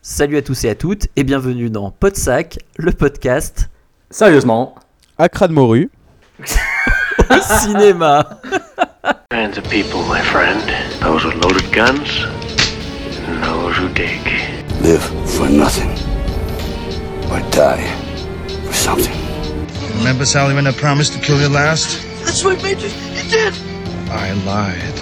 Salut à tous et à toutes et bienvenue dans Podsac, le podcast Sérieusement. à de morue. au cinéma. kinds of people, my friend. Those with loaded guns, and those who dig. Live for nothing. Or die for something. Remember, Sally, when I promised to kill you last? That's what made you. You did. I lied.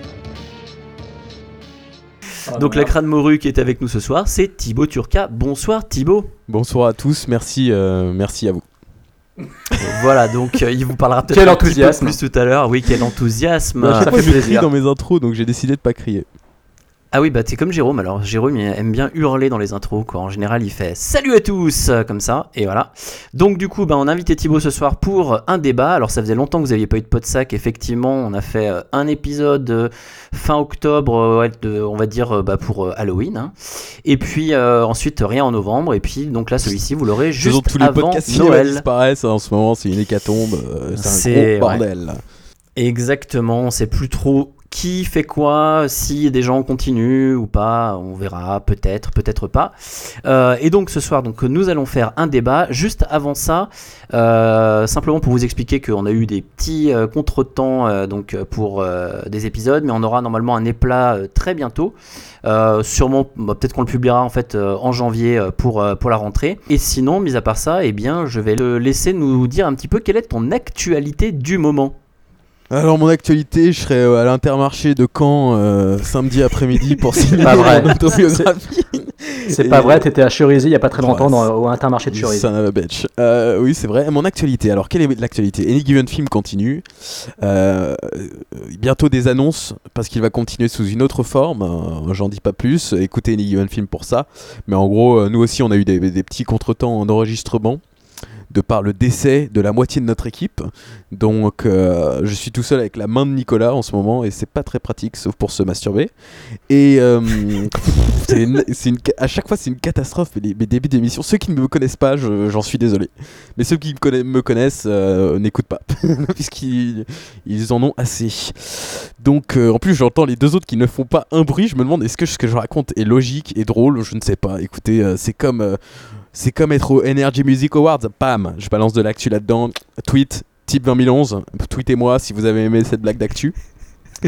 Donc la crâne morue qui est avec nous ce soir, c'est Thibaut Turca. Bonsoir Thibaut. Bonsoir à tous, merci, euh, merci à vous. Voilà, donc euh, il vous parlera peut-être Quel peu plus tout à l'heure. Oui, quel enthousiasme. à chaque ça fois, fait je crie plaisir. dans mes intros, donc j'ai décidé de pas crier. Ah oui, bah t'es comme Jérôme alors. Jérôme il aime bien hurler dans les intros quoi. En général, il fait salut à tous euh, comme ça et voilà. Donc du coup, bah on a invité Thibaut ce soir pour un débat. Alors ça faisait longtemps que vous aviez pas eu de pot de sac. Effectivement, on a fait euh, un épisode euh, fin octobre, euh, ouais, de- on va dire euh, bah, pour euh, Halloween. hein. Et puis euh, ensuite rien en novembre. Et puis donc là celui-ci vous l'aurez juste tous les avant podcasts Noël. disparaissent hein, en ce moment, c'est une hécatombe, euh, c'est un gros bordel. Exactement, on sait plus trop qui fait quoi, si des gens continuent ou pas, on verra, peut-être, peut-être pas. Euh, et donc ce soir, donc nous allons faire un débat. Juste avant ça, euh, simplement pour vous expliquer qu'on a eu des petits euh, contretemps euh, donc pour des épisodes, mais on aura normalement un éplat très bientôt. Sûrement, bah, peut-être qu'on le publiera en fait en janvier pour, la rentrée. Et sinon, mis à part ça, eh bien, je vais le laisser nous dire un petit peu quelle est ton actualité du moment. Alors mon actualité, je serai euh, à l'intermarché de Caen euh, samedi après-midi pour signer Pas vrai. mon autobiographie. C'est pas vrai, t'étais à Cerisy il y a pas très longtemps Ouais, dans, au Intermarché de Cerisy. Son of a bitch. Euh, oui, c'est vrai. Mon actualité. Alors, quelle est l'actualité? Any Given Film continue. Euh, euh, bientôt des annonces parce qu'il va continuer sous une autre forme. Euh, J'en dis pas plus. Écoutez Any Given Film pour ça. Mais en gros, euh, nous aussi, on a eu des, des petits contretemps en enregistrement de par le décès de la moitié de notre équipe. Donc, euh, je suis tout seul avec la main de Nicolas en ce moment et c'est pas très pratique, sauf pour se masturber. Et euh, à chaque fois, c'est une catastrophe. Mes, mes débuts d'émission, ceux qui ne me connaissent pas, je- j'en suis désolé. Mais ceux qui me, conna- me connaissent euh, n'écoutent pas, puisqu'ils ils en ont assez. Donc, en plus, j'entends les deux autres qui ne font pas un bruit. Je me demande est-ce que ce que je raconte est logique et drôle? Je ne sais pas. Écoutez, c'est comme. C'est comme être au Energy Music Awards, bam, je balance de l'actu là-dedans. Tweet, type 2011, tweetez-moi si vous avez aimé cette blague d'actu.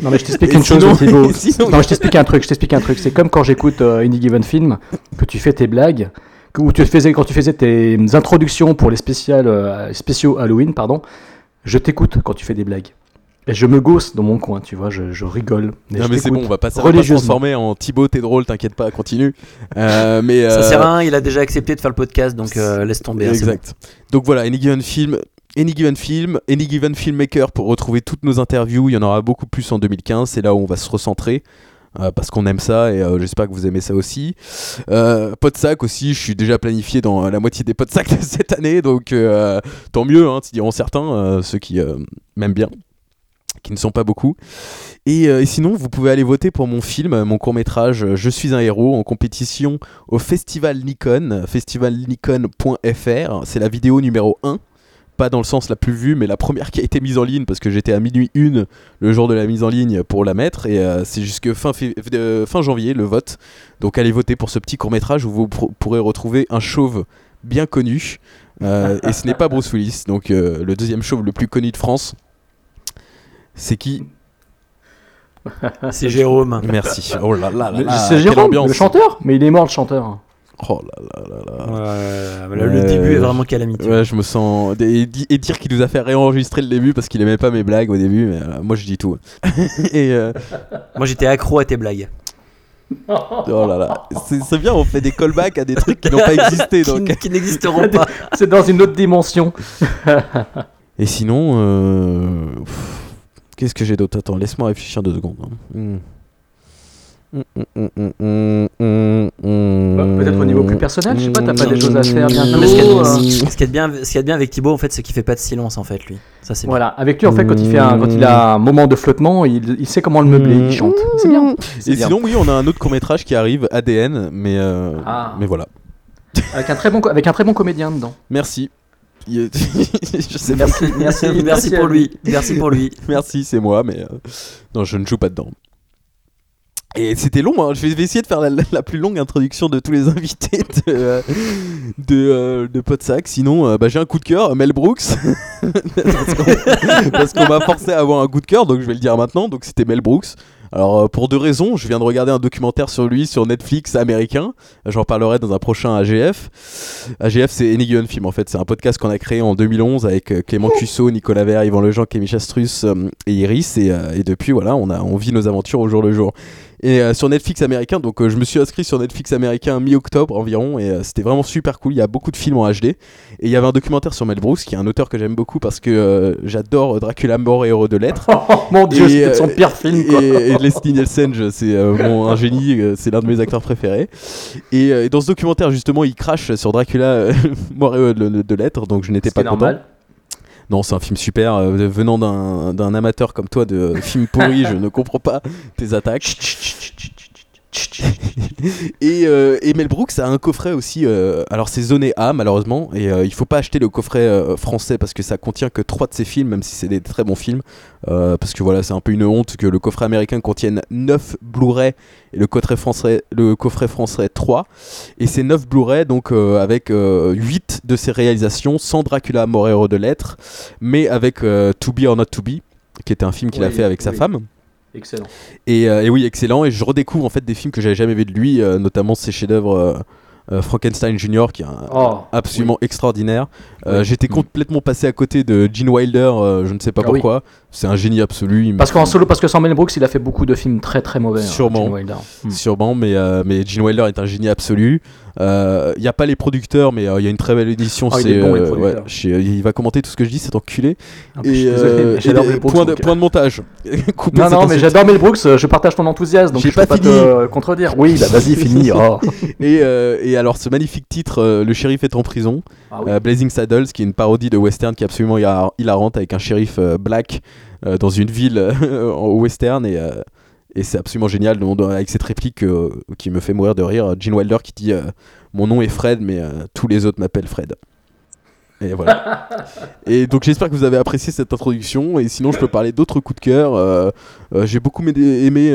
Non mais je t'explique une chose sinon- sinon- Non mais je t'explique un truc, je t'explique un truc. C'est comme quand j'écoute euh, Any Given Film, que tu fais tes blagues, que, ou tu faisais, quand tu faisais tes introductions pour les spéciales, euh, spéciaux Halloween, pardon, je t'écoute quand tu fais des blagues. Et je me gausse dans mon coin, tu vois, je, je rigole. Non je mais c'est bon, on va pas, ça va pas transformer en Thibaut, t'es drôle, t'inquiète pas, continue. Euh, mais Ça euh, sert à rien, il a déjà accepté de faire le podcast, donc euh, laisse tomber. hein, Exact. Donc voilà, Any Given Film, Any Given Film, Any Given Filmmaker pour retrouver toutes nos interviews. Il y en aura beaucoup plus en 2015. C'est là où on va se recentrer. euh, parce qu'on aime ça et euh, j'espère que vous aimez ça aussi. Euh, Podsac aussi, je suis déjà planifié dans la moitié des Podsac de cette année, donc euh, tant mieux, hein, diront certains, euh, ceux qui euh, m'aiment bien, qui ne sont pas beaucoup. Et, euh, et sinon, vous pouvez aller voter pour mon film, mon court métrage Je suis un héros en compétition au Festival Nikon, festivalnikon.fr. C'est la vidéo numéro 1. Pas dans le sens la plus vue, mais la première qui a été mise en ligne parce que j'étais à minuit 1 le jour de la mise en ligne pour la mettre. Et euh, c'est jusque fin, euh, janvier le vote. Donc allez voter pour ce petit court métrage où vous pourrez retrouver un chauve bien connu. Euh, et ce n'est pas Bruce Willis, donc euh, le deuxième chauve le plus connu de France. C'est qui C'est Jérôme. Merci. Oh là là là C'est Jérôme, ambiance. le chanteur Mais il est mort le chanteur. Oh là là là là. Ouais, là, le début est vraiment calamiteux. Ouais, je me sens. Et, di- et dire qu'il nous a fait réenregistrer le début parce qu'il aimait pas mes blagues au début, mais euh, moi je dis tout. et euh, Moi j'étais accro à tes blagues. oh là là, c'est bien, on fait des callbacks à des trucs qui n'ont pas existé. Qui, Donc. qui n'existeront pas. C'est dans une autre dimension. Et sinon, euh, pff, qu'est-ce que j'ai d'autre Attends, laisse-moi réfléchir deux secondes. hein. Hmm. Mm, mm, mm, mm, mm, mm. Bah, Peut-être au niveau plus personnel, je sais pas, t'as pas des choses à faire bientôt Non, mais ce qu'il y a- y bien, ce qu'il y a de bien avec Thibaut, en fait, c'est qu'il fait pas de silence, en fait, lui. Ça, c'est bien. Voilà, avec lui, en fait, quand il, fait un, quand il a un moment de flottement, il, il sait comment le meubler, il chante. C'est bien. Et bien. sinon, oui, on a un autre court métrage qui arrive, ADN, mais, euh, Ah. mais voilà. Avec un, très bon, avec un très bon comédien dedans. Merci. Il- je sais pas. Merci, merci, Merci pour lui. Merci pour lui. Merci, c'est moi, mais euh, non, je ne joue pas dedans. Et c'était long, hein. je vais essayer de faire la, la plus longue introduction de tous les invités de, euh, de, euh, de Podsac. Sinon, euh, bah, j'ai un coup de cœur, Mel Brooks. parce qu'on m'a forcé à avoir un coup de cœur, donc je vais le dire maintenant. Donc c'était Mel Brooks. Alors euh, pour deux raisons, je viens de regarder un documentaire sur lui sur Netflix américain. J'en parlerai dans un prochain AGF. AGF c'est Any Given Film en fait, c'est un podcast qu'on a créé en 2011 avec euh, Clément Cusso, Nicolas Vert, Yvan Lejean, Kémy Chastrus euh, et Iris et, et depuis voilà, on a on vit nos aventures au jour le jour. Et euh, sur Netflix américain, donc euh, je me suis inscrit sur Netflix américain mi-octobre environ, et euh, c'était vraiment super cool. Il y a beaucoup de films en HD. Et il y avait un documentaire sur Mel Brooks, qui est un auteur que j'aime beaucoup parce que euh, j'adore Dracula mort et heureux de l'être. Oh mon dieu, c'était euh, son pire film, quoi. Et, et Leslie Nielsen, c'est euh, mon un génie, euh, c'est l'un de mes acteurs préférés. Et, euh, et dans ce documentaire, justement, il crache sur Dracula euh, mort et heureux de, de l'être, donc je n'étais pas content. Non, c'est un film super. euh, venant d'un d'un amateur comme toi de films pourris, je ne comprends pas tes attaques. et, euh, et Mel Brooks a un coffret aussi. euh, alors c'est zoné A malheureusement, et euh, il faut pas acheter le coffret euh, français parce que ça contient que trois de ses films, même si c'est des très bons films. Euh, parce que voilà, c'est un peu une honte que le coffret américain contienne 9 Blu-ray et le coffret français, le coffret français 3. Et ces 9 Blu-ray, donc avec 8 de ses réalisations, sans Dracula heureux de l'être, mais avec To Be or Not To Be, qui était un film qu'il a fait avec sa femme. Excellent. Et, euh, et oui, excellent. Et je redécouvre en fait des films que j'avais jamais vus de lui, euh, notamment ses chefs-d'œuvre euh, Frankenstein Jr., qui est un- Oh, absolument extraordinaire. Euh, Oui. J'étais complètement passé à côté de Gene Wilder, euh, je ne sais pas Ah oui. pourquoi. C'est un génie absolu. Parce qu'en solo, parce que sans Mel Brooks, il a fait beaucoup de films très très mauvais. hein, Sûrement. Gene Wilder. Hmm. Sûrement, mais, mais Gene Wilder est un génie absolu. Il n'y a pas les producteurs, mais euh, il y a une très belle édition. Ah, c'est, bon, euh, ouais, il va commenter tout ce que je dis, cet enculé. Ah, Et, désolé, euh, et Brooks, point, de, donc, euh. point de montage. Non, non, mais j'adore Mel Brooks, euh, je partage ton enthousiasme, donc je peux pas pas fini. te euh, contredire. Oui, bah vas-y, finis. Oh. Et, euh, et alors, ce magnifique titre, euh, Le shérif est en prison, Ah oui. euh, Blazing Saddles, qui est une parodie de western qui est absolument hilar- hilarante avec un shérif euh, black euh, dans une ville euh, au western et, euh, et c'est absolument génial avec cette réplique euh, qui me fait mourir de rire. Gene Wilder qui dit euh, Mon nom est Fred, mais euh, tous les autres m'appellent Fred. Et voilà. et donc j'espère que vous avez apprécié cette introduction. Et sinon, je peux parler d'autres coups de cœur. J'ai beaucoup aimé,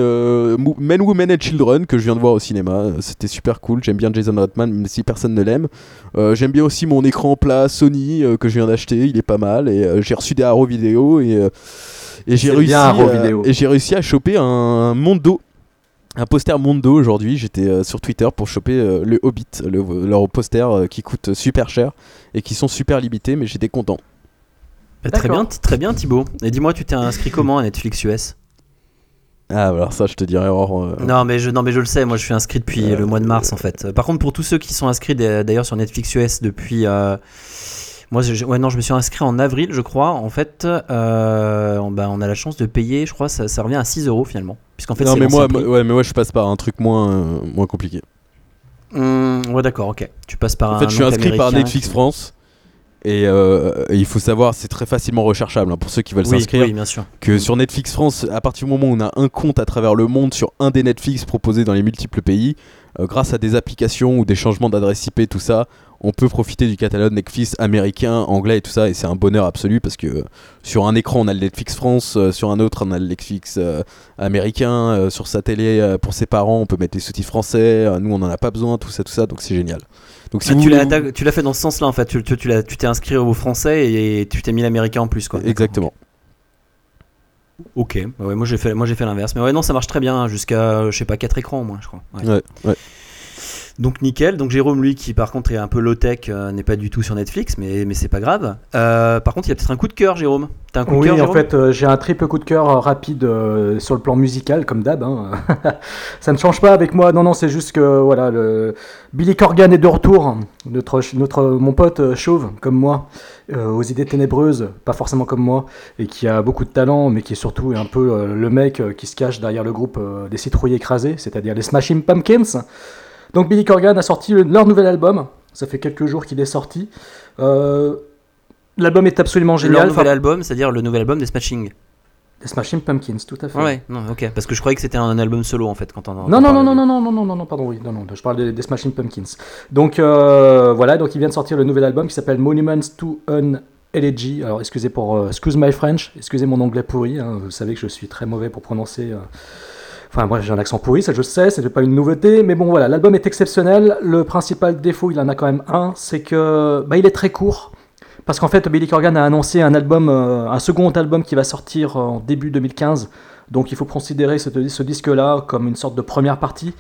Men, Women and Children que je viens de voir au cinéma. C'était super cool. J'aime bien Jason Reitman, même si personne ne l'aime. J'aime bien aussi mon écran plat Sony que je viens d'acheter. Il est pas mal. Et j'ai reçu des Arrow vidéo. Et, et j'ai réussi, à- Vidéo. et j'ai réussi à choper un Mondo. Un poster Mondo aujourd'hui, j'étais euh, sur Twitter pour choper euh, le Hobbit, le- leur poster euh, qui coûte super cher et qui sont super limités, mais j'étais content. Bah, très bien, très bien Thibaut. Et dis-moi, tu t'es inscrit comment à Netflix US Ah, alors ça, je te dirais. Aurore, euh, Non mais je non mais je le sais, moi je suis inscrit depuis le mois de mars en fait. Euh, Par contre pour tous ceux qui sont inscrits d'a- d'ailleurs sur Netflix US depuis euh, moi je, ouais non je me suis inscrit en avril je crois en fait euh, on, bah, on a la chance de payer je crois ça, ça revient à 6 euros finalement puisqu'en fait non, mais moi, prix. ouais, mais moi, je passe par un truc moins, euh, moins compliqué. Hum, ouais d'accord ok tu passes par En un fait, je suis inscrit par Netflix France. Et, euh, et il faut savoir, c'est très facilement recherchable hein, pour ceux qui veulent oui, s'inscrire. oui bien sûr que sur Netflix France, à partir du moment où on a un compte à travers le monde sur un des Netflix proposés dans les multiples pays, euh, grâce à des applications ou des changements d'adresse IP, tout ça, on peut profiter du catalogue Netflix américain, anglais et tout ça, et c'est un bonheur absolu parce que euh, sur un écran on a le Netflix France, euh, sur un autre on a le Netflix euh, américain, sur sa télé pour ses parents on peut mettre les sous-titres français, nous on en a pas besoin, tout ça, tout ça, donc c'est génial. Donc si Ah, vous tu l'as vous- tu l'as fait dans ce sens là en fait. Tu t'es inscrit au français et, tu t'es mis l'américain en plus quoi. Exactement. ok. Ouais, moi j'ai fait moi j'ai fait l'inverse. Mais ouais non ça marche très bien jusqu'à je sais pas 4 écrans au moins je crois. Ouais. Donc nickel. Donc Jérôme, lui, qui par contre est un peu low-tech, euh, n'est pas du tout sur Netflix, mais, mais c'est pas grave. Euh, par contre, il y a peut-être un coup de cœur, Jérôme. T'as un coup de Oui, cœur, en fait, euh, j'ai un triple coup de cœur rapide sur le plan musical, comme d'hab. hein. ça ne change pas avec moi. Non, non, c'est juste que voilà, le... Billy Corgan est de retour. Notre, notre, mon pote chauve, comme moi, aux idées ténébreuses, pas forcément comme moi, et qui a beaucoup de talent, mais qui est surtout un peu le mec qui se cache derrière le groupe des citrouilles écrasés, c'est-à-dire les Smashing Pumpkins. Donc Billy Corgan a sorti le- leur nouvel album. Ça fait quelques jours qu'il est sorti. Euh, L'album est absolument Leur génial. nouvel Enfin, album, c'est-à-dire le nouvel album des Smashing. Pumpkins, tout à fait. Ouais, non, ok. Parce que je croyais que c'était un album solo en fait quand on. Non, non, non, non, non, non, non, non, non, non, pardon, oui, non, non, je parle des, des Smashing Pumpkins. Donc euh, voilà, donc il vient de sortir le nouvel album qui s'appelle Monuments to an Elegy. Alors excusez pour, euh, excuse my French, excusez mon anglais pourri. hein, vous savez que je suis très mauvais pour prononcer. Euh, Enfin bref, j'ai un accent pourri, ça je sais, c'est pas une nouveauté, mais bon voilà, l'album est exceptionnel. Le principal défaut, il en a quand même un, c'est que bah, il est très court. Parce qu'en fait, Billy Corgan a annoncé un album, euh, un second album qui va sortir en début 2015. Donc il faut considérer ce, disque-là comme une sorte de première partie.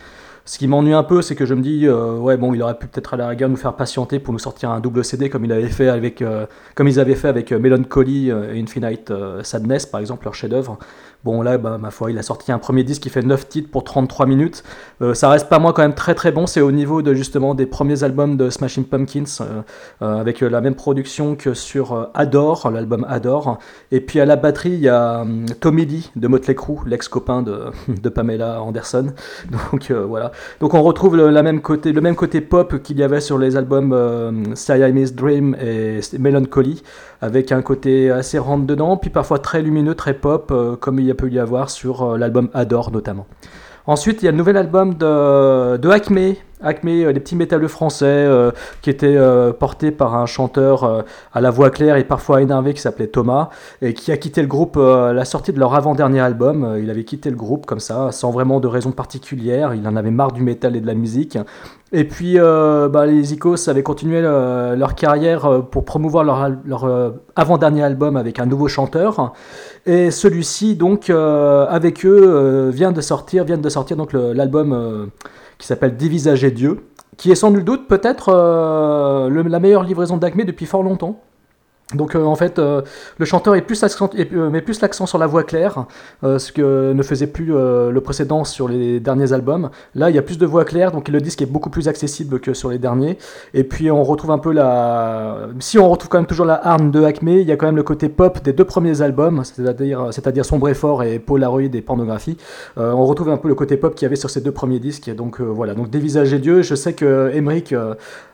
Ce qui m'ennuie un peu, c'est que je me dis, euh, ouais, bon, il aurait pu peut-être à la rigueur nous faire patienter pour nous sortir un double CD comme il avait fait avec, euh, comme ils avaient fait avec euh, Melancholy euh, et Infinite euh, Sadness, par exemple, leur chef-d'œuvre. Bon, là, bah, ma foi, il a sorti un premier disque qui fait 9 titres pour 33 minutes. Euh, ça reste pas moi quand même très très bon. C'est au niveau de justement des premiers albums de Smashing Pumpkins, euh, euh, avec la même production que sur Adore, l'album Adore. Et puis à la batterie, il y a hum, Tommy Lee de Motley Crue, l'ex-copain de, de Pamela Anderson. Donc voilà. Donc on retrouve le, même côté, le même côté pop qu'il y avait sur les albums Siamese Dream et Melancholy, avec un côté assez rentre dedans, puis parfois très lumineux, très pop, comme il y a pu y avoir sur euh, l'album Adore notamment. Ensuite, il y a le nouvel album de, de Acme, Acme, euh, les petits métalleux français, euh, qui était euh, porté par un chanteur à la voix claire et parfois énervé qui s'appelait Thomas, et qui a quitté le groupe à la sortie de leur avant-dernier album. Il avait quitté le groupe comme ça, sans vraiment de raison particulière. Il en avait marre du métal et de la musique. Et puis, bah, les Icos avaient continué leur carrière pour promouvoir leur, leur avant-dernier album avec un nouveau chanteur. Et celui-ci, donc, avec eux, vient de sortir, vient de sortir donc l'album qui s'appelle Dévisager Dieu, qui est sans nul doute peut-être euh, la meilleure livraison d'Acme depuis fort longtemps. Donc euh, en fait, euh, le chanteur est plus est- euh, met plus l'accent sur la voix claire, euh, ce que ne faisait plus euh, le précédent sur les derniers albums. Là, il y a plus de voix claire, donc le disque est beaucoup plus accessible que sur les derniers. Et puis on retrouve un peu la... Si on retrouve quand même toujours la harne de Acme, il y a quand même le côté pop des deux premiers albums, c'est-à-dire c'est-à-dire Sombre et Fort et Polaroid et Pornographie. Euh, on retrouve un peu le côté pop qu'il y avait sur ces deux premiers disques. Donc euh, voilà, donc Dévisager Dieu, je sais que Emmerich,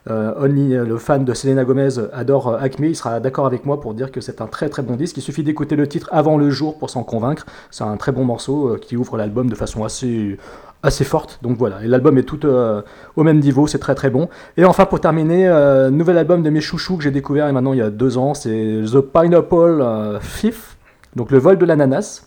Only, euh, le fan de Selena Gomez, adore euh, Acme, il sera d'accord avec moi pour dire que c'est un très très bon disque. Il suffit d'écouter le titre avant le jour pour s'en convaincre. C'est un très bon morceau euh, qui ouvre l'album de façon assez assez forte. Donc voilà, et l'album est tout euh, au même niveau, c'est très très bon. Et enfin pour terminer, euh, nouvel album de mes chouchous que j'ai découvert et maintenant il y a deux ans, c'est The Pineapple euh, Thief, donc le vol de l'ananas.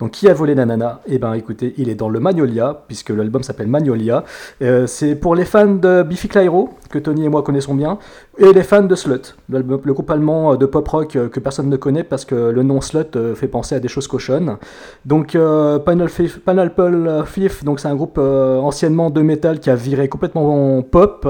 Donc qui a volé l'ananas Eh ben écoutez, il est dans le Magnolia, puisque l'album s'appelle Magnolia. Euh, c'est pour les fans de Biffy Clyro, que Tony et moi connaissons bien, et les fans de Slut, le groupe allemand de pop rock euh, que personne ne connaît parce que le nom Slut euh, fait penser à des choses cochonnes. Donc euh, Pineapple Thief, donc c'est un groupe anciennement de métal qui a viré complètement en pop,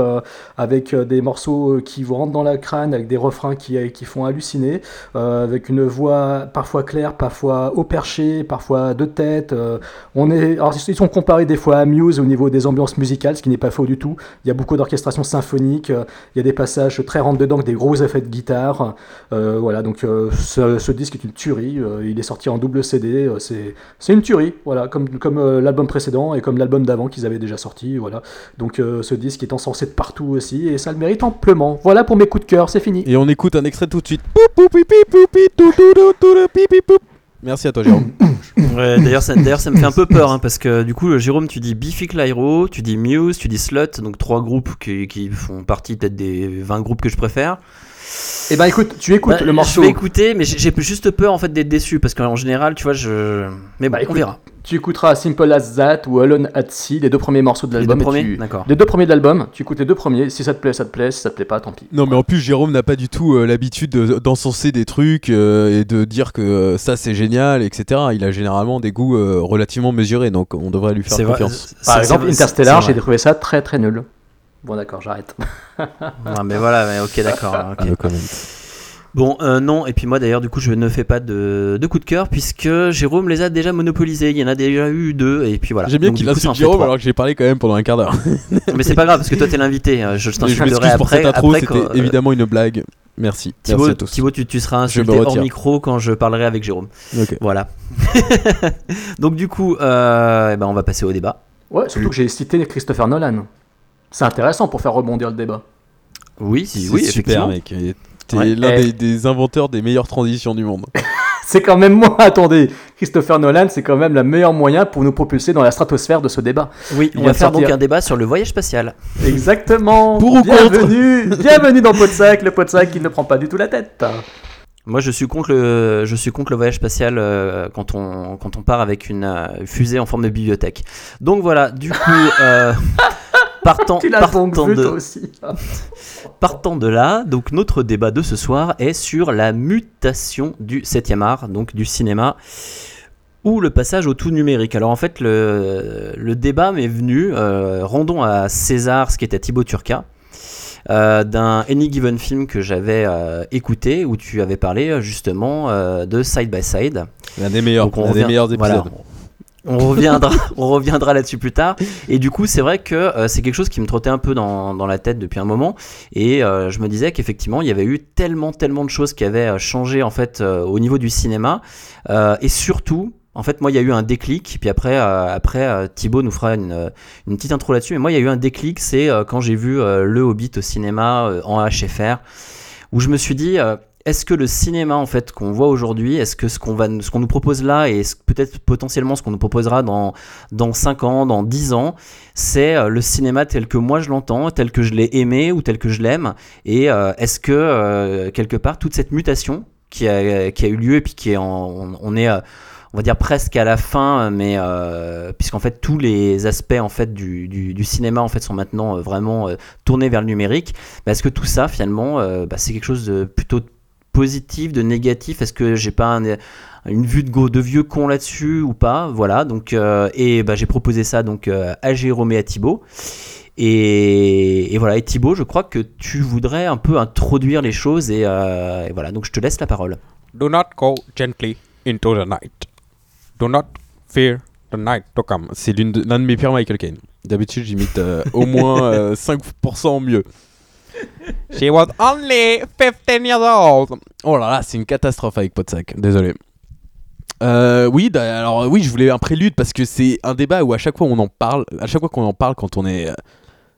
avec des morceaux qui vous rentrent dans la crâne, avec des refrains qui, qui font halluciner, avec une voix parfois claire, parfois au perché, parfois de tête. euh, on est, ils sont comparés des fois à Muse au niveau des ambiances musicales, ce qui n'est pas faux du tout. Il y a beaucoup d'orchestration symphonique, euh, il y a des passages très rentre dedans, avec des gros effets de guitare. Euh, voilà, donc euh, ce, disque est une tuerie. euh, il est sorti en double CD. euh, c'est une tuerie, voilà, comme, comme euh, l'album précédent et comme l'album d'avant qu'ils avaient déjà sorti. Voilà. Donc euh, ce disque est encensé de partout aussi et ça le mérite amplement. Voilà pour mes coups de cœur, c'est fini. Et on écoute un extrait tout de suite. Merci à toi, Jérôme. Ouais, d'ailleurs, ça, d'ailleurs, ça me fait un peu peur hein, parce que du coup, Jérôme, tu dis Biffy Clyro, tu dis Muse, tu dis Slut, donc trois groupes qui, qui font partie peut-être des 20 groupes que je préfère. Eh ben écoute, tu écoutes Bah, le morceau. Je vais écouter, mais j'ai juste peur en fait d'être déçu parce qu'en général, tu vois, je. Mais bon, Bah, on écoute, verra. Tu écouteras Simple as That ou Alone at Sea, les deux premiers morceaux de Les l'album. deux et premiers tu- D'accord. Les deux premiers de l'album, tu écoutes les deux premiers. Si ça te plaît, ça te plaît. Si ça te plaît pas, tant pis. Non, mais en plus, Jérôme n'a pas du tout euh, l'habitude de- d'encenser des trucs euh, et de dire que euh, ça c'est génial, etc. Il a généralement des goûts euh, relativement mesurés, donc on devrait lui faire C'est vrai. confiance. Par exemple, Interstellar, j'ai trouvé ça très très nul. Bon, d'accord, j'arrête. Non, mais voilà, mais ok, d'accord. comment. Bon, euh, non, et puis moi d'ailleurs, du coup, je ne fais pas de, de coup de cœur puisque Jérôme les a déjà monopolisés. Il y en a déjà eu deux, et puis voilà. J'aime bien qu'il insulte fait Jérôme trois. alors que j'ai parlé quand même pendant un quart d'heure. Mais c'est pas grave parce que toi t'es l'invité. euh, Je Je t'insulterai après. cette intro, après c'était euh, évidemment une blague. Merci. Thibaut, Merci à tous. Thibaut, tu, tu seras Je insulté me hors retire. micro quand je parlerai avec Jérôme. Ok. Voilà. Donc du coup, euh, eh ben, on va passer au débat. Ouais, surtout que j'ai cité Christopher Nolan. C'est intéressant pour faire rebondir le débat. Oui, si, C'est oui, super, mec. T'es Ouais. l'un Eh. des, des inventeurs des meilleures transitions du monde. C'est quand même moi, attendez. Christopher Nolan, c'est quand même le meilleur moyen pour nous propulser dans la stratosphère de ce débat. Oui, on va faire sortir. donc un débat sur le voyage spatial. Exactement. Pour ou bienvenue, bienvenue dans Podsac, le Podsac qui ne prend pas du tout la tête. Moi, je suis contre le, je suis contre le voyage spatial euh, quand on, quand on part avec une euh, fusée en forme de bibliothèque. Donc voilà, du coup, euh, partant, Tu l'as donc partant vu de, toi aussi. Partant de là, donc notre débat de ce soir est sur la mutation du 7e art, donc du cinéma, ou le passage au tout numérique. Alors en fait, le, le débat m'est venu, euh, rendons à César ce qui était Thibaut Turca, euh, d'un Any Given Film que j'avais euh, écouté, où tu avais parlé justement euh, de Side by Side. L'un des meilleurs, Donc on l'un des meilleurs voilà. On reviendra, on reviendra là-dessus plus tard. Et du coup, c'est vrai que euh, c'est quelque chose qui me trottait un peu dans, la tête depuis un moment. Et euh, je me disais qu'effectivement, il y avait eu tellement, tellement de choses qui avaient euh, changé en fait au niveau du cinéma. Et surtout, en fait, moi, il y a eu un déclic. Puis après, après Thibaut nous fera une, une petite intro là-dessus. Mais moi, il y a eu un déclic, c'est quand j'ai vu Le Hobbit au cinéma en HFR, où je me suis dit. Est-ce que le cinéma en fait qu'on voit aujourd'hui, est-ce que ce qu'on nous propose là et peut-être potentiellement ce qu'on nous proposera dans dans 5 ans, dans 10 ans, c'est euh, le cinéma tel que moi je l'entends, tel que je l'ai aimé ou tel que je l'aime et euh, est-ce que euh, quelque part toute cette mutation qui a qui eu lieu et puis qui est on, est va dire presque à la fin, mais puisqu'en fait tous les aspects en fait du, du, cinéma en fait sont maintenant vraiment tournés vers le numérique. Bah, Est-ce que tout ça finalement bah, c'est quelque chose de plutôt positif, de négatif? Est-ce que j'ai pas un- une vue de, go- de vieux con là-dessus ou pas? Voilà. Donc euh, et bah, j'ai proposé ça donc euh, à Jérôme et à Thibaut. Et, et voilà. Et Thibaut, je crois que tu voudrais un peu introduire les choses et, euh, et voilà. Donc je te laisse la parole. Do not go gently into the night. Do not fear the night to come. C'est l'une de- l'un de mes pires Michael Caine. D'habitude, j'imite euh, au moins euh, 5% mieux. She was only 15 years old. Oh là là, c'est une catastrophe avec Podsac. Désolé. Euh, oui, alors oui, je voulais un prélude parce que c'est un débat où à chaque fois on en parle, à chaque fois qu'on en parle quand on est euh,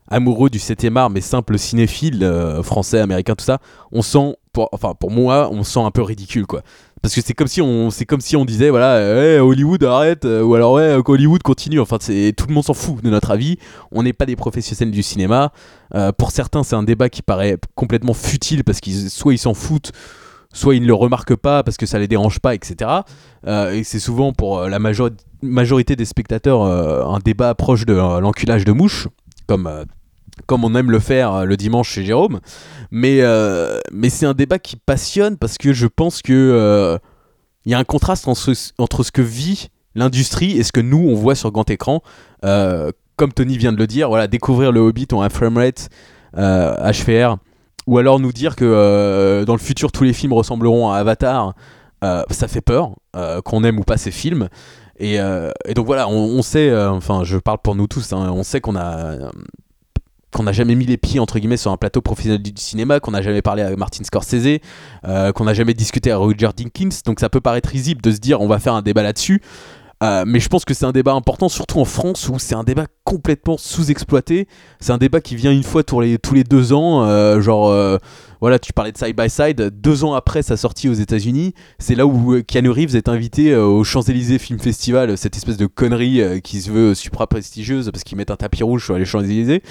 amoureux du 7 art, mais simple cinéphile euh, français, américain, tout ça, on sent, enfin pour moi, on sent un peu ridicule quoi. Parce que c'est comme si on, c'est comme si on disait voilà, Hey, Hollywood arrête, euh, ou alors ouais, Hollywood continue. Enfin, c'est tout le monde s'en fout de notre avis. On n'est pas des professionnels du cinéma. Euh, pour certains, c'est un débat qui paraît complètement futile parce qu'ils soit ils s'en foutent, soit ils ne le remarquent pas parce que ça les dérange pas, etc. Euh, et c'est souvent pour la major- majorité des spectateurs un débat proche de l'enculage de mouche, comme, comme on aime le faire euh, le dimanche chez Jérôme. Mais, euh, mais c'est un débat qui passionne parce que je pense que euh, il y a un contraste entre, ce- entre ce que vit l'industrie et ce que nous on voit sur grand écran. Euh, comme Tony vient de le dire, voilà, découvrir le Hobbit en un framerate euh, HFR, ou alors nous dire que euh, dans le futur tous les films ressembleront à Avatar, euh, ça fait peur, euh, qu'on aime ou pas ces films. Et, euh, donc voilà, on, sait, euh, enfin je parle pour nous tous, hein, on sait qu'on a euh, qu'on n'a jamais mis les pieds entre guillemets sur un plateau professionnel du cinéma, qu'on n'a jamais parlé à Martin Scorsese, euh, qu'on n'a jamais discuté à Roger Dinkins. Donc ça peut paraître risible de se dire on va faire un débat là-dessus. Euh, mais je pense que c'est un débat important, surtout en France où c'est un débat complètement sous-exploité. C'est un débat qui vient une fois tous les, tous les deux ans. euh, genre, euh, voilà, tu parlais de Side by Side. Deux ans après sa sortie aux États-Unis, c'est là où Keanu Reeves est invité au Champs-Élysées Film Festival, cette espèce de connerie qui se veut supra prestigieuse parce qu'ils mettent un tapis rouge sur les Champs-Élysées.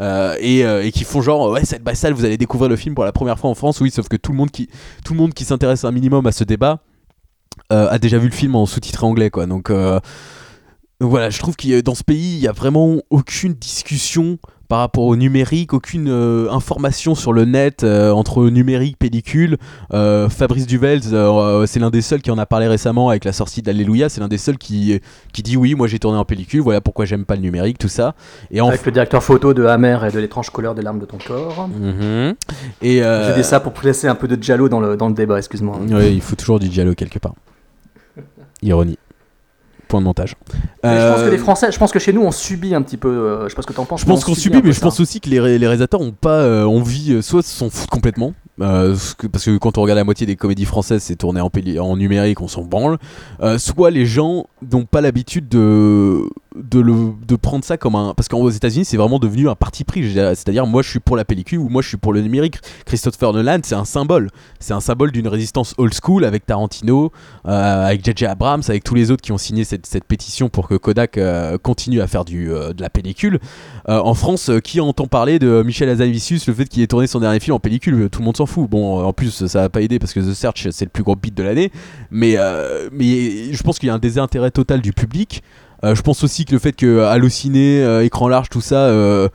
Et, qui font genre ouais Side by Side vous allez découvrir le film pour la première fois en France oui sauf que tout le monde qui tout le monde qui s'intéresse un minimum à ce débat a déjà vu le film en sous-titré anglais quoi donc euh, donc voilà, je trouve que dans ce pays, il n'y a vraiment aucune discussion par rapport au numérique, aucune euh, information sur le net euh, entre numérique, pellicule. Euh, Fabrice Duvels, euh, c'est l'un des seuls qui en a parlé récemment avec la sortie d'Alléluia. C'est l'un des seuls qui, qui dit oui, moi j'ai tourné en pellicule, voilà pourquoi j'aime pas le numérique, tout ça. Et en Avec le directeur photo de Hammer et de l'étrange couleur des larmes de ton corps. Mhm. Et euh, J'ai dit ça pour placer un peu de Giallo dans le, dans le débat, excuse-moi. ouais, il faut toujours du dialogue quelque part. Ironie. Point de montage. Je pense Euh, que les Français, je pense que chez nous on subit un petit peu. euh, je sais pas ce que t'en penses. Je pense on qu'on subit mais je ça. pense aussi que les, ré- les réalisateurs ont pas euh, envie, euh, soit s'en foutent complètement. euh, parce que quand on regarde la moitié des comédies françaises, c'est tourné en, numérique, on s'en branle. Euh, soit les gens n'ont pas l'habitude de, de, prendre ça comme un. Parce qu'aux États-Unis, c'est vraiment devenu un parti pris. C'est-à-dire, moi je suis pour la pellicule ou moi je suis pour le numérique. Christopher Nolan, c'est un symbole. C'est un symbole d'une résistance old school avec Tarantino, euh, avec J.J. Abrams, avec tous les autres qui ont signé cette, cette pétition pour que Kodak euh, continue à faire du, euh, de la pellicule. En France, qui entend parler de Michel Hazanavicius, le fait qu'il ait tourné son dernier film en pellicule? Tout le monde s'en fout. Bon, en plus, ça va pas aider parce que The Search, c'est le plus gros beat de l'année. Mais, mais je pense qu'il y a un désintérêt total du public. Euh, je pense aussi que le fait que Allociné, euh, écran large, tout ça. euh,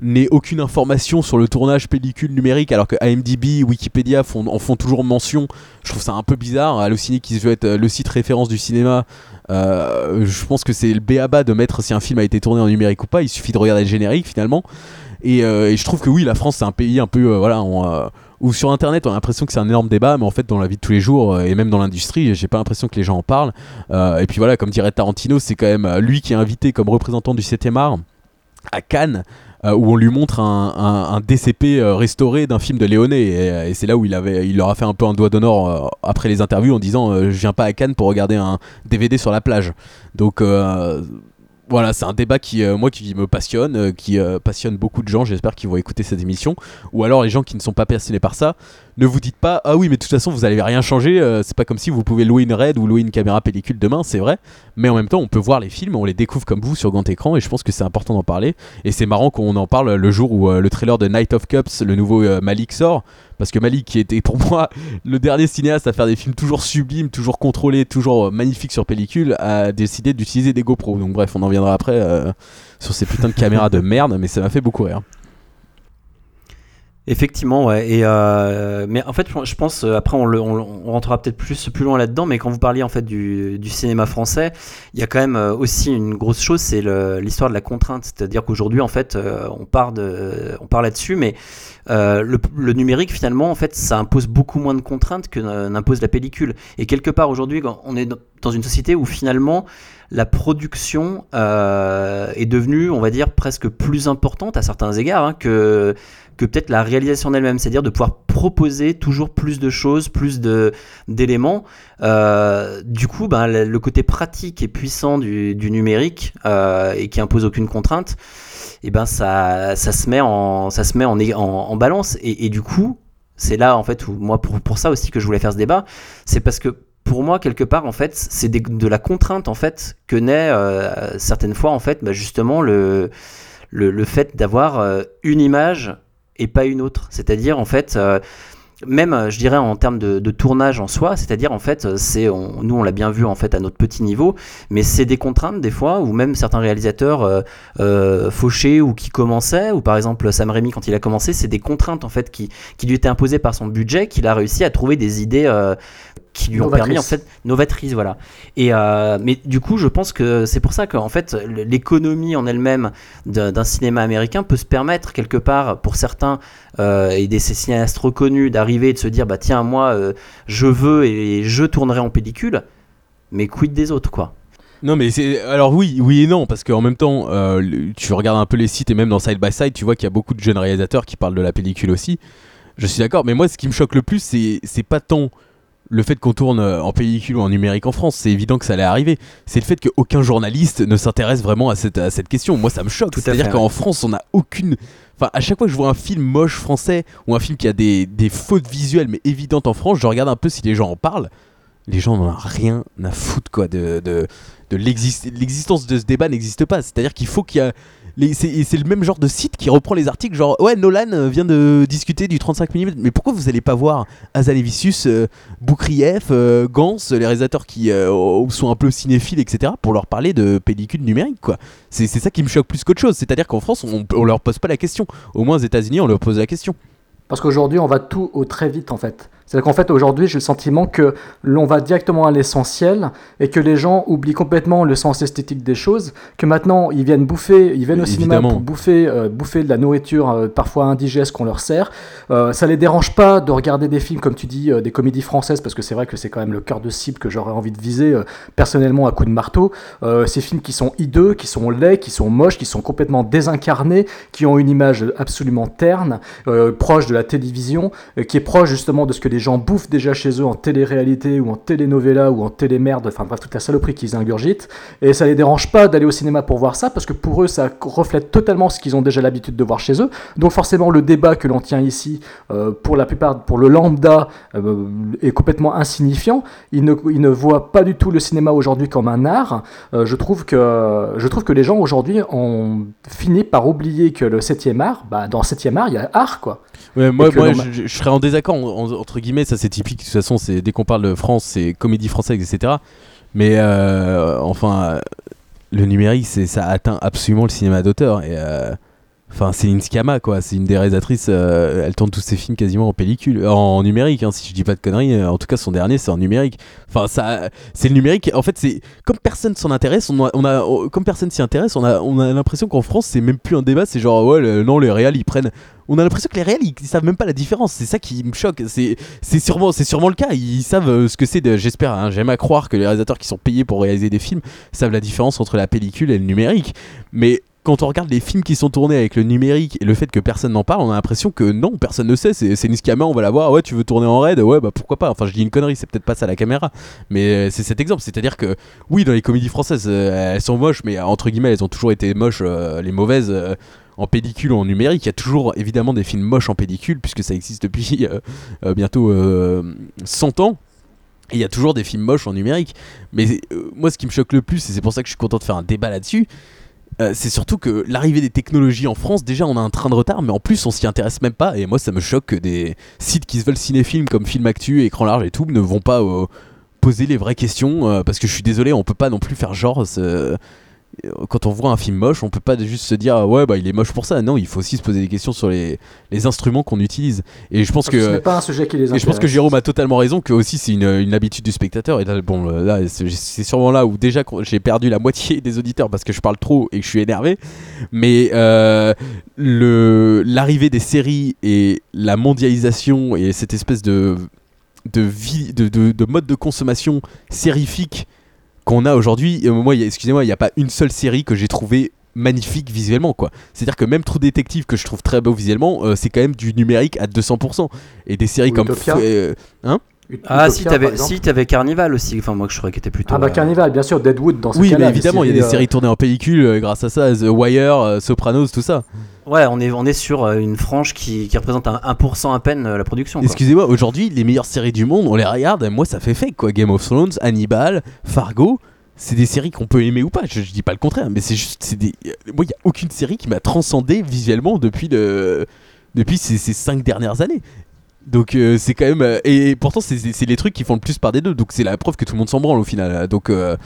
n'ait aucune information sur le tournage pellicule numérique alors que AMDB, Wikipédia font, en font toujours mention. Je trouve ça un peu bizarre. Allociné qui veut être euh, le site référence du cinéma, euh, je pense que c'est le béaba de mettre si un film a été tourné en numérique ou pas. Il suffit de regarder le générique finalement. Et, euh, je trouve que oui, la France c'est un pays un peu euh, voilà euh, où sur internet on a l'impression que c'est un énorme débat, mais en fait dans la vie de tous les jours euh, et même dans l'industrie, j'ai pas l'impression que les gens en parlent. Euh, et puis voilà, comme dirait Tarantino, c'est quand même euh, lui qui est invité comme représentant du 7 art à Cannes. où on lui montre un, DCP restauré d'un film de Léoné et, c'est là où il leur a fait un peu un doigt d'honneur après les interviews en disant je viens pas à Cannes pour regarder un DVD sur la plage donc voilà, c'est un débat qui, euh, moi, qui me passionne, euh, qui euh, passionne beaucoup de gens. J'espère qu'ils vont écouter cette émission. Ou alors les gens qui ne sont pas passionnés par ça, ne vous dites pas ah oui, mais de toute façon vous allez rien changer. euh, c'est pas comme si vous pouvez louer une RED ou louer une caméra pellicule demain, c'est vrai. Mais en même temps, on peut voir les films, on les découvre comme vous sur grand écran, et je pense que c'est important d'en parler. Et c'est marrant qu'on en parle le jour où euh, le trailer de Night of Cups, le nouveau euh, Malik sort. Parce que Malik, qui était pour moi le dernier cinéaste à faire des films toujours sublimes, toujours contrôlés, toujours magnifiques sur pellicule, a décidé d'utiliser des GoPro. Donc bref, on en viendra après sur ces putains de caméras de merde, mais ça m'a fait beaucoup rire. Effectivement, ouais. Et euh, mais en fait, je pense euh, après on, le- rentrera peut-être plus plus loin là-dedans. Mais quand vous parliez en fait du, cinéma français, il y a quand même euh, aussi une grosse chose, c'est l'histoire de la contrainte. C'est-à-dire qu'aujourd'hui, en fait, on part là-dessus, mais le, numérique finalement, en fait, ça impose beaucoup moins de contraintes que n'impose la pellicule. Et quelque part aujourd'hui, on est dans- une société où finalement la production est devenue, on va dire, presque plus importante à certains égards hein, que que peut-être la réalisation en elle-même, c'est-à-dire de pouvoir proposer toujours plus de choses, plus d'éléments. Euh, du coup, ben, le, côté pratique et puissant du, du numérique euh, et qui impose aucune contrainte, et ben ça, ça se met en ça se met en, en, balance et, du coup, c'est là en fait moi pour, pour ça aussi que je voulais faire ce débat, c'est parce que pour moi quelque part en fait c'est de la contrainte en fait que naît euh, certaines fois en fait bah, justement le le, le fait d'avoir une image et pas une autre. C'est-à-dire, en fait, euh, même, euh, je dirais, en termes de, tournage en soi, c'est-à-dire, en fait, c'est, nous, on l'a bien vu, en fait, à notre petit niveau, mais c'est des contraintes, des fois, où même certains réalisateurs euh, euh, fauchés ou qui commençaient, ou par exemple, Sam Raimi, quand il a commencé, c'est des contraintes, en fait, qui, lui étaient imposées par son budget, qu'il a réussi à trouver des idées qui lui ont permis, en fait, novatrices, voilà. Et, euh, mais du coup, je pense que c'est pour ça qu'en fait, l'économie en elle-même d'un cinéma américain peut se permettre quelque part pour certains euh, et des ces cinéastes reconnus d'arriver et de se dire bah tiens moi euh, je veux et je tournerai en pellicule mais quid des autres quoi? Non mais c'est alors oui oui et non parce qu'en même temps euh, tu regardes un peu les sites et même dans Side by Side tu vois qu'il y a beaucoup de jeunes réalisateurs qui parlent de la pellicule aussi. Je suis d'accord mais moi ce qui me choque le plus c'est c'est pas tant le fait qu'on tourne euh, en pellicule ou en numérique en France, c'est évident que ça allait arriver. C'est le fait qu'aucun journaliste ne s'intéresse vraiment à cette, à cette question. Moi, ça me choque. C'est-à-dire qu'en. France, on n'a aucune. Enfin, à chaque fois que je vois un film moche français ou un film qui a des, des fautes visuelles mais évidentes en France, je regarde un peu si les gens en parlent. Les gens n'en ont rien à foutre quoi de, de, de l'exist- l'existence de ce débat n'existe pas. C'est-à-dire qu'il faut qu'il y a c'est le même genre de site qui reprend les articles genre ouais Nolan euh, vient de discuter du 35 mm mais pourquoi vous allez pas voir Azalevicius, euh, Boukrieff, euh, Gans, les réalisateurs qui sont un peu cinéphiles etc pour leur parler de pellicule numérique quoi? C'est ça qui me choque plus qu'autre chose. C'est à dire qu'en France on, on leur pose pas la question. Au moins aux États-Unis on leur pose la question. Parce qu'aujourd'hui, on va tout au très vite en fait. C'est-à-dire qu'en fait, aujourd'hui, j'ai le sentiment que l'on va directement à l'essentiel et que les gens oublient complètement le sens esthétique des choses. Que maintenant, ils viennent bouffer, ils viennent au cinéma pour bouffer, euh, bouffer de la nourriture euh, parfois indigeste qu'on leur sert. Euh, ça les dérange pas de regarder des films, comme tu dis, euh, des comédies françaises, parce que c'est vrai que c'est quand même le cœur de cible que j'aurais envie de viser personnellement à coup de marteau. Ces films qui sont hideux, qui sont laids, qui sont moches, qui sont complètement désincarnés, qui ont une image absolument terne, proche de la télévision, qui est proche justement de ce que les gens bouffent déjà chez eux en télé-réalité ou en télénovela ou en télémerde, enfin bref, toute la saloperie qu'ils ingurgitent. Et ça les dérange pas d'aller au cinéma pour voir ça, parce que pour eux, ça reflète totalement ce qu'ils ont déjà l'habitude de voir chez eux. Donc forcément, le débat que l'on tient ici, euh, pour la plupart, pour le lambda, euh, est complètement insignifiant. Ils ne, ils ne voient pas du tout le cinéma aujourd'hui comme un art. Euh, je, trouve que, je trouve que les gens aujourd'hui ont fini par oublier que le 7e art, bah, dans le 7e art, il y a art, quoi. Ouais, moi, moi je, je serais en désaccord en- en- entre guillemets, ça c'est typique. De toute façon, c'est dès qu'on parle de France, c'est comédie française, etc. Mais euh, enfin, le numérique, ça atteint absolument le cinéma d'auteur. Et euh, enfin, Céline Sciamma, quoi. C'est une des réalisatrices. euh, elle tourne tous ses films quasiment en pellicule, en numérique. hein, si je dis pas de conneries. euh, En tout cas, son dernier, c'est en numérique. Enfin, ça, c'est le numérique. En fait, c'est comme personne s'en intéresse. On a, on- comme personne s'y intéresse, on a, on a l'impression qu'en France, c'est même plus un débat. C'est genre, ouais, non, les réals, ils prennent on a l'impression que les réels ils, ils savent même pas la différence c'est ça qui me choque c'est c'est sûrement c'est sûrement le cas ils savent euh, ce que c'est j'espère hein, j'aime à croire que les réalisateurs qui sont payés pour réaliser des films savent la différence entre la pellicule et le numérique mais quand on regarde les films qui sont tournés avec le numérique et le fait que personne n'en parle, on a l'impression que non, personne ne sait. C'est Niskama, on va la voir. Ouais, tu veux tourner en raid? Ouais, bah pourquoi pas? Enfin, je dis une connerie, c'est peut-être pas ça la caméra. Mais euh, c'est cet exemple. C'est-à-dire que, oui, dans les comédies françaises, euh, elles sont moches, mais euh, entre guillemets, elles ont toujours été moches, les mauvaises. en pellicule ou en numérique, il y a toujours évidemment des films moches en pellicule, puisque ça existe depuis bientôt euh, 100 ans. Il y a toujours des films moches en numérique. Mais moi, ce qui me choque le plus, et c'est pour ça que je suis content de faire un débat là-dessus, euh, c'est surtout que l'arrivée des technologies en France, déjà on a un train de retard, mais en plus on s'y intéresse même pas. Et moi, ça me choque que des sites qui se veulent cinépilms comme Film Actu, Écran Large et tout ne vont pas euh, poser les vraies questions. euh, parce que je suis désolé, on peut pas non plus faire genre. Quand on voit un film moche, on peut pas juste se dire ah ouais bah il est moche pour ça. Non, il faut aussi se poser des questions sur les, les instruments qu'on utilise. Et je pense Parce que ce n'est pas un sujet qui les et je pense que. Jérôme a totalement raison que aussi c'est une, une habitude du spectateur. Et là, bon, là c'est sûrement là où déjà j'ai perdu la moitié des auditeurs parce que je parle trop et que je suis énervé. Mais euh, le l'arrivée des séries et la mondialisation et cette espèce de de vie de, de, de mode de consommation sérifique qu'on a aujourd'hui. euh, Moi, excusez-moi, il n'y a pas une seule série que j'ai trouvé magnifique visuellement quoi. C'est-à-dire que même True Detective que je trouve très beau visuellement, euh, c'est quand même du numérique à 200%. Et des séries Ou comme Utopia. euh, hein? Ah, si t'avais si t'avais Carnival aussi. Enfin, moi, je croyais qu'il était plutôt. Ah bah euh, Carnival, bien sûr, Deadwood dans ce Oui, mais évidemment, il y a des séries, euh, séries tournées en pellicule euh, grâce à ça, The Wire, euh, Sopranos, tout ça. Ouais, on est, on est sur une frange qui, qui représente un 1% à peine la production. Excusez-moi, aujourd'hui, les meilleures séries du monde, on les regarde, moi ça fait fake quoi. Game of Thrones, Hannibal, Fargo, c'est des séries qu'on peut aimer ou pas, je, je dis pas le contraire, mais c'est juste, c'est des... moi il y a aucune série qui m'a transcendé visuellement depuis, le... depuis ces, ces cinq dernières années. Donc euh, c'est quand même... euh, et, pourtant c'est- les trucs qui font le plus par des deux, donc c'est la preuve que tout le monde s'en branle au final. Donc euh,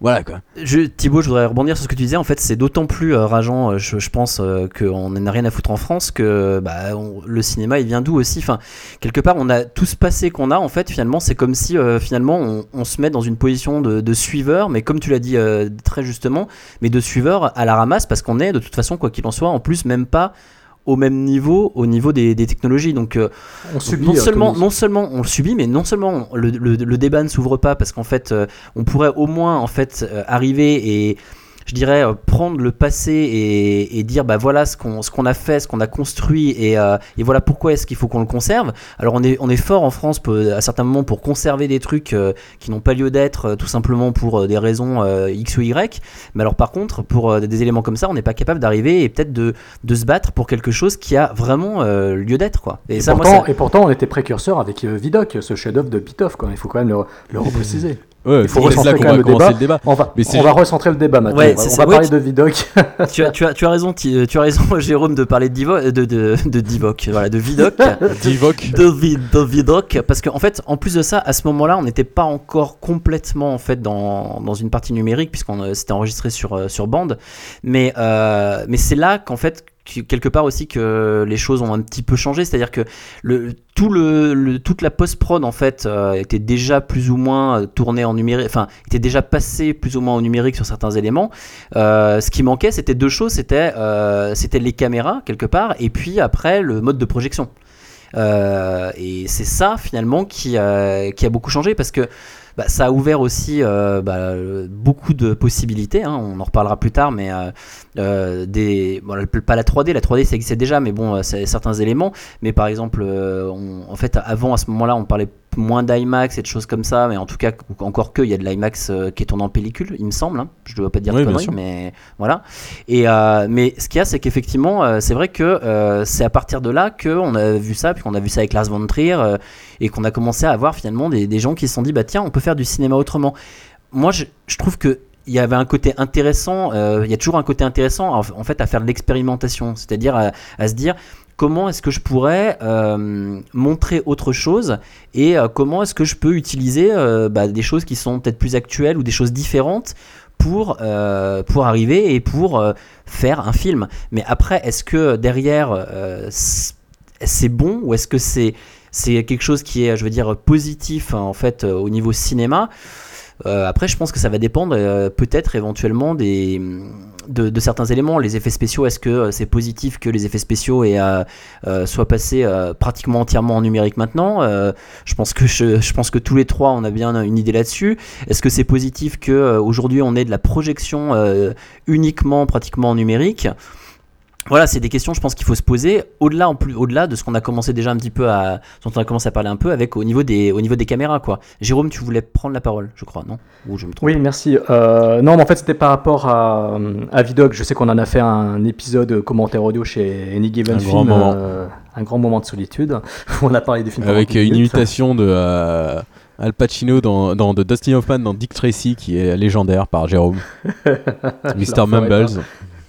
voilà quoi. Je, Thibaut, je voudrais rebondir sur ce que tu disais. En fait, c'est d'autant plus rageant, je, je pense, qu'on n'a rien à foutre en France que bah, le cinéma, il vient d'où aussi? Enfin, quelque part, on a tout ce passé qu'on a. En fait, finalement, c'est comme si finalement on, se met dans une position de, de suiveur, mais comme tu l'as dit très justement, mais de suiveur à la ramasse parce qu'on est de toute façon, quoi qu'il en soit, en plus même pas au même niveau au niveau des, des technologies donc euh, On subit, non seulement on dit. non seulement on le subit mais non seulement le, le- le débat ne s'ouvre pas parce qu'en fait euh, on pourrait au moins en fait euh, arriver et je dirais, euh, prendre le passé et, et dire, bah voilà ce qu'on ce qu'on a fait, ce qu'on a construit, et, euh, et voilà pourquoi est-ce qu'il faut qu'on le conserve. Alors on est, on est fort en France pour- à certains moments pour conserver des trucs euh, qui n'ont pas lieu d'être, tout simplement pour des raisons X ou Y. Mais alors par contre, pour des éléments comme ça, on n'est pas capable d'arriver et peut-être de, de se battre pour quelque chose qui a vraiment lieu d'être, quoi. Et, ça, moi, pourtant, ça- et pourtant, on était précurseur avec Vidocq, ce chef-d'œuvre de Pitoff. Quoi. Il faut quand même le, le repréciser. Ouais, Il faut recentrer là qu'on quand même va le débat. le débat. On va, Mais on va recentrer le débat maintenant. Ouais, on va, on parler de Vidocq. tu, as, tu, as, tu as raison, Ti- tu as raison, Jérôme, de parler de Divo, de, de, de Divock, voilà, de Vidoc. Divock. de, de Vidoc, parce qu'en fait, en plus de ça, à ce moment-là, on n'était pas encore complètement en fait dans, dans une partie numérique, puisqu'on euh, s'était enregistré sur, euh, sur bande. Mais, euh, mais c'est là qu'en fait, quelque part aussi que les choses ont un petit peu changé, c'est-à-dire que le, tout le, le- toute la post-prod en fait euh, était déjà plus ou moins euh, tournée en numérique, enfin était déjà passée plus ou moins au numérique sur certains éléments. Euh, ce qui manquait, c'était deux choses, c'était euh, c'était les caméras quelque part, et puis après le mode de projection. Euh, et c'est ça finalement qui qui a beaucoup changé parce que bah, ça a ouvert aussi euh, bah, beaucoup de possibilités. hein, on en reparlera plus tard, mais euh, euh, des, pas la 3D, la 3D ça existait déjà, mais bon, certains éléments. Mais par exemple, on- en fait, avant à ce moment-là, on parlait moins d'IMAX et de choses comme ça, mais en tout cas, encore que, il y a de l'IMAX euh, qui est tourné en pellicule, il me semble. hein. Je ne dois pas dire Oui, conneries, mais voilà. Et, euh, mais ce qu'il y a, c'est qu'effectivement, euh, c'est vrai que c'est à partir de là qu'on a vu ça, puis qu'on a vu ça avec Lars von Trier, et qu'on a commencé à avoir finalement des, des gens qui se sont dit, bah tiens, on peut faire du cinéma autrement. Moi, je, je trouve que il y avait un côté intéressant, il y a toujours un côté intéressant en, en fait à faire de l'expérimentation, c'est-à-dire à, à se dire comment est-ce que je pourrais euh, montrer autre chose et euh, comment est-ce que je peux utiliser euh, bah, des choses qui sont peut-être plus actuelles ou des choses différentes pour, arriver et pour faire un film. Mais après, est-ce que derrière, c'est bon ou est-ce que c'est quelque chose qui est, je veux dire, positif en fait au niveau cinéma? Euh, après, je pense que ça va dépendre euh, peut-être éventuellement des, de, certains éléments. Les effets spéciaux, est-ce que euh, c'est positif que les effets spéciaux soient passés pratiquement entièrement en numérique maintenant? Je, pense que je, pense que tous les trois, on a bien une idée là-dessus. Est-ce que c'est positif que euh, aujourd'hui on ait de la projection uniquement pratiquement en numérique? Voilà, c'est des questions, je pense qu'il faut se poser au-delà, en plus, au-delà de ce qu'on a commencé déjà un petit peu à, dont on a commencé à parler un peu avec au niveau des, au niveau des caméras, quoi. Jérôme, tu voulais prendre la parole, je crois, non? Ou je me trompe? Oui, merci. Euh, non, mais en fait, c'était par rapport à, à Vidoc. Je sais qu'on en a fait un épisode commentaire audio chez Any Given Un Film. grand moment. euh, un grand moment de solitude. où on a parlé des films Avec une minutes. imitation de euh, Al Pacino dans, dans de Dustin Hoffman dans Dick Tracy qui est légendaire par Jérôme. Mr. Mumbles.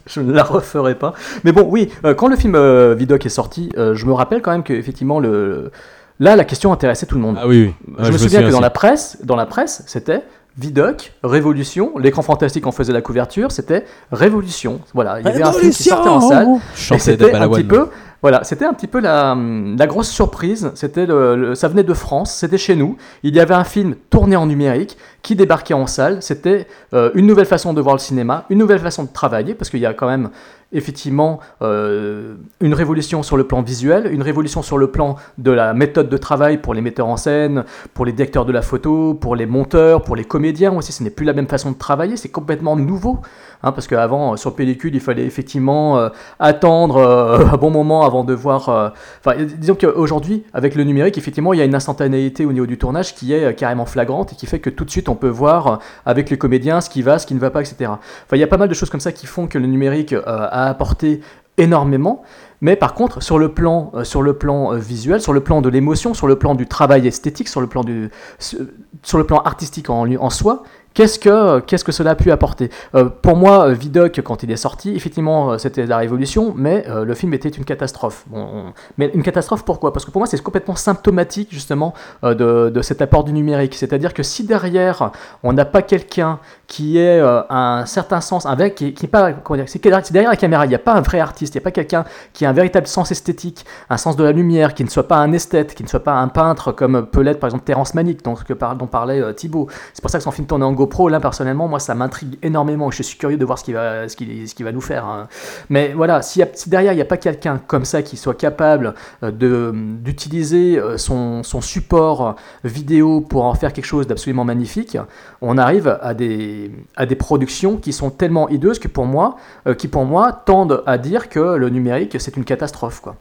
Je ne la referai pas. Mais bon, oui, euh, quand le film euh, Vidoc est sorti, euh, je me rappelle quand même que effectivement le là la question intéressait tout le monde. Ah oui, oui. Je me souviens que dans la presse, dans la presse, c'était Vidoc, Révolution, l'écran fantastique en faisait la couverture, c'était Révolution. Voilà, il y avait un film qui sortait en salle. Chantait Et c'était un petit peu, voilà, c'était un petit peu la, la grosse surprise. C'était le- ça venait de France, c'était chez nous. Il y avait un film tourné en numérique qui débarquait en salle. C'était euh, une nouvelle façon de voir le cinéma, une nouvelle façon de travailler, parce qu'il y a quand même effectivement euh, une révolution sur le plan visuel, une révolution sur le plan de la méthode de travail pour les metteurs en scène, pour les directeurs de la photo, pour les monteurs, pour les comédiens aussi. Ce n'est plus la même façon de travailler, c'est complètement nouveau. Hein, parce qu'avant, euh, sur pellicule, il fallait effectivement euh, attendre euh, un bon moment avant de voir. Enfin, disons qu'aujourd'hui, avec le numérique, effectivement, il y a une instantanéité au niveau du tournage qui est carrément flagrante et qui fait que tout de suite, on peut voir avec les comédiens ce qui va, ce qui ne va pas, etc. Il y a pas mal de choses comme ça qui font que le numérique a apporté énormément. Mais par contre, sur le plan, sur le plan visuel, sur le plan de l'émotion, sur le plan du travail esthétique, sur le plan, du, sur, le plan artistique en soi, qu'est-ce que, qu'est-ce que cela a pu apporter? Euh, Pour moi, euh, Vidocq, quand il est sorti, effectivement, euh, c'était la révolution, mais le film était une catastrophe. Bon, on- Mais une catastrophe, pourquoi? Parce que pour moi, c'est complètement symptomatique, justement, de, de cet apport du numérique. C'est-à-dire que si derrière, on n'a pas quelqu'un qui euh, un certain sens, un vrai, qui, qui est pas, comment dire, c'est derrière la caméra, il n'y a pas un vrai artiste, il n'y a pas quelqu'un qui a un véritable sens esthétique, un sens de la lumière, qui ne soit pas un esthète, qui ne soit pas un peintre comme peut l'être par exemple Terence Malick, dont, dont parlait Thibaut. C'est pour ça que son film tourné en GoPro, là personnellement, moi ça m'intrigue énormément. Je suis curieux de voir ce qu'il va, va nous faire. hein. Mais voilà, si derrière il n'y a pas quelqu'un comme ça qui soit capable euh, d'utiliser euh, son, son support vidéo pour en faire quelque chose d'absolument magnifique, on arrive à des, à des productions qui sont tellement hideuses que pour moi, euh, qui pour moi tendent à dire que le numérique c'est une catastrophe. Quoi.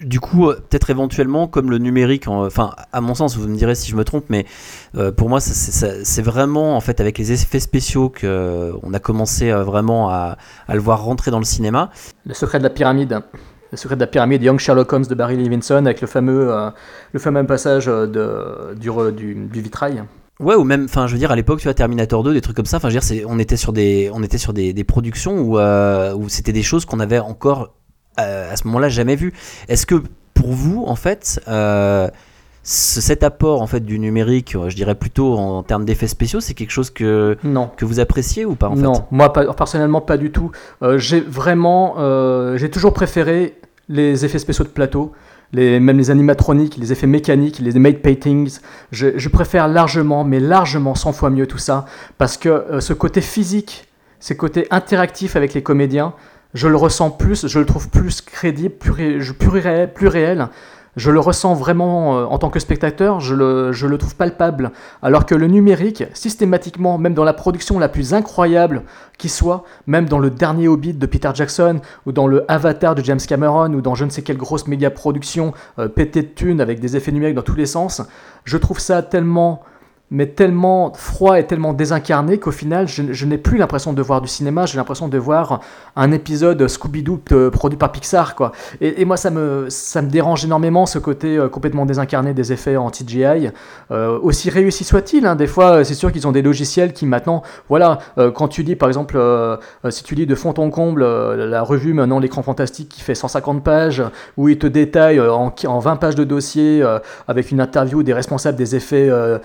Du coup, euh, peut-être éventuellement, comme le numérique, en- enfin, à mon sens, vous me direz si je me trompe, mais euh, pour moi, c'est vraiment, en fait, avec les effets spéciaux qu'on a commencé euh, vraiment à, à le voir rentrer dans le cinéma. Le secret de la pyramide. Le secret de la pyramide, Young Sherlock Holmes de Barry Levinson, avec le fameux, euh, le fameux passage euh, de, du, re- du, du vitrail. Ouais, ou même, enfin, je veux dire, à l'époque, tu vois, Terminator 2, des trucs comme ça. Enfin, je veux dire, c'est- on était sur des, on était sur des, des productions où, euh, où c'était des choses qu'on avait encore euh, à ce moment-là jamais vues. Est-ce que pour vous, en fait, euh, ce- cet apport en fait du numérique, euh, je dirais plutôt en, termes d'effets spéciaux, c'est quelque chose que Non. que vous appréciez ou pas en non, fait? Moi pas- personnellement pas du tout. Euh, j'ai vraiment, euh, j'ai toujours préféré les effets spéciaux de plateau, les, même les animatroniques, les effets mécaniques, les made paintings. Je, je préfère largement, mais largement 100 fois mieux tout ça, parce que euh, ce côté physique, ce côté interactif avec les comédiens, je le ressens plus, je le trouve plus crédible, plus, plus réel. Je le ressens vraiment euh, en tant que spectateur, je le, je le trouve palpable. Alors que le numérique, systématiquement, même dans la production la plus incroyable qui soit, même dans le dernier Hobbit de Peter Jackson, ou dans le Avatar de James Cameron, ou dans je ne sais quelle grosse méga production euh, pétée de thunes avec des effets numériques dans tous les sens, je trouve ça tellement mais tellement froid et tellement désincarné qu'au final, je, n'ai plus l'impression de voir du cinéma, j'ai l'impression de voir un épisode Scooby-Doo euh, produit par Pixar, quoi. Et, moi, ça me, ça me dérange énormément, ce côté euh, complètement désincarné des effets en CGI. Euh, aussi réussi soit-il, hein, des fois, c'est sûr qu'ils ont des logiciels qui maintenant, voilà, quand tu lis, par exemple, si tu lis de fond en comble la revue maintenant, l'écran fantastique qui fait 150 pages, où il te détaille euh, en, en 20 pages de dossier, avec une interview des responsables des effets euh,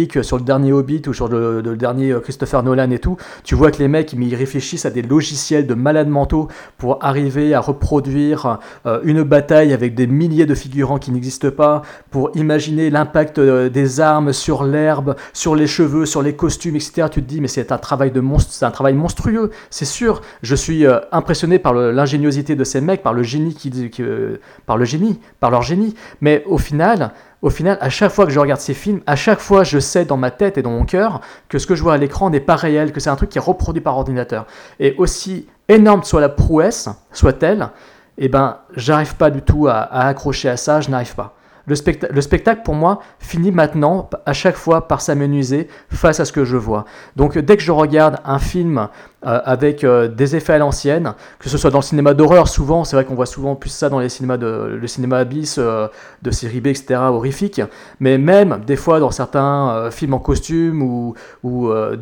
numériques sur le dernier Hobbit ou sur le, dernier euh, Christopher Nolan et tout, tu vois que les mecs ils réfléchissent à des logiciels de malades mentaux pour arriver à reproduire euh, une bataille avec des milliers de figurants qui n'existent pas, pour imaginer l'impact euh, des armes sur l'herbe, sur les cheveux, sur les costumes, etc. Tu te dis mais c'est un travail de c'est un travail monstrueux, c'est sûr. Je suis euh, impressionné par l'ingéniosité de ces mecs, par le génie qui, qui, euh, par le génie, par leur génie. Mais au final, au final, à chaque fois que je regarde ces films, à chaque fois, je sais dans ma tête et dans mon cœur que ce que je vois à l'écran n'est pas réel, que c'est un truc qui est reproduit par ordinateur. Et aussi énorme soit la prouesse, soit-elle, eh ben, j'arrive pas du tout à, à accrocher à ça, je n'arrive pas. Le, le spectacle, pour moi, finit maintenant, à chaque fois, par s'amenuiser face à ce que je vois. Donc, dès que je regarde un film euh, avec euh, des effets à l'ancienne, que ce soit dans le cinéma d'horreur, souvent, c'est vrai qu'on voit souvent plus ça dans les cinémas de, le cinéma abyss, euh, de série B, etc., horrifique, mais même des fois dans certains films en costume ou,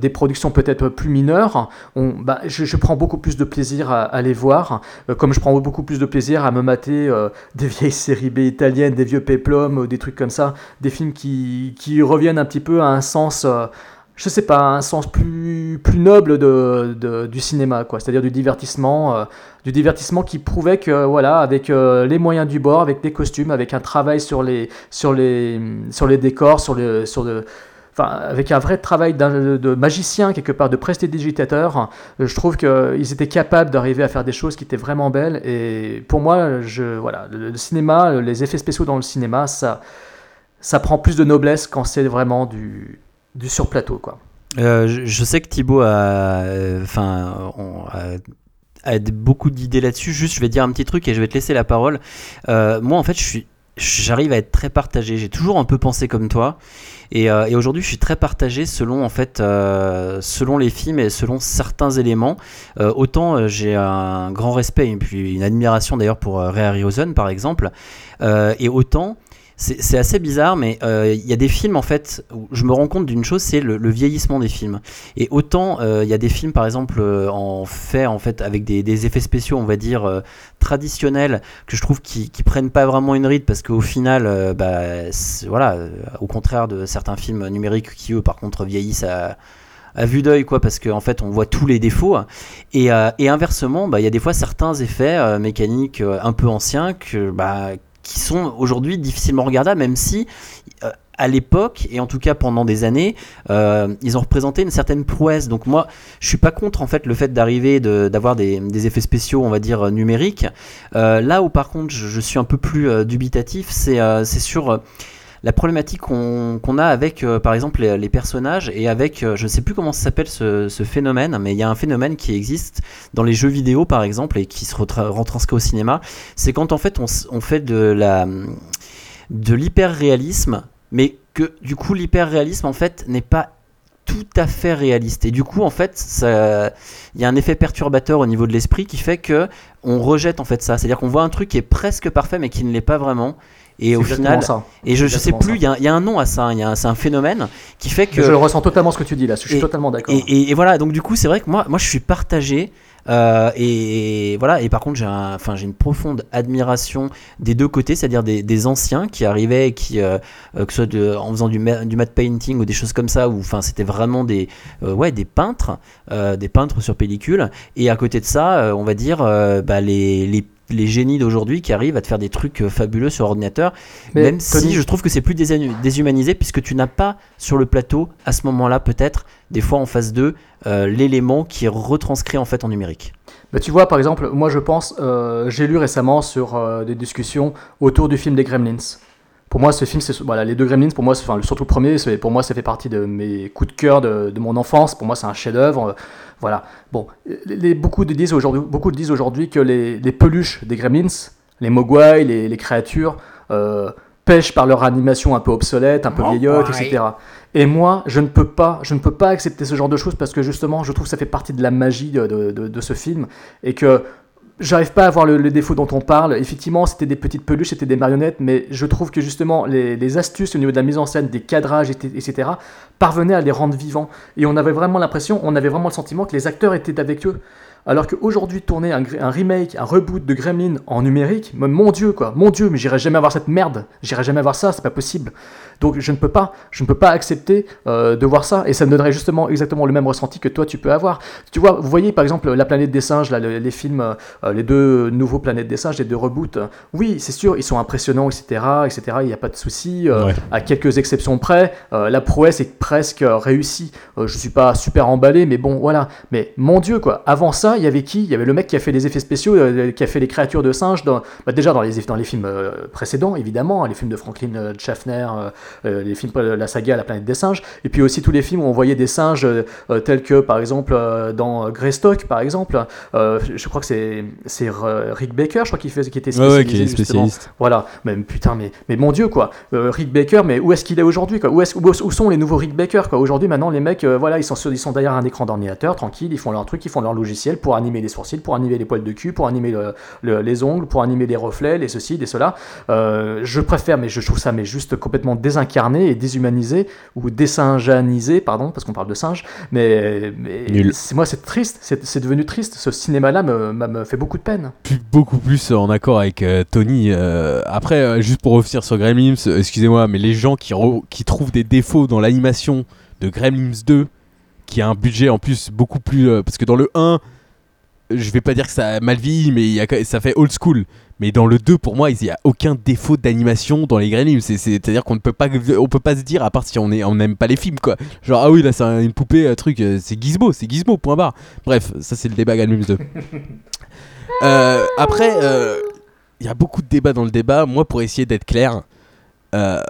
des productions peut-être plus mineures, bah, je, prends beaucoup plus de plaisir à, les voir, comme je prends beaucoup plus de plaisir à me mater des vieilles séries B italiennes, des vieux péplums, des trucs comme ça, des films qui, qui reviennent un petit peu à un sens... euh, je sais pas, un sens plus, noble du cinéma, quoi. C'est-à-dire du divertissement, euh, du divertissement qui prouvait que, voilà, avec euh, les moyens du bord, avec des costumes, avec un travail sur les, sur les, sur les décors, sur le, sur le, avec un vrai travail de magicien quelque part, de prestidigitateur, je trouve qu'ils étaient capables d'arriver à faire des choses qui étaient vraiment belles. Et pour moi, je, voilà, le, cinéma, les effets spéciaux dans le cinéma, ça, ça prend plus de noblesse quand c'est vraiment du, du surplateau, quoi. Euh, je, sais que Thibaut a, enfin, a, beaucoup d'idées là-dessus. Juste, je vais dire un petit truc et je vais te laisser la parole. Euh, moi, en fait, je suis, j'arrive à être très partagé. J'ai toujours un peu pensé comme toi, et, euh, et aujourd'hui, je suis très partagé selon en fait, euh, selon les films et selon certains éléments. Euh, autant j'ai un grand respect et puis une admiration d'ailleurs pour Ray Harryhausen, par exemple, et autant c'est assez bizarre, mais euh, il y a des films en fait où je me rends compte d'une chose, c'est le, vieillissement des films. Et autant euh, il y a des films par exemple euh, en fait en fait avec des, effets spéciaux, on va dire traditionnels, que je trouve qui, qui prennent pas vraiment une ride parce qu'au final, bah, voilà, au contraire de certains films numériques qui eux par contre vieillissent à vue d'œil quoi parce qu'en fait on voit tous les défauts et, et inversement bah, il y a des fois certains effets mécaniques un peu anciens que bah, qui sont aujourd'hui difficilement regardables même si euh, à l'époque, et en tout cas pendant des années, euh, ils ont représenté une certaine prouesse. Donc moi, je suis pas contre en fait le fait d'arriver d'avoir des, effets spéciaux, on va dire euh, numériques. Là où par contre je, suis un peu plus dubitatif, c'est c'est sur la problématique qu'on a avec, euh, par exemple, les, personnages et avec, euh, je sais plus comment s'appelle ce, phénomène, mais il y a un phénomène qui existe dans les jeux vidéo, par exemple, et qui se retra- retranscrit au cinéma. C'est quand en fait on, fait de l'hyper-réalisme, mais que du coup l'hyper-réalisme en fait n'est pas tout à fait réaliste. Et du coup, en fait, il y a un effet perturbateur au niveau de l'esprit qui fait que on rejette en fait ça. C'est-à-dire qu'on voit un truc qui est presque parfait, mais qui ne l'est pas vraiment. Et au final, ça. et je, je sais plus, il y, a- il y a un nom à ça. hein. C'est un phénomène qui fait que Je ressens totalement ce que tu dis là, je suis Et- totalement d'accord. et, et- et voilà, donc du coup, c'est vrai que moi, moi, je suis partagé. euh, et, et voilà, et par contre, j'ai un- enfin, j'ai une profonde admiration des deux côtés, c'est-à-dire des, des anciens qui arrivaient, qui, euh, euh, que ce soit de- en faisant du, ma- du matte painting ou des choses comme ça, où enfin, c'était vraiment des, euh, ouais, des peintres, des peintres sur pellicule. Et à côté de ça, on va dire bah, les, les les génies d'aujourd'hui qui arrivent à te faire des trucs euh, fabuleux sur ordinateur, Mais même Tony- si je trouve que c'est plus déshumanisé puisque tu n'as pas sur le plateau à ce moment-là peut-être des fois en phase 2 euh, l'élément qui est retranscrit en fait en numérique. Bah, tu vois, par exemple, moi je pense, euh, j'ai lu récemment sur euh, des discussions autour du film des Gremlins. Pour moi, ce film, c'est voilà, les deux Gremlins. Pour moi, enfin, surtout le premier, pour moi, ça fait partie de mes coups de cœur de, de mon enfance. Pour moi, c'est un chef-d'œuvre. euh, Voilà. Bon, les, les- beaucoup de disent aujourd'hui, beaucoup disent aujourd'hui que les, les peluches des Gremlins, les Mogwai, les, créatures, euh, pêchent par leur animation un peu obsolète, un peu vieillotte, etc. Et moi, je ne peux pas, je ne peux pas accepter ce genre de choses parce que justement, je trouve que ça fait partie de la magie de, de- de- de ce film et que j'arrive pas à voir le, défaut dont on parle. Effectivement, c'était des petites peluches, c'était des marionnettes, mais je trouve que justement les, astuces au niveau de la mise en scène, des cadrages, et- etc., parvenaient à les rendre vivants. Et on avait vraiment l'impression, on avait vraiment le sentiment que les acteurs étaient avec eux. Alors qu'aujourd'hui, tourner un, un remake, un reboot de Gremlin en numérique, mon Dieu, quoi, mon Dieu, mais j'irai jamais voir cette merde, j'irai jamais voir ça, c'est pas possible. Donc je ne peux pas, je ne peux pas accepter euh, de voir ça, et ça me donnerait justement exactement le même ressenti que toi tu peux avoir. Tu vois, vous voyez par exemple La planète des singes, là, les films, euh, les deux nouveaux planètes des singes, les deux reboots. Oui, c'est sûr, ils sont impressionnants, etc., etc. Il n'y a pas de souci. euh, Ouais. À quelques exceptions près, euh, la prouesse est presque euh, réussie. Euh, je suis pas super emballé, mais bon, voilà. Mais mon Dieu, quoi. Avant ça, il y avait qui? Il y avait le mec qui a fait les effets spéciaux, euh, qui a fait les créatures de singes, dans, bah, déjà dans les, dans les films euh, précédents, évidemment, hein, les films de Franklin euh, Schaffner, euh, les films, euh, la saga La planète des singes, et puis aussi tous les films où on voyait des singes euh, euh, tels que, par exemple, dans Greystock, par exemple, je crois que c'est c'est Rick Baker, je crois qu'il fait, qui était Ouais, ouais, qui est spécialiste. Voilà, mais putain, mais, mais mon Dieu, quoi. Rick Baker, mais où est-ce qu'il est aujourd'hui, quoi? Où, est-ce- où, où sont les nouveaux Rick Baker, quoi? Aujourd'hui, maintenant, les mecs, voilà, ils sont, ils sont derrière un écran d'ordinateur, tranquille, ils font leur truc, ils font leur logiciel pour animer les sourcils, pour animer les poils de cul, pour animer le- le- les ongles, pour animer les reflets, les ceci, les cela. Euh, je préfère, mais je trouve ça mais juste complètement désincarné et déshumanisé, ou désingeanisé, pardon, parce qu'on parle de singe, mais, mais moi, c'est triste, c'est devenu triste. Ce cinéma-là me, me- me fait beaucoup de peine. beaucoup plus en accord avec euh, Tony. euh, après, euh, juste pour revenir sur Gremlins, excusez-moi, mais les gens qui, trouvent des défauts dans l'animation de Gremlins 2, qui a un budget en plus beaucoup plus. euh, parce que dans le 1, je vais pas dire que ça a mal vieilli, mais y a, ça fait old school. Mais dans le 2, pour moi, il n'y a aucun défaut d'animation dans les Gremlins. C'est- c'est- C'est-à-dire qu'on ne peut pas, on peut pas se dire, à part si on est- on n'aime pas les films, quoi. Genre, ah oui, là, c'est un- une poupée, un truc, euh, c'est Gizmo, c'est Gizmo, point barre. Bref, ça, c'est le débat Gremlins 2. Euh, après, euh, il y a beaucoup de débats dans le débat. Moi, pour essayer d'être clair, euh,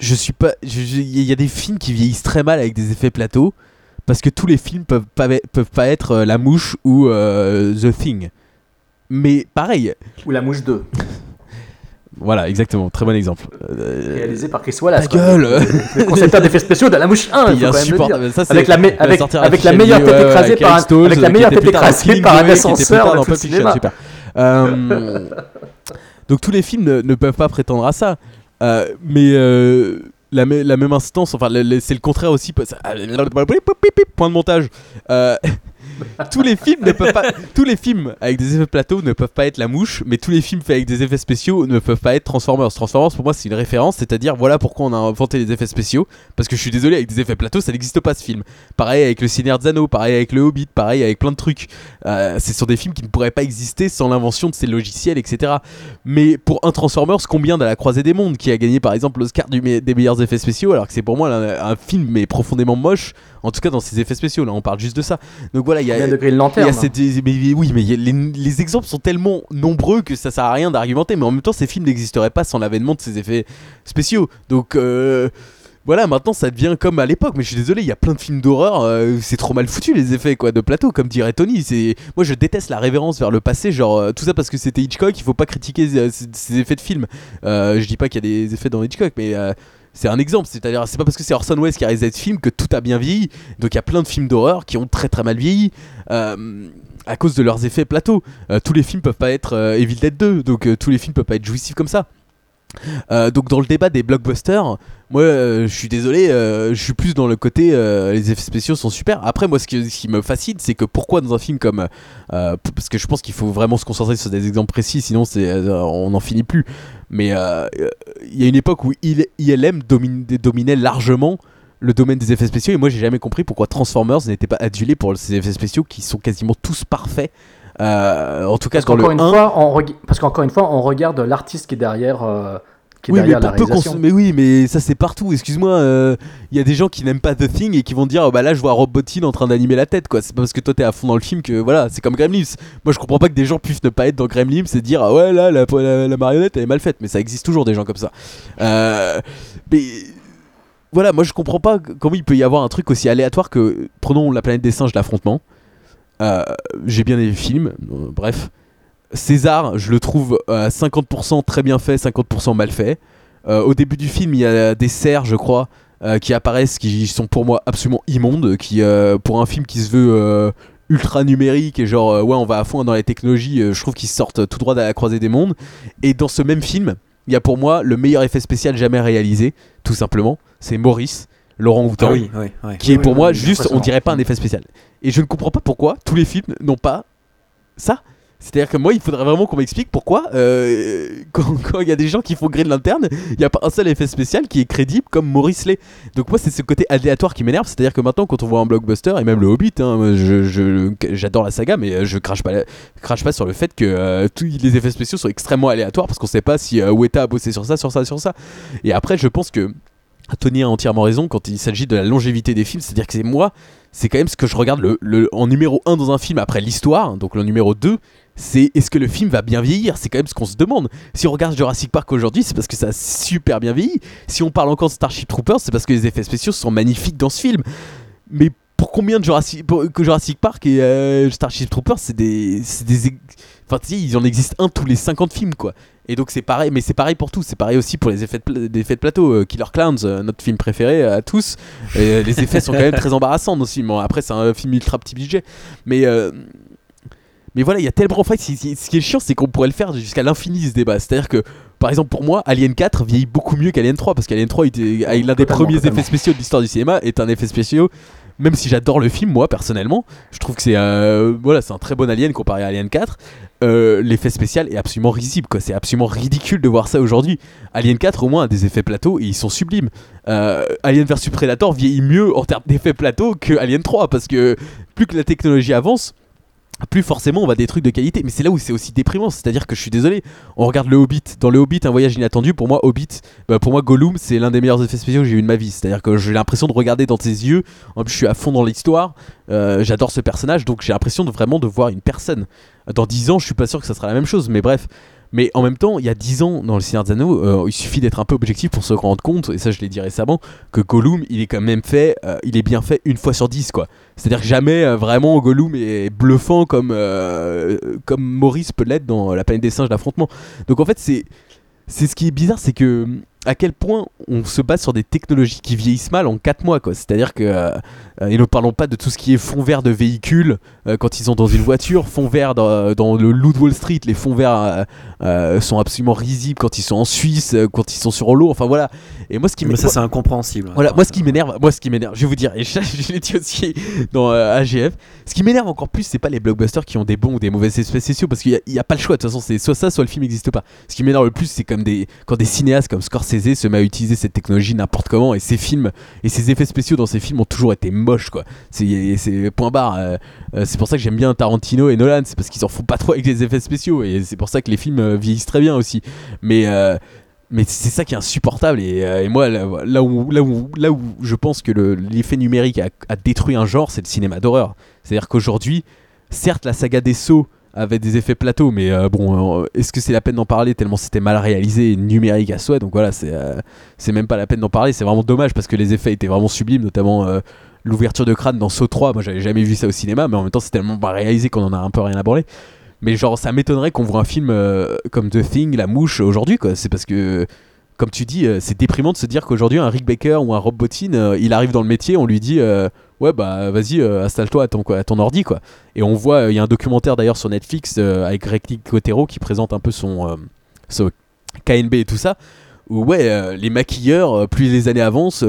je suis pas. Il y a des films qui vieillissent très mal avec des effets plateaux parce que tous les films peuvent pas, peuvent pas être euh, La Mouche ou euh, The Thing. Mais pareil. Ou La Mouche 2. Voilà, exactement. Très bon exemple. Euh, réalisé par Chris Wallace. Ta gueule Le, concepteur d'effets spéciaux de la mouche 1, il Il est faut quand même le insupportable. dire. Ça, c'est- avec la, me- avec, avec meilleure tête écrasée par un, avec la meilleure tête écrasée par un ascenseur dans le cinéma. super. Euh, donc tous les films ne, ne peuvent pas prétendre à ça. Euh, mais euh, la, la même instance, enfin c'est le contraire aussi. parce- Point de montage. Euh, tous les films ne peuvent pas, tous les films avec des effets plateaux ne peuvent pas être la mouche, mais tous les films faits avec des effets spéciaux ne peuvent pas être Transformers. Transformers pour moi c'est une référence, c'est-à-dire voilà pourquoi on a inventé les effets spéciaux, parce que je suis désolé avec des effets plateaux ça n'existe pas ce film. Pareil avec le Seigneur Anneaux, pareil avec le Hobbit, pareil avec plein de trucs. Euh, c'est sur des films qui ne pourraient pas exister sans l'invention de ces logiciels, etc. Mais pour un Transformers, combien de la croisée des mondes qui a gagné par exemple l'Oscar des meilleurs effets spéciaux, alors que c'est pour moi un, un film mais profondément moche, en tout cas dans ses effets spéciaux. Là, on parle juste de ça. Donc voilà, il y a, Combien de Green il Lantern y a cette- mais- oui, mais il y a- les, les exemples sont tellement nombreux que ça sert à rien d'argumenter. Mais en même temps, ces films n'existeraient pas sans l'avènement de ces effets spéciaux. Donc euh, voilà, maintenant ça devient comme à l'époque. Mais je suis désolé, il y a plein de films d'horreur. euh, c'est trop mal foutu les effets quoi de plateau, comme dirait Tony. C'est moi je déteste la révérence vers le passé. Genre euh, tout ça parce que c'était Hitchcock. Il faut pas critiquer ces, ces effets de film. Euh, je dis pas qu'il y a des effets dans Hitchcock, mais c'est un exemple, c'est-à-dire c'est pas parce que c'est Orson Welles qui a réalisé ce film que tout a bien vieilli. Donc il y a plein de films d'horreur qui ont très très mal vieilli euh, à cause de leurs effets plateaux. Euh, tous les films peuvent pas être euh, Evil Dead 2, donc tous les films peuvent pas être jouissifs comme ça. Euh, donc dans le débat des blockbusters, moi euh, je suis désolé, euh, je suis plus dans le côté les effets spéciaux sont super. Après moi ce qui, me fascine c'est que pourquoi dans un film comme parce que je pense qu'il faut vraiment se concentrer sur des exemples précis sinon c'est on n'en finit plus. Mais il y a une époque où il- ILM dominait largement le domaine des effets spéciaux et moi j'ai jamais compris pourquoi Transformers n'était pas adulé pour ces effets spéciaux qui sont quasiment tous parfaits. Euh, en tout cas Parce dans le une 1, fois, on parce qu'encore une fois, on regarde l'artiste qui est derrière, euh, qui est oui, mais, la réalisation. mais oui, mais ça c'est partout. Excuse-moi, euh, il y a des gens qui n'aiment pas The Thing et qui vont dire oh, bah là je vois Rob Bottin en train d'animer la tête quoi. C'est pas parce que toi t'es à fond dans le film que voilà, c'est comme Gremlins. Moi je comprends pas que des gens puissent ne pas être dans Gremlins et dire ah ouais là la, la- la marionnette elle est mal faite, mais ça existe toujours des gens comme ça. Euh, mais voilà, moi je comprends pas comment il peut y avoir un truc aussi aléatoire que prenons la planète des singes l'affrontement. Euh, J'ai bien aimé le film, euh, bref. César, je le trouve à 50% très bien fait, 50% mal fait. Euh, au début du film, il y a des cerfs, je crois, euh, qui apparaissent, qui sont pour moi absolument immondes, qui euh, pour un film qui se veut euh, ultra numérique et genre euh, ouais on va à fond dans les technologies, euh, je trouve qu'ils sortent tout droit de la croisée des mondes. Et dans ce même film, il y a pour moi le meilleur effet spécial jamais réalisé, tout simplement, c'est Maurice. Laurent Houtan, Ah oui, oui, oui. qui est pour oui, moi oui, juste, on dirait pas un effet spécial. Et je ne comprends pas pourquoi tous les films n'ont pas ça. C'est-à-dire que moi, il faudrait vraiment qu'on m'explique pourquoi, euh, quand il y a des gens qui font Green Lantern, il n'y a pas un seul effet spécial qui est crédible comme Maurice Lay. Donc moi, c'est ce côté aléatoire qui m'énerve. C'est-à-dire que maintenant, quand on voit un blockbuster, et même le Hobbit, hein, moi, je- je- j'adore la saga, mais euh, je crache pas, crache pas sur le fait que euh, tous les effets spéciaux sont extrêmement aléatoires parce qu'on sait pas si euh, Weta a bossé sur ça, sur ça, sur ça. Et après, je pense que Tony a entièrement raison quand il s'agit de la longévité des films, c'est-à-dire que c'est moi, c'est quand même ce que je regarde le, en numéro 1 dans un film après l'histoire, donc le numéro 2, c'est est-ce que le film va bien vieillir C'est quand même ce qu'on se demande. Si on regarde Jurassic Park aujourd'hui, c'est parce que ça a super bien vieilli. Si on parle encore de Starship Troopers, c'est parce que les effets spéciaux sont magnifiques dans ce film. Mais pour combien de Jurassic, que Jurassic Park et euh, Starship Troopers, c'est des, c'est des, enfin tu sais, il en existe un tous les 50 films quoi. Et donc c'est pareil, mais c'est pareil pour tout. C'est pareil aussi pour les effets de, effets de plateau. Euh, Killer Clowns, euh, notre film préféré euh, à tous. Et, les effets sont quand même très embarrassants dans ce film. Bon, après c'est un film ultra petit budget, mais mais voilà, il y a tellement en fait, ce qui est chiant, c'est qu'on pourrait le faire jusqu'à l'infini ce débat. C'est-à-dire que, par exemple, pour moi, Alien 4 vieillit beaucoup mieux qu'Alien 3 parce qu'Alien 3 était l'un des premiers totalement. effets spéciaux de l'histoire du cinéma est un effet spéciaux. Même si j'adore le film, moi personnellement, je trouve que c'est euh, voilà, c'est un très bon Alien comparé à Alien 4. Euh, L'effet spécial est absolument risible, quoi. C'est absolument ridicule de voir ça aujourd'hui. Alien 4 au moins a des effets plateaux et ils sont sublimes. Euh, Alien vs Predator vieillit mieux en termes d'effets plateaux que Alien 3 parce que plus que la technologie avance, plus forcément on va des trucs de qualité. Mais c'est là où c'est aussi déprimant, c'est-à-dire que je suis désolé, on regarde le Hobbit. Dans le Hobbit, un voyage inattendu, pour moi, Hobbit, bah, pour moi, Gollum, c'est l'un des meilleurs effets spéciaux que j'ai eu de ma vie. C'est-à-dire que j'ai l'impression de regarder dans ses yeux. En plus, je suis à fond dans l'histoire. Euh, J'adore ce personnage, donc j'ai l'impression de vraiment de voir une personne. Dans 10 ans, je suis pas sûr que ça sera la même chose, mais bref. Mais en même temps, il y a 10 ans, dans le Seigneur des euh, il suffit d'être un peu objectif pour se rendre compte, et ça je l'ai dit récemment, que Gollum, il est quand même fait, euh, il est bien fait une fois sur 10, quoi. C'est-à-dire que jamais euh, vraiment Gollum est bluffant comme, Maurice peut l'être dans La planète des singes, l'affrontement. Donc en fait. C'est ce qui est bizarre, c'est que à quel point on se base sur des technologies qui vieillissent mal en 4 mois. C'est-à-dire que, euh, euh, et ne parlons pas de tout ce qui est fond vert de véhicules euh, quand ils sont dans une voiture, fond vert dans, dans le Loup de Wall Street, les fonds verts euh, euh, sont absolument risibles quand ils sont en Suisse, euh, quand ils sont sur l'eau, enfin voilà. Et moi, ce qui Mais ça, c'est incompréhensible. voilà, moi ce qui m'énerve, moi ce qui m'énerve, je vais vous dire, et je, je l'ai dit aussi dans euh, AGF, ce qui m'énerve encore plus, c'est pas les blockbusters qui ont des bons ou des mauvais effets spéciaux, parce qu'il n'y a, pas le choix, de toute façon, c'est soit ça, soit le film n'existe pas. Ce qui m'énerve le plus, c'est comme des, quand des cinéastes comme Scorsese se met à utiliser cette technologie n'importe comment, et ces films, et ces effets spéciaux dans ces films ont toujours été moches, quoi. C'est point barre. euh, euh, c'est pour ça que j'aime bien Tarantino et Nolan, c'est parce qu'ils en font pas trop avec les effets spéciaux, et c'est pour ça que les films euh, vieillissent très bien aussi. Mais. mais c'est ça qui est insupportable et, moi là, où, là, où, là où je pense que le- l'effet numérique a, a détruit un genre c'est le cinéma d'horreur c'est à dire qu'aujourd'hui certes la saga des sauts avait des effets plateaux mais euh, bon euh, est-ce que c'est la peine d'en parler tellement c'était mal réalisé et numérique à souhait? Donc voilà c'est euh, même pas la peine d'en parler c'est vraiment dommage parce que les effets étaient vraiment sublimes notamment l'ouverture de crâne dans Saut 3 moi j'avais jamais vu ça au cinéma mais en même temps c'est tellement pas réalisé qu'on en a un peu rien à branler. Mais genre ça m'étonnerait qu'on voit un film comme The Thing, La Mouche aujourd'hui quoi. C'est parce que comme tu dis, euh, c'est déprimant de se dire qu'aujourd'hui un Rick Baker ou un Rob Bottin, euh, il arrive dans le métier, on lui dit euh, ouais bah vas-y installe-toi à ton ordi quoi. Et on voit, il y a un documentaire d'ailleurs sur Netflix avec Greg Nicotero qui présente un peu son, KNB et tout ça. Où ouais, les maquilleurs, plus les années avancent,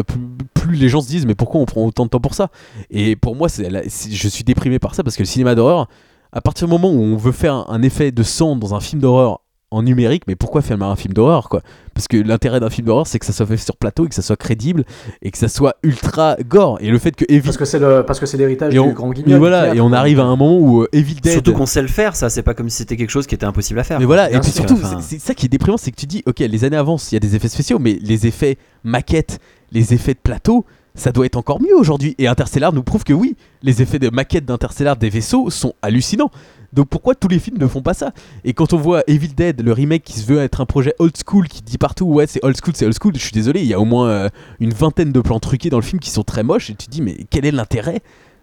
plus, les gens se disent mais pourquoi on prend autant de temps pour ça? Et pour moi, je suis déprimé par ça parce que le cinéma d'horreur, à partir du moment où on veut faire un effet de sang dans un film d'horreur en numérique, mais pourquoi faire un film d'horreur quoi? Parce que l'intérêt d'un film d'horreur, c'est que ça soit fait sur plateau et que ça soit crédible et que ça soit ultra gore. Et le fait que Evil Parce que c'est le, parce que c'est l'héritage et du on, grand guignol. du voilà, et on arrive à un moment où euh, Evil Dead. Surtout qu'on sait le faire, ça. C'est pas comme si c'était quelque chose qui était impossible à faire. Mais voilà, et puis surtout, Enfin, c'est ça qui est déprimant, c'est que tu dis, ok, les années avancent, il y a des effets spéciaux, mais les effets maquettes, les effets de plateau, ça doit être encore mieux aujourd'hui. Et Interstellar nous prouve que oui, les effets de maquettes d'Interstellar des vaisseaux sont hallucinants. Donc pourquoi tous les films ne font pas ça? Et quand on voit Evil Dead, le remake qui se veut être un projet old school, qui dit partout ouais c'est old school, c'est old school, je suis désolé, il y a au moins euh, une vingtaine de plans truqués dans le film qui sont très moches, et tu te dis mais quel est l'intérêt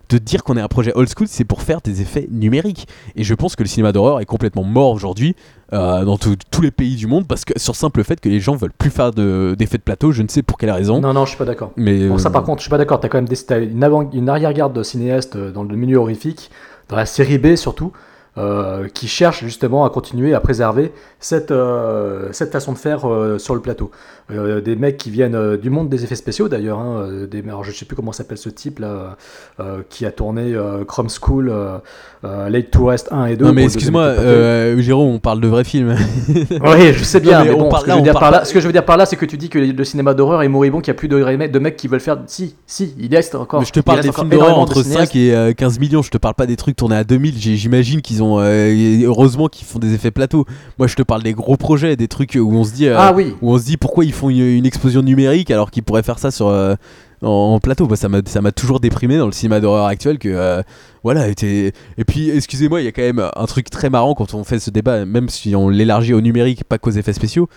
de dire qu'on est un projet old school, c'est pour faire des effets numériques? Et je pense que le cinéma d'horreur est complètement mort aujourd'hui euh, dans tout- tous les pays du monde parce que sur simple fait que les gens veulent plus faire de- d'effets de, plateau. Je ne sais pour quelle raison. Non, non, je suis pas d'accord. Mais Bon, ça, euh, par contre, je suis pas d'accord. T'as quand même des, une, avant- une arrière-garde de cinéastes dans le milieu horrifique, dans la série B surtout, euh, qui cherchent justement à continuer à préserver cette, euh, cette façon de faire euh, sur le plateau. Des mecs qui viennent du monde des effets spéciaux d'ailleurs. Hein, des, alors, je sais plus comment s'appelle ce type là, qui a tourné Chrome School, euh, euh, Late to Rest 1 et 2. non mais excuse-moi, Jérôme, on parle de vrais films. Oui, je sais bien, Non, mais mais, on bon, parle- ce, que là, je veux on dire parle par pas- là, ce que je veux dire par là, c'est que tu dis que le cinéma d'horreur est moribond, qu'il n'y a plus de, de mecs qui veulent faire. Si, si, il reste encore. Mais je te parle des films d'horreur de entre cinéastes. 5 et euh, 15 millions. Je te parle pas des trucs tournés à 2000. J'ai- J'imagine qu'ils ont. Euh, heureusement qu'ils font des effets plateau. Moi, je te parle des gros projets, des trucs où on se dit. euh, Ah oui. Où on se dit pourquoi ils font une, une explosion numérique alors qu'ils pourraient faire ça sur. euh, en, en plateau, Bah, ça m'a ça m'a toujours déprimé dans le cinéma d'horreur actuel que voilà et puis excusez-moi il y a quand même un truc très marrant quand on fait ce débat même si on l'élargit au numérique pas qu'aux effets spéciaux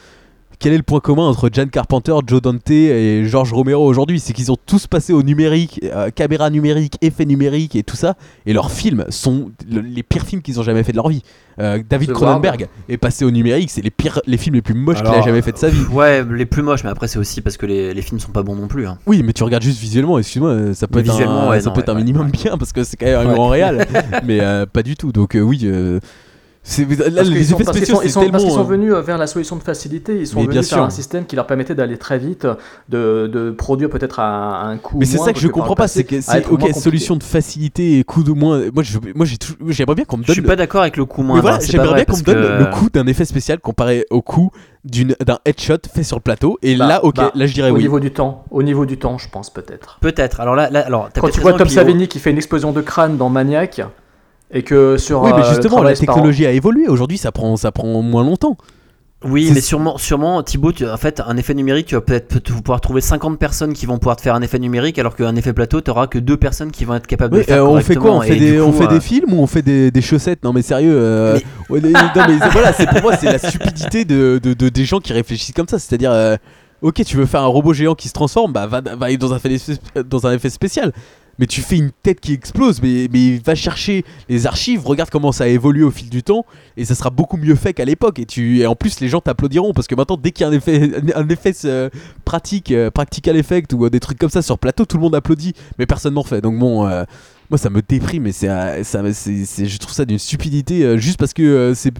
quel est le point commun entre John Carpenter, Joe Dante et George Romero aujourd'hui? C'est qu'ils ont tous passé au numérique, euh, caméra numérique, effets numériques et tout ça, et leurs films sont le- les pires films qu'ils ont jamais fait de leur vie. Euh, David Cronenberg Ward. est passé au numérique, c'est les pires, les films les plus moches qu'il a jamais fait de sa vie. Ouais, les plus moches, mais après c'est aussi parce que les, les films sont pas bons non plus. hein. Oui, mais tu regardes juste visuellement, excuse-moi, ça peut Mais être un, ouais, ça non, peut être ouais, un ouais, minimum bien parce que c'est quand même un grand réal, mais euh, pas du tout. Donc oui, là, les effets spéciaux sont- ils c'est sont- parce qu'ils tellement. sont venus euh, vers la solution de facilité, ils sont Mais bien venus vers sûr. un système qui leur permettait d'aller très vite, de, de produire peut-être à, à un coût. Mais c'est ça que je comprends pas, c'est que c'est ok moins solution de facilité et coût de moins. Moi, je, moi j'aimerais bien qu'on me Je donne. suis le- pas d'accord avec le voilà, hein, c'est j'aimerais pas bien qu'on me donne que- le coût d'un effet spécial comparé au coût d'une d'un headshot fait sur le plateau. Et Bah, là, ok, bah, là je dirais au oui. niveau du temps, au niveau du temps, je pense peut-être. Peut-être. Alors là, là alors, t'as Quand tu vois Tom Savini qui fait une explosion de crâne dans Maniac et que sur Oui, mais euh, le justement, la technologie a évolué. Aujourd'hui, ça prend, ça prend moins longtemps. Oui, mais sûrement, sûrement, Thibaut, tu- en fait, un effet numérique, tu vas peut-être peut- pouvoir trouver 50 personnes qui vont pouvoir te faire un effet numérique, alors qu'un effet plateau, tu auras que deux personnes qui vont être capables de Oui, le faire euh, on fait quoi? On fait, des, on fait euh, des films ou on fait des, des chaussettes? Non, mais sérieux. euh, ouais, non, mais c'est- voilà, c'est pour moi, c'est la stupidité de, de- de- des gens qui réfléchissent comme ça. C'est-à-dire, euh, ok, tu veux faire un robot géant qui se transforme, bah va, va aller dans un, effet, dans un effet spécial. Mais tu fais une tête qui explose. Mais, mais va chercher les archives, regarde comment ça a évolué au fil du temps, et ça sera beaucoup mieux fait qu'à l'époque. Et, et en plus, les gens t'applaudiront parce que maintenant, dès qu'il y a un effet, un euh, pratique, euh, practical effect ou des trucs comme ça sur plateau, tout le monde applaudit, mais personne n'en fait. Donc bon. euh, moi ça me déprime mais c'est euh, c'est je trouve ça d'une stupidité juste parce que c'est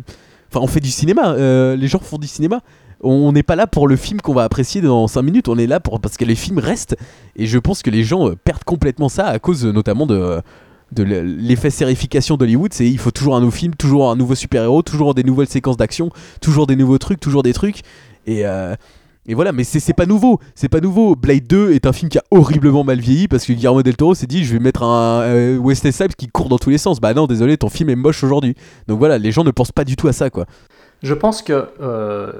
enfin on fait du cinéma les gens font du cinéma on n'est pas là pour le film qu'on va apprécier dans 5 minutes on est là pour parce que les films restent et je pense que les gens euh, perdent complètement ça à cause notamment de l'effet sérification d'Hollywood, c'est il faut toujours un nouveau film, toujours un nouveau super-héros, toujours des nouvelles séquences d'action, toujours des nouveaux trucs, toujours des trucs. Et, euh, voilà, mais c'est c'est pas nouveau, c'est pas nouveau. Blade 2 est un film qui a horriblement mal vieilli parce que Guillermo del Toro s'est dit je vais mettre un euh, Wesley Snipes qui court dans tous les sens. Bah non, désolé, ton film est moche aujourd'hui. Donc voilà, les gens ne pensent pas du tout à ça quoi. Je pense que euh,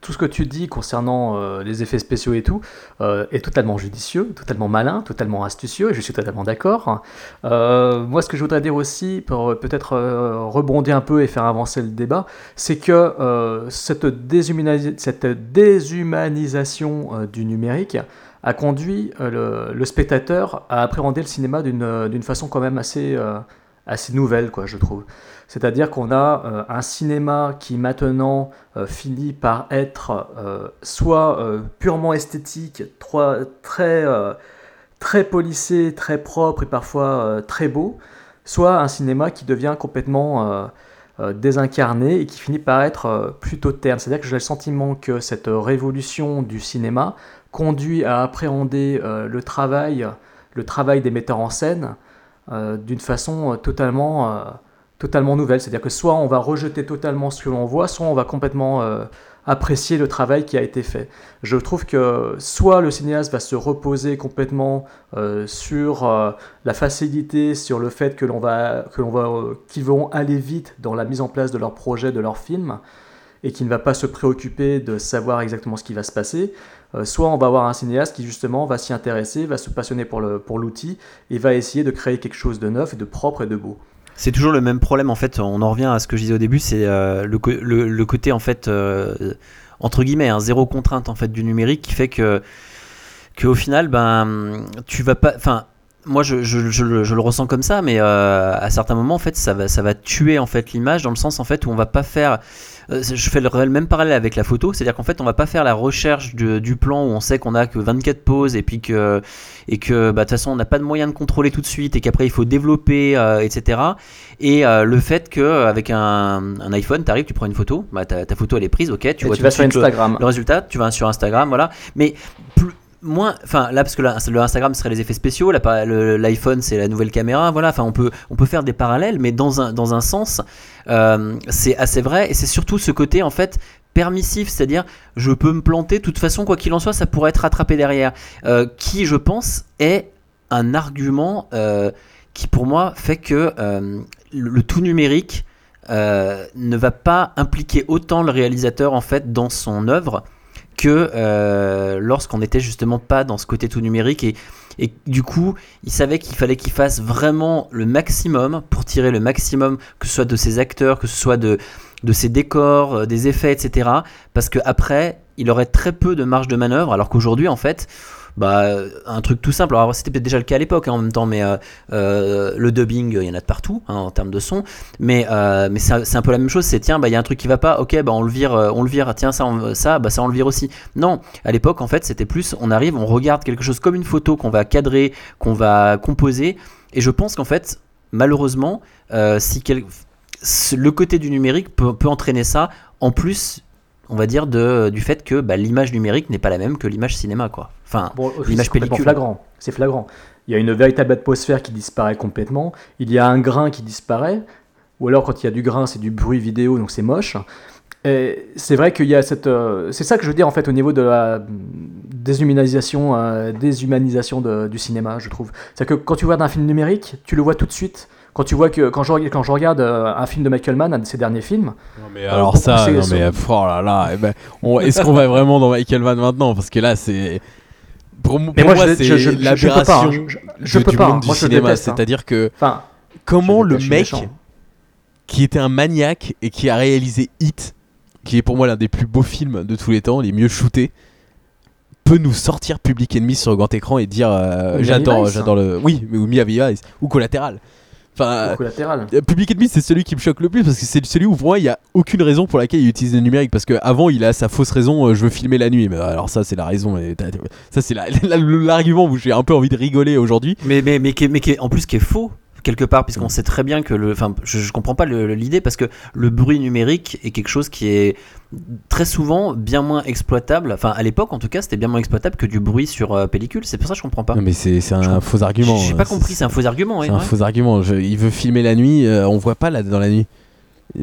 tout ce que tu dis concernant euh, les effets spéciaux et tout euh, est totalement judicieux, totalement malin, totalement astucieux, et je suis totalement d'accord. Moi, ce que je voudrais dire aussi, pour peut-être rebondir un peu et faire avancer le débat, c'est que cette, déshumanisation du numérique a conduit le, spectateur à appréhender le cinéma d'une façon quand même assez, assez nouvelle, quoi, je trouve. C'est-à-dire qu'on a euh, un cinéma qui maintenant euh, finit par être euh, soit purement esthétique, très, très polissé, très propre et parfois très beau, soit un cinéma qui devient complètement désincarné et qui finit par être plutôt terne. C'est-à-dire que j'ai le sentiment que cette révolution du cinéma conduit à appréhender le travail, le travail des metteurs en scène d'une façon totalement, totalement nouvelle. C'est-à-dire que soit on va rejeter totalement ce que l'on voit, soit on va complètement euh, apprécier le travail qui a été fait. Je trouve que soit le cinéaste va se reposer complètement euh, sur euh, la facilité, sur le fait que l'on va, que l'on va, qu'ils vont aller vite dans la mise en place de leur projet, de leur film, et qui ne va pas se préoccuper de savoir exactement ce qui va se passer. Soit on va avoir un cinéaste qui justement va s'y intéresser, va se passionner pour le- pour l'outil et va essayer de créer quelque chose de neuf de propre et de beau. C'est toujours le même problème en fait. On en revient à ce que je disais au début, c'est euh, le, côté en fait euh, entre guillemets un zéro contrainte en fait du numérique qui fait que final ben tu vas pas. Enfin moi je le ressens comme ça, mais euh, à certains moments en fait ça va ça va tuer en fait l'image dans le sens en fait où on va pas faire. Euh, je fais le même parallèle avec la photo, c'est-à-dire qu'en fait on va pas faire la recherche du plan où on sait qu'on a que 24 poses et puis que et que bah, de toute façon on n'a pas de moyen de contrôler tout de suite et qu'après il faut développer euh, etc et euh, le fait que euh, avec un, un iPhone tu arrives tu prends une photo bah, ta, ta photo elle est prise ok tu Et vois tu vas sur le- Instagram. le, résultat tu vas sur Instagram voilà mais plus moins enfin là parce que là, le Instagram serait les effets spéciaux l'iPhone c'est la nouvelle caméra voilà enfin on peut on peut faire des parallèles mais dans un dans un sens euh, c'est assez vrai et c'est surtout ce côté en fait permissif, c'est-à-dire je peux me planter, de toute façon quoi qu'il en soit ça pourrait être rattrapé derrière, euh, qui je pense est un argument euh, qui pour moi fait que le, le tout numérique ne va pas impliquer autant le réalisateur en fait dans son œuvre que euh, lorsqu'on n'était justement pas dans ce côté tout numérique et, du coup il savait qu'il fallait qu'il fasse vraiment le maximum pour tirer le maximum que ce soit de ses acteurs que ce soit de, ses décors euh, des effets etc parce que après il aurait très peu de marge de manœuvre alors qu'aujourd'hui en fait bah, un truc tout simple. Alors, c'était peut-être déjà le cas à l'époque hein, en même temps, mais euh, euh, le dubbing, il y en a de partout hein, en termes de son. Mais, euh, mais c'est un- peu la même chose. C'est tiens, bah, il y a un truc qui va pas. Ok, bah, on le vire, on le vire. Tiens, ça, ça, bah, ça, on le vire aussi. Non, à l'époque, en fait, c'était plus on arrive, on regarde quelque chose comme une photo qu'on va cadrer, qu'on va composer. Et je pense qu'en fait, malheureusement, si le côté du numérique peut, peut entraîner ça, en plus, on va dire, de, du fait que bah, l'image numérique n'est pas la même que l'image cinéma, quoi. Enfin, Bon, l'image c'est pellicule. flagrant. C'est flagrant. Il y a une véritable atmosphère qui disparaît complètement. Il y a un grain qui disparaît. Ou alors, quand il y a du grain, c'est du bruit vidéo, donc c'est moche. Et c'est vrai qu'il y a cette. euh, c'est ça que je veux dire en fait au niveau de la déshumanisation, euh, déshumanisation de- du cinéma, je trouve. C'est que quand tu regardes un film numérique, tu le vois tout de suite. Quand tu vois que quand je, quand je regarde euh, un film de Michael Mann, un de ses derniers films. Mais euh, alors beaucoup, ça, non mais oh là là, eh ben, est-ce qu'on va vraiment dans Michael Mann maintenant? Parce que là, c'est pour, Mais moi, c'est l'aberration hein. Je- du pas, monde hein. du Moi, cinéma. hein. C'est-à-dire que Enfin, comment le mec qui était un maniaque et qui a réalisé Hit, qui est pour moi l'un des plus beaux films de tous les temps, les mieux shootés, peut nous sortir Public Enemy sur le grand écran et dire euh, j'adore, Vice. j'adore le. Oui, mais ou Miami Vice ou Collatéral. Enfin, collatéral. euh, Public Enemy, c'est celui qui me choque le plus parce que c'est celui où pour moi il y a aucune raison pour laquelle il utilise le numérique parce que avant il a sa fausse raison, euh, je veux filmer la nuit. Mais alors ça c'est la raison, et ça c'est la- la- l'argument où j'ai un peu envie de rigoler aujourd'hui. Mais, mais, mais, qui est- mais qui est- en plus qui est faux quelque part puisqu'on sait très bien que le enfin je, je comprends pas l'idée parce que le bruit numérique est quelque chose qui est très souvent bien moins exploitable enfin à l'époque en tout cas c'était bien moins exploitable que du bruit sur euh, pellicule c'est pour ça que je comprends pas Non, mais c'est c'est un faux argument. j'ai pas euh, compris c'est un faux argument ouais, C'est un ouais. faux argument. Je- il veut filmer la nuit, euh, on voit pas là dans la nuit.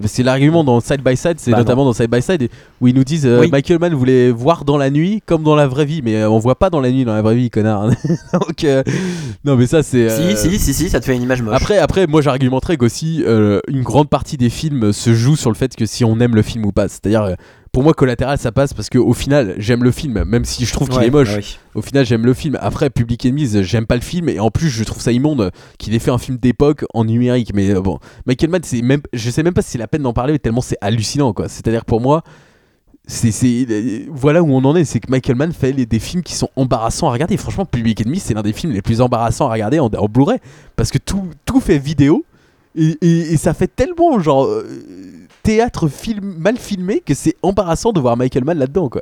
C'est l'argument dans Side by Side, c'est Bah notamment dans Side by Side où ils nous disent euh, Oui. Michael Mann voulait voir dans la nuit comme dans la vraie vie, mais euh, on voit pas dans la nuit dans la vraie vie, connard. Donc euh, non, mais ça c'est. euh, si, si si si ça te fait une image moche Après, après, moi j'argumenterais qu'aussi une grande partie des films se joue sur le fait que si on aime le film ou pas. C'est-à-dire, pour moi, Collatéral ça passe parce qu'au final, j'aime le film, même si je trouve qu'il Ouais, est moche. ouais, ouais. Au final, j'aime le film. Après, Public Enemies, j'aime pas le film et en plus, je trouve ça immonde qu'il ait fait un film d'époque en numérique. Mais euh, bon, Michael Mann, c'est même, je sais même pas si c'est la peine d'en parler, mais tellement c'est hallucinant, quoi. C'est-à-dire pour moi. C'est, c'est- voilà où on en est, c'est que Michael Mann fait les- des films qui sont embarrassants à regarder. Franchement, Public Enemy, c'est l'un des films les plus embarrassants à regarder en, en Blu-ray parce que tout, tout fait vidéo et, et- et ça fait tellement genre euh, théâtre film mal filmé que c'est embarrassant de voir Michael Mann là-dedans quoi.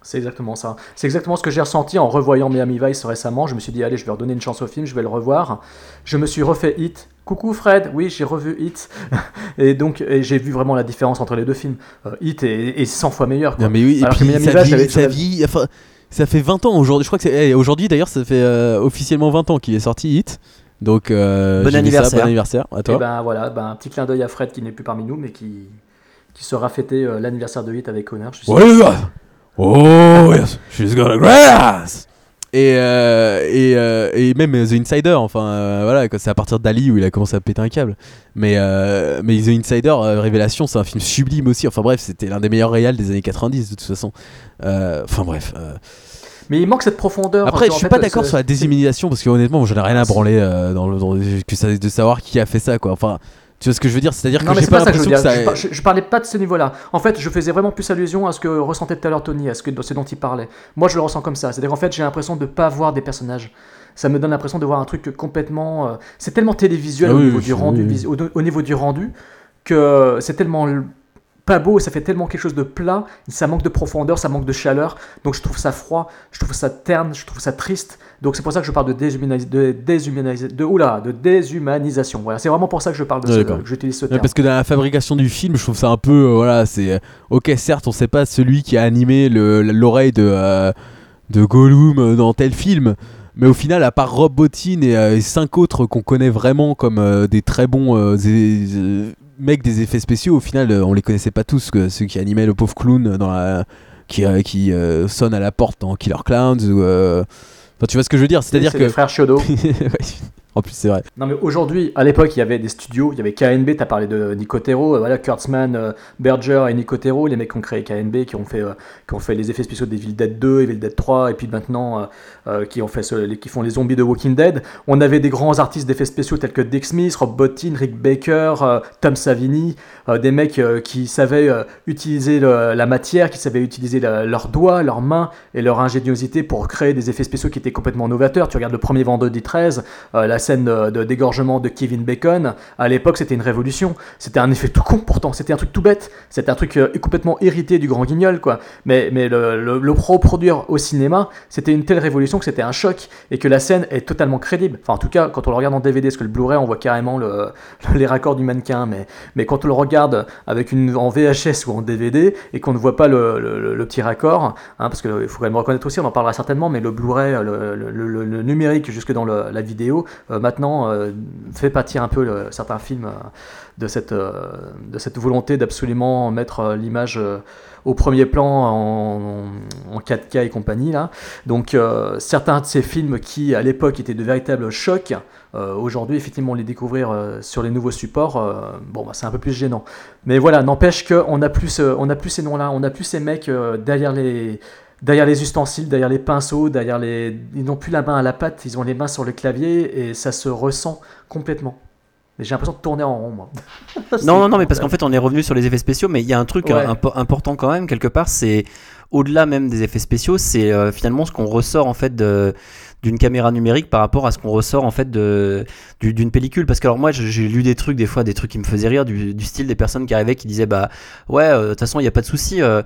C'est exactement ça. C'est exactement ce que j'ai ressenti en revoyant Miami Vice récemment. Je me suis dit, allez, je vais redonner une chance au film, je vais le revoir. Je me suis refait Hit. Coucou Fred, oui, j'ai revu Hit. et donc, j'ai vu vraiment la différence entre les deux films. Euh, Hit est, est 100 fois meilleur. quoi. Non mais oui, et Alors que puis Miami Vice, j'avais- vit- enfin, ça fait 20 ans aujourd'hui. Je crois que c'est eh, aujourd'hui d'ailleurs, ça fait euh, officiellement 20 ans qu'il est sorti Hit. Donc euh, Bon ça, anniversaire. bon anniversaire à Et toi. ben voilà, ben, un petit clin d'œil à Fred qui n'est plus parmi nous, mais qui, qui sera fêté euh, l'anniversaire de Hit avec honneur. Oh yes, she's got a grass. Et, euh, et, euh, et même The Insider, enfin euh, voilà, c'est à partir d'Ali où il a commencé à péter un câble. Mais, euh, mais The Insider, euh, Révélation, c'est un film sublime aussi. Enfin bref, c'était l'un des meilleurs réals des années 90 de toute façon. Euh, Enfin bref. Mais il manque cette profondeur. Après, je en suis fait, pas d'accord sur la déshumanisation parce que honnêtement, j'en ai rien à branler euh, dans le, dans- que ça, de savoir qui a fait ça quoi. Enfin, tu vois ce que je veux dire? C'est-à-dire que j'ai pas pas ça que je que ça. Je, par- je- je parlais pas de ce niveau-là. En fait, je faisais vraiment plus allusion à ce que ressentait tout à l'heure Tony, à ce, que, ce dont il parlait. Moi, je le ressens comme ça. C'est-à-dire qu'en fait, j'ai l'impression de pas voir des personnages. Ça me donne l'impression de voir un truc complètement. euh, c'est tellement télévisuel Ah au, niveau oui, du rendu, oui. vis- au, au niveau du rendu que c'est tellement pas beau, ça fait tellement quelque chose de plat, ça manque de profondeur, ça manque de chaleur, donc je trouve ça froid, je trouve ça terne, je trouve ça triste, donc c'est pour ça que je parle de, déshumanis- de, déshumanis- de, oula, de déshumanisation. Voilà, c'est vraiment pour ça que je parle de Ouais, ce, j'utilise ce Ouais, terme. parce que dans la fabrication du film, je trouve ça un peu. euh, voilà, c'est. euh, ok, certes, on sait pas celui qui a animé le- l'oreille de, euh, de Gollum dans tel film. Mais au final, à part Rob Bottin et, euh, et cinq autres qu'on connaît vraiment comme euh, des très bons euh, zé- mecs des effets spéciaux, au final, euh, on les connaissait pas tous. Que ceux qui animaient le pauvre clown dans la, qui, euh, qui euh, sonne à la porte dans Killer Clowns. Ou, euh, Enfin, tu vois ce que je veux dire? C'est-à-dire c'est que. les frères Chiodo. Ouais, en plus, c'est vrai. Non mais aujourd'hui, à l'époque, il y avait des studios, il y avait KNB, tu as parlé de Nicotero, euh, voilà, Kurtzman, euh, Berger et Nicotero, les mecs qui ont créé KNB, qui ont fait, euh, qui ont fait les effets spéciaux d'Evil Dead 2, Evil Dead 3, et puis maintenant, qui, ont fait ce- qui font les zombies de Walking Dead. On avait des grands artistes d'effets spéciaux tels que Dick Smith, Rob Bottin, Rick Baker, Tom Savini, des mecs qui savaient utiliser la matière, qui savaient utiliser la- leurs doigts, leurs mains et leur ingéniosité pour créer des effets spéciaux qui étaient complètement novateurs. Tu regardes le premier Vendredi 13, euh, la scène de, dégorgement de Kevin Bacon, à l'époque c'était une révolution. C'était un effet tout con pourtant, c'était un truc tout bête, c'était un truc euh, complètement hérité du grand guignol quoi. Mais, le, reproduire au cinéma, c'était une telle révolution que c'était un choc et que la scène est totalement crédible. Enfin en tout cas quand on le regarde en DVD, parce que le Blu-ray on voit carrément le, les raccords du mannequin, mais, quand on le regarde avec une, en VHS ou en DVD et qu'on ne voit pas le, petit raccord, hein, parce qu'il faut quand même reconnaître aussi, on en parlera certainement, mais le Blu-ray, le, le- numérique jusque dans la vidéo, euh, maintenant euh, fait pâtir un peu le- certains films euh, de, cette, euh, de cette volonté d'absolument mettre euh, l'image euh, au premier plan en, en 4K et compagnie. Là. Donc euh, certains de ces films qui à l'époque étaient de véritables chocs, euh, aujourd'hui effectivement les découvrir euh, sur les nouveaux supports, euh, bon bah, c'est un peu plus gênant. Mais voilà, n'empêche qu'on n'a plus, on plus ces noms-là, on n'a plus ces mecs euh, derrière les derrière les ustensiles, derrière les pinceaux, derrière les, ils n'ont plus la main à la patte, ils ont les mains sur le clavier et ça se ressent complètement. Mais j'ai l'impression de tourner en rond, moi. Non, non, non, mais parce qu'en fait, on est revenu sur les effets spéciaux, mais il y a un truc Ouais. euh, impo- important quand même, quelque part, c'est au-delà même des effets spéciaux, c'est euh, finalement ce qu'on ressort en fait d'une caméra numérique par rapport à ce qu'on ressort en fait du- d'une pellicule parce que alors moi j'ai lu des trucs des fois des trucs qui me faisaient rire du, du style des personnes qui arrivaient qui disaient bah ouais euh, de toute façon il n'y a pas de souci euh,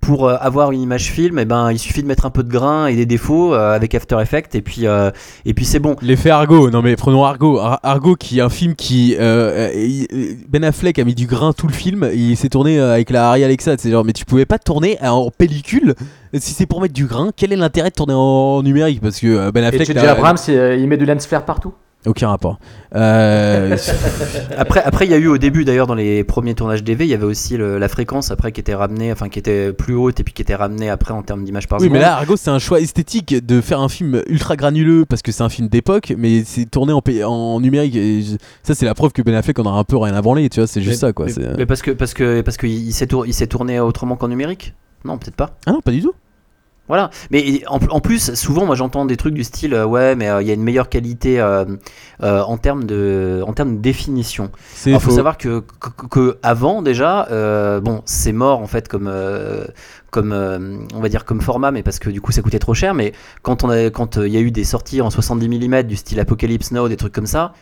pour euh, avoir une image film, eh ben, il suffit de mettre un peu de grain et des défauts euh, avec After Effects et puis, euh, et puis c'est bon. L'effet Argo, non mais prenons Argo. Ar- Argo qui est un film qui. euh, il- Ben Affleck a mis du grain tout le film, et il s'est tourné avec la Harry Alexa. C'est genre, mais tu pouvais pas tourner en pellicule? Si c'est pour mettre du grain. Quel est l'intérêt de tourner en numérique? Parce que Ben Et Affleck. JJ n'a- Abrams, il, il met du lens flare partout? Aucun rapport. Euh, Après, après, il y a eu au début, d'ailleurs, dans les premiers tournages DV, il y avait aussi le- la fréquence après qui était ramenée, enfin qui était plus haute et puis qui était ramenée après en termes d'image par oui, mais seconde. là, Argo, c'est un choix esthétique de faire un film ultra granuleux parce que c'est un film d'époque, mais c'est tourné en, numérique. Et je- ça, c'est la preuve que Ben Affleck en a un peu rien à branler, tu vois. C'est juste Mais- ça, quoi. Mais, euh. mais parce que parce que parce qu'il s'est tourné autrement qu'en numérique? Non, peut-être pas. Ah non, pas du tout. Voilà. Mais en, en plus, souvent, moi, j'entends des trucs du style, euh, ouais, mais euh, il y a une meilleure qualité euh, en termes de en termes de définition. Alors, faut savoir que, que, que avant déjà, bon, c'est mort en fait comme comme on va dire comme format, mais parce que du coup ça coûtait trop cher. Mais quand on a quand il y a eu des sorties en 70 mm du style Apocalypse Now, des trucs comme ça,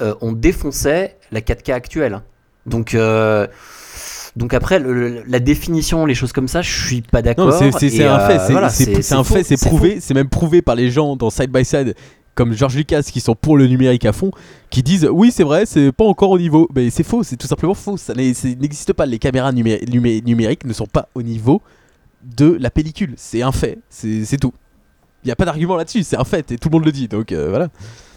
on défonçait la 4K actuelle. Donc donc après le- la définition, les choses comme ça, je suis pas d'accord. c'est- un euh, fait, c'est voilà, un faux, fait, c'est prouvé, c'est même prouvé par les gens dans Side by Side comme George Lucas qui sont pour le numérique à fond, qui disent oui c'est vrai, c'est pas encore au niveau, mais c'est faux, c'est tout simplement faux, ça n'existe pas, les caméras numé- numé- numériques ne sont pas au niveau de la pellicule, c'est un fait, c'est c'est tout. Il n'y a pas d'argument là-dessus, c'est un fait et tout le monde le dit, donc euh, voilà.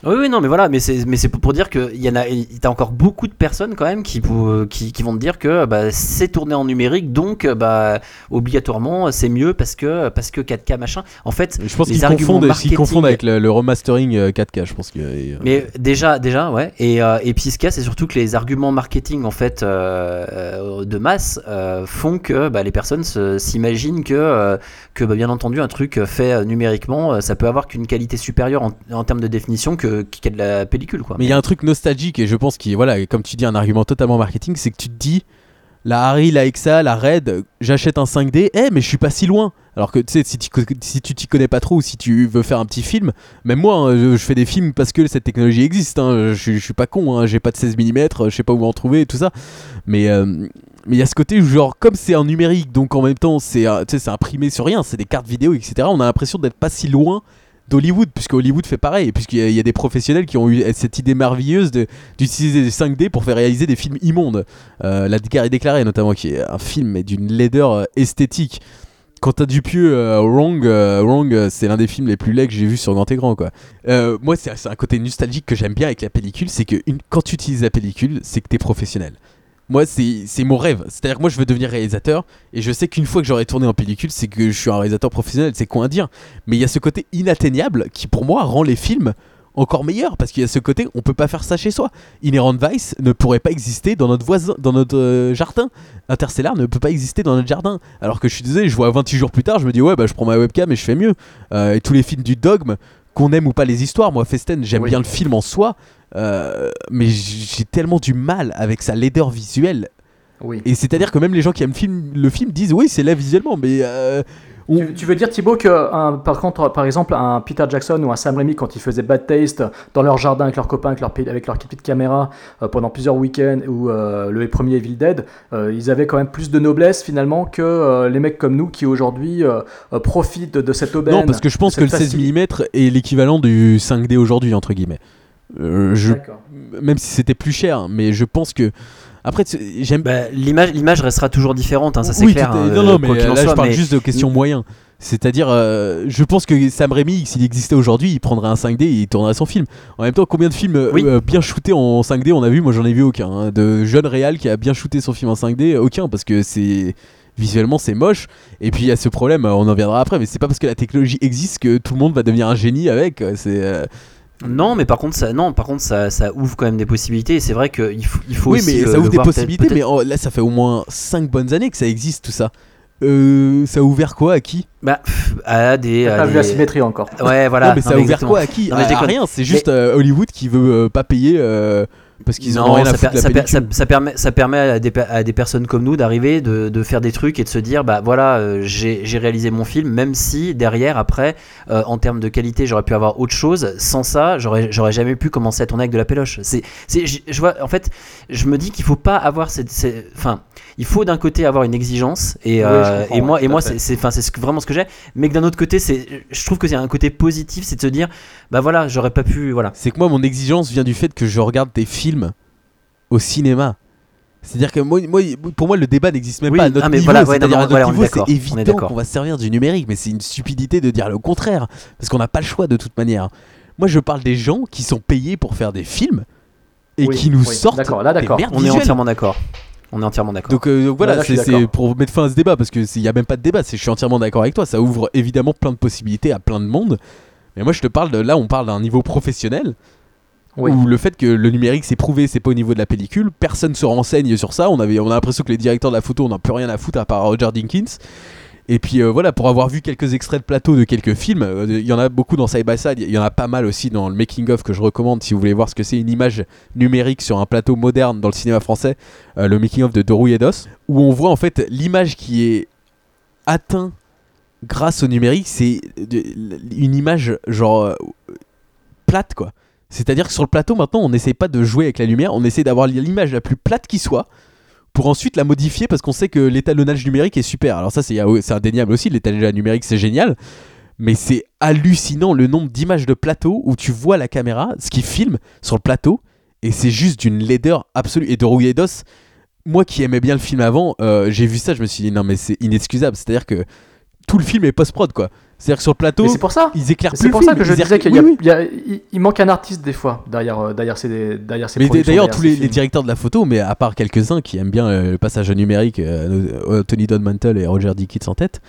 Oui, oui, non, mais voilà, mais c'est, mais c'est pour dire qu'il y en a, il- t'as encore beaucoup de personnes quand même qui, pour- qui, qui vont te dire que bah, c'est tourné en numérique, donc bah, obligatoirement c'est mieux parce que, parce que 4K machin. En fait, Je pense les qu'ils arguments confondent, qu'ils marketing- confondent avec le, le remastering euh, 4K, je pense que. euh, Mais déjà, déjà, ouais. Et, euh, et puis ce qu'il y a, c'est surtout que les arguments marketing en fait euh, euh, de masse euh, font que bah, les personnes se- s'imaginent que, euh, que bah, bien entendu un truc fait euh, numériquement, euh, ça peut avoir qu'une qualité supérieure en, en termes de définition que y a de la pellicule, quoi. Mais il y a un truc nostalgique et je pense qu'il voilà, comme tu dis, un argument totalement marketing, c'est que tu te dis la Harry, la Hexa, la Red, j'achète un 5D, eh mais je suis pas si loin. Alors que tu sais, si tu t'y connais pas trop ou si tu veux faire un petit film, même moi, hein, je, fais des films parce que cette technologie existe. hein, je, je suis pas con, hein, j'ai pas de 16 mm, je sais pas où en trouver tout ça. Mais euh, mais il y a ce côté où genre comme c'est en numérique, donc en même temps c'est euh, imprimé sur rien, c'est des cartes vidéo, etc. On a l'impression d'être pas si loin d'Hollywood, puisque Hollywood fait pareil, puisqu'il y, y a des professionnels qui ont eu cette idée merveilleuse d'utiliser des 5D pour faire réaliser des films immondes. Euh, la Déclarée déclarée notamment, qui est un film d'une laideur euh, esthétique. Quentin Dupieux, euh, Wrong, euh, Wrong c'est l'un des films les plus laids que j'ai vu sur grand écran. Quoi. Moi, c'est un côté nostalgique que j'aime bien avec la pellicule, c'est que quand tu utilises la pellicule, c'est que t'es professionnel. Moi, c'est mon rêve. C'est-à-dire que moi, je veux devenir réalisateur et je sais qu'une fois que j'aurai tourné en pellicule, c'est que je suis un réalisateur professionnel, c'est quoi dire. Mais il y a ce côté inatteignable qui, pour moi, rend les films encore meilleurs parce qu'il y a ce côté, on peut pas faire ça chez soi. Inherent Vice ne pourrait pas exister dans notre voisin, dans notre euh, jardin. Interstellar ne peut pas exister dans notre jardin. Alors que je suis désolé, je vois 28 jours plus tard, je me dis ouais, bah je prends ma webcam et je fais mieux. Euh, et tous les films du dogme, qu'on aime ou pas les histoires, moi Festen, j'aime Oui. bien le film en soi, euh, mais j'ai tellement du mal avec sa laideur visuelle. Oui. Et c'est-à-dire que même les gens qui aiment le film, le film disent oui, c'est là visuellement, mais euh, Tu, tu veux dire Thibaut que un- par contre par exemple un Peter Jackson ou un Sam Raimi quand ils faisaient Bad Taste dans leur jardin avec leurs copains avec leur, avec leur petite caméra euh, pendant plusieurs week-ends ou euh, le premier Evil Dead euh, ils avaient quand même plus de noblesse finalement que euh, les mecs comme nous qui aujourd'hui profitent de cette aubaine non, parce que je pense que le cette 16 facilité. mm est l'équivalent du 5D aujourd'hui entre guillemets. Euh, je, D'accord. même si c'était plus cher, mais je pense que après j'aime Bah, l'image, l'image restera toujours différente, hein, ça c'est oui, clair. hein, non, non, euh, mais là soit, je parle mais- juste de questions moyens. C'est-à-dire, euh, je pense que Sam Raimi, s'il existait aujourd'hui, il prendrait un 5D et il tournerait son film. En même temps, combien de films euh, Oui. euh, bien shootés en 5D on a vu Moi, j'en ai vu aucun. hein. De jeune réal qui a bien shooté son film en 5D, aucun, parce que c'est visuellement c'est moche. Et puis il y a ce problème, euh, on en viendra après, mais c'est pas parce que la technologie existe que tout le monde va devenir un génie avec. euh, C'est euh, Non, mais par contre, ça, non, par contre, ça, ça ouvre quand même des possibilités. C'est vrai qu'il faut, il faut oui, aussi mais le- ça le ouvre des possibilités. Mais oh, là, ça fait au moins 5 bonnes années que ça existe tout ça. Euh, ça a ouvert quoi à qui? Bah, à des. T'as à pas vu des- la symétrie encore Ouais, voilà. non, mais ça a ouvert exactement. quoi à qui? Non, mais je À déconne. rien, c'est juste euh, Hollywood qui veut euh, pas payer euh, Parce qu'ils rien à ça, foutre per- de la ça permet, ça permet à des, à des personnes comme nous d'arriver, de, de faire des trucs et de se dire, bah voilà, euh, j'ai réalisé mon film, même si derrière, après, euh, en termes de qualité, j'aurais pu avoir autre chose. Sans ça, j'aurais jamais pu commencer à tourner avec de la péloche. C'est, c'est, je, vois, en fait, je me dis qu'il faut pas avoir cette, cette- enfin, il faut d'un côté avoir une exigence et, Oui, euh, et moi, et c'est, c'est, enfin, c'est ce que- vraiment ce que j'ai. Mais que d'un autre côté, c'est, je trouve que c'est un côté positif, c'est de se dire, bah voilà, j'aurais pas pu, voilà. C'est que moi, mon exigence vient du fait que je regarde des films au cinéma. C'est-à-dire que moi, moi, pour moi, le débat n'existe même Oui, pas à notre ah, mais niveau. voilà, ouais, C'est-à-dire non, à non, notre voilà, on est niveau, d'accord, c'est est évident qu'on va se servir du numérique, mais c'est une stupidité de dire le contraire, parce qu'on n'a pas le choix de toute manière. Moi, je parle des gens qui sont payés pour faire des films et Oui, qui nous oui, sortent d'accord, là, des d'accord. merdes On est visuelles. entièrement d'accord. On est entièrement d'accord. Donc euh, voilà, c'est pour mettre fin à ce débat parce que il y a même pas de débat. Je suis entièrement d'accord avec toi. Ça ouvre évidemment plein de possibilités à plein de monde. Mais moi, je te parle de là, on parle d'un niveau professionnel Oui. où le fait que le numérique c'est prouvé, c'est pas au niveau de la pellicule. Personne se renseigne sur ça. On avait, on a l'impression que les directeurs de la photo, on n'a plus rien à foutre à part Roger Dinkins. Et puis euh, voilà, pour avoir vu quelques extraits de plateau de quelques films, euh, il y en a beaucoup dans Side by Side, il y en a pas mal aussi dans le making of que je recommande si vous voulez voir ce que c'est une image numérique sur un plateau moderne dans le cinéma français, euh, le making of de Doru Edos, où on voit en fait l'image qui est atteinte grâce au numérique, c'est une image genre plate quoi. C'est-à-dire que sur le plateau maintenant, on n'essaie pas de jouer avec la lumière, on essaie d'avoir l'image la plus plate qui soit pour ensuite la modifier parce qu'on sait que l'étalonnage numérique est super. Alors ça c'est c'est indéniable aussi, l'étalonnage numérique c'est génial, mais c'est hallucinant le nombre d'images de plateau où tu vois la caméra, ce qui filme sur le plateau, et c'est juste d'une laideur absolue. Et de Rouilledos, moi qui aimais bien le film avant, euh, j'ai vu ça, je me suis dit non mais c'est inexcusable, c'est-à-dire que tout le film est post-prod quoi. C'est-à-dire que sur le plateau, c'est pour ça. ils éclairent C'est plus pour le ça que je ils disais qu'il y a- oui, oui. il manque un artiste des fois derrière, euh, derrière ces, derrière ces Mais d'ailleurs, tous les, directeurs de la photo, mais à part quelques-uns qui aiment bien euh, le passage numérique, euh, Tony Don Mantle et Roger Dickens en tête,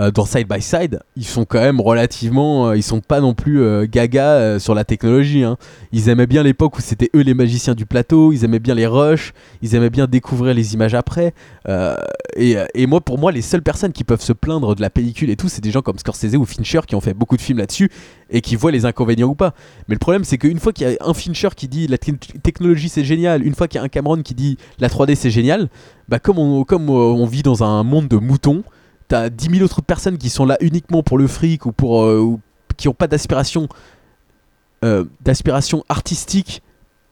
euh, dans Side by Side, ils sont quand même relativement. euh, ils sont pas non plus euh, gaga euh, sur la technologie. hein. Ils aimaient bien l'époque où c'était eux les magiciens du plateau, ils aimaient bien les rushs, ils aimaient bien découvrir les images après. et, et moi, pour moi, les seules personnes qui peuvent se plaindre de la pellicule et tout, c'est des gens comme Scorsese ou Fincher qui ont fait beaucoup de films là-dessus et qui voient les inconvénients ou pas. Mais le problème, c'est qu'une fois qu'il y a un Fincher qui dit la te- technologie c'est génial, une fois qu'il y a un Cameron qui dit la 3D c'est génial, bah comme on, comme on vit dans un monde de moutons, t'as 10 000 autres personnes qui sont là uniquement pour le fric ou pour euh, qui ont pas d'aspiration euh, d'aspiration artistique.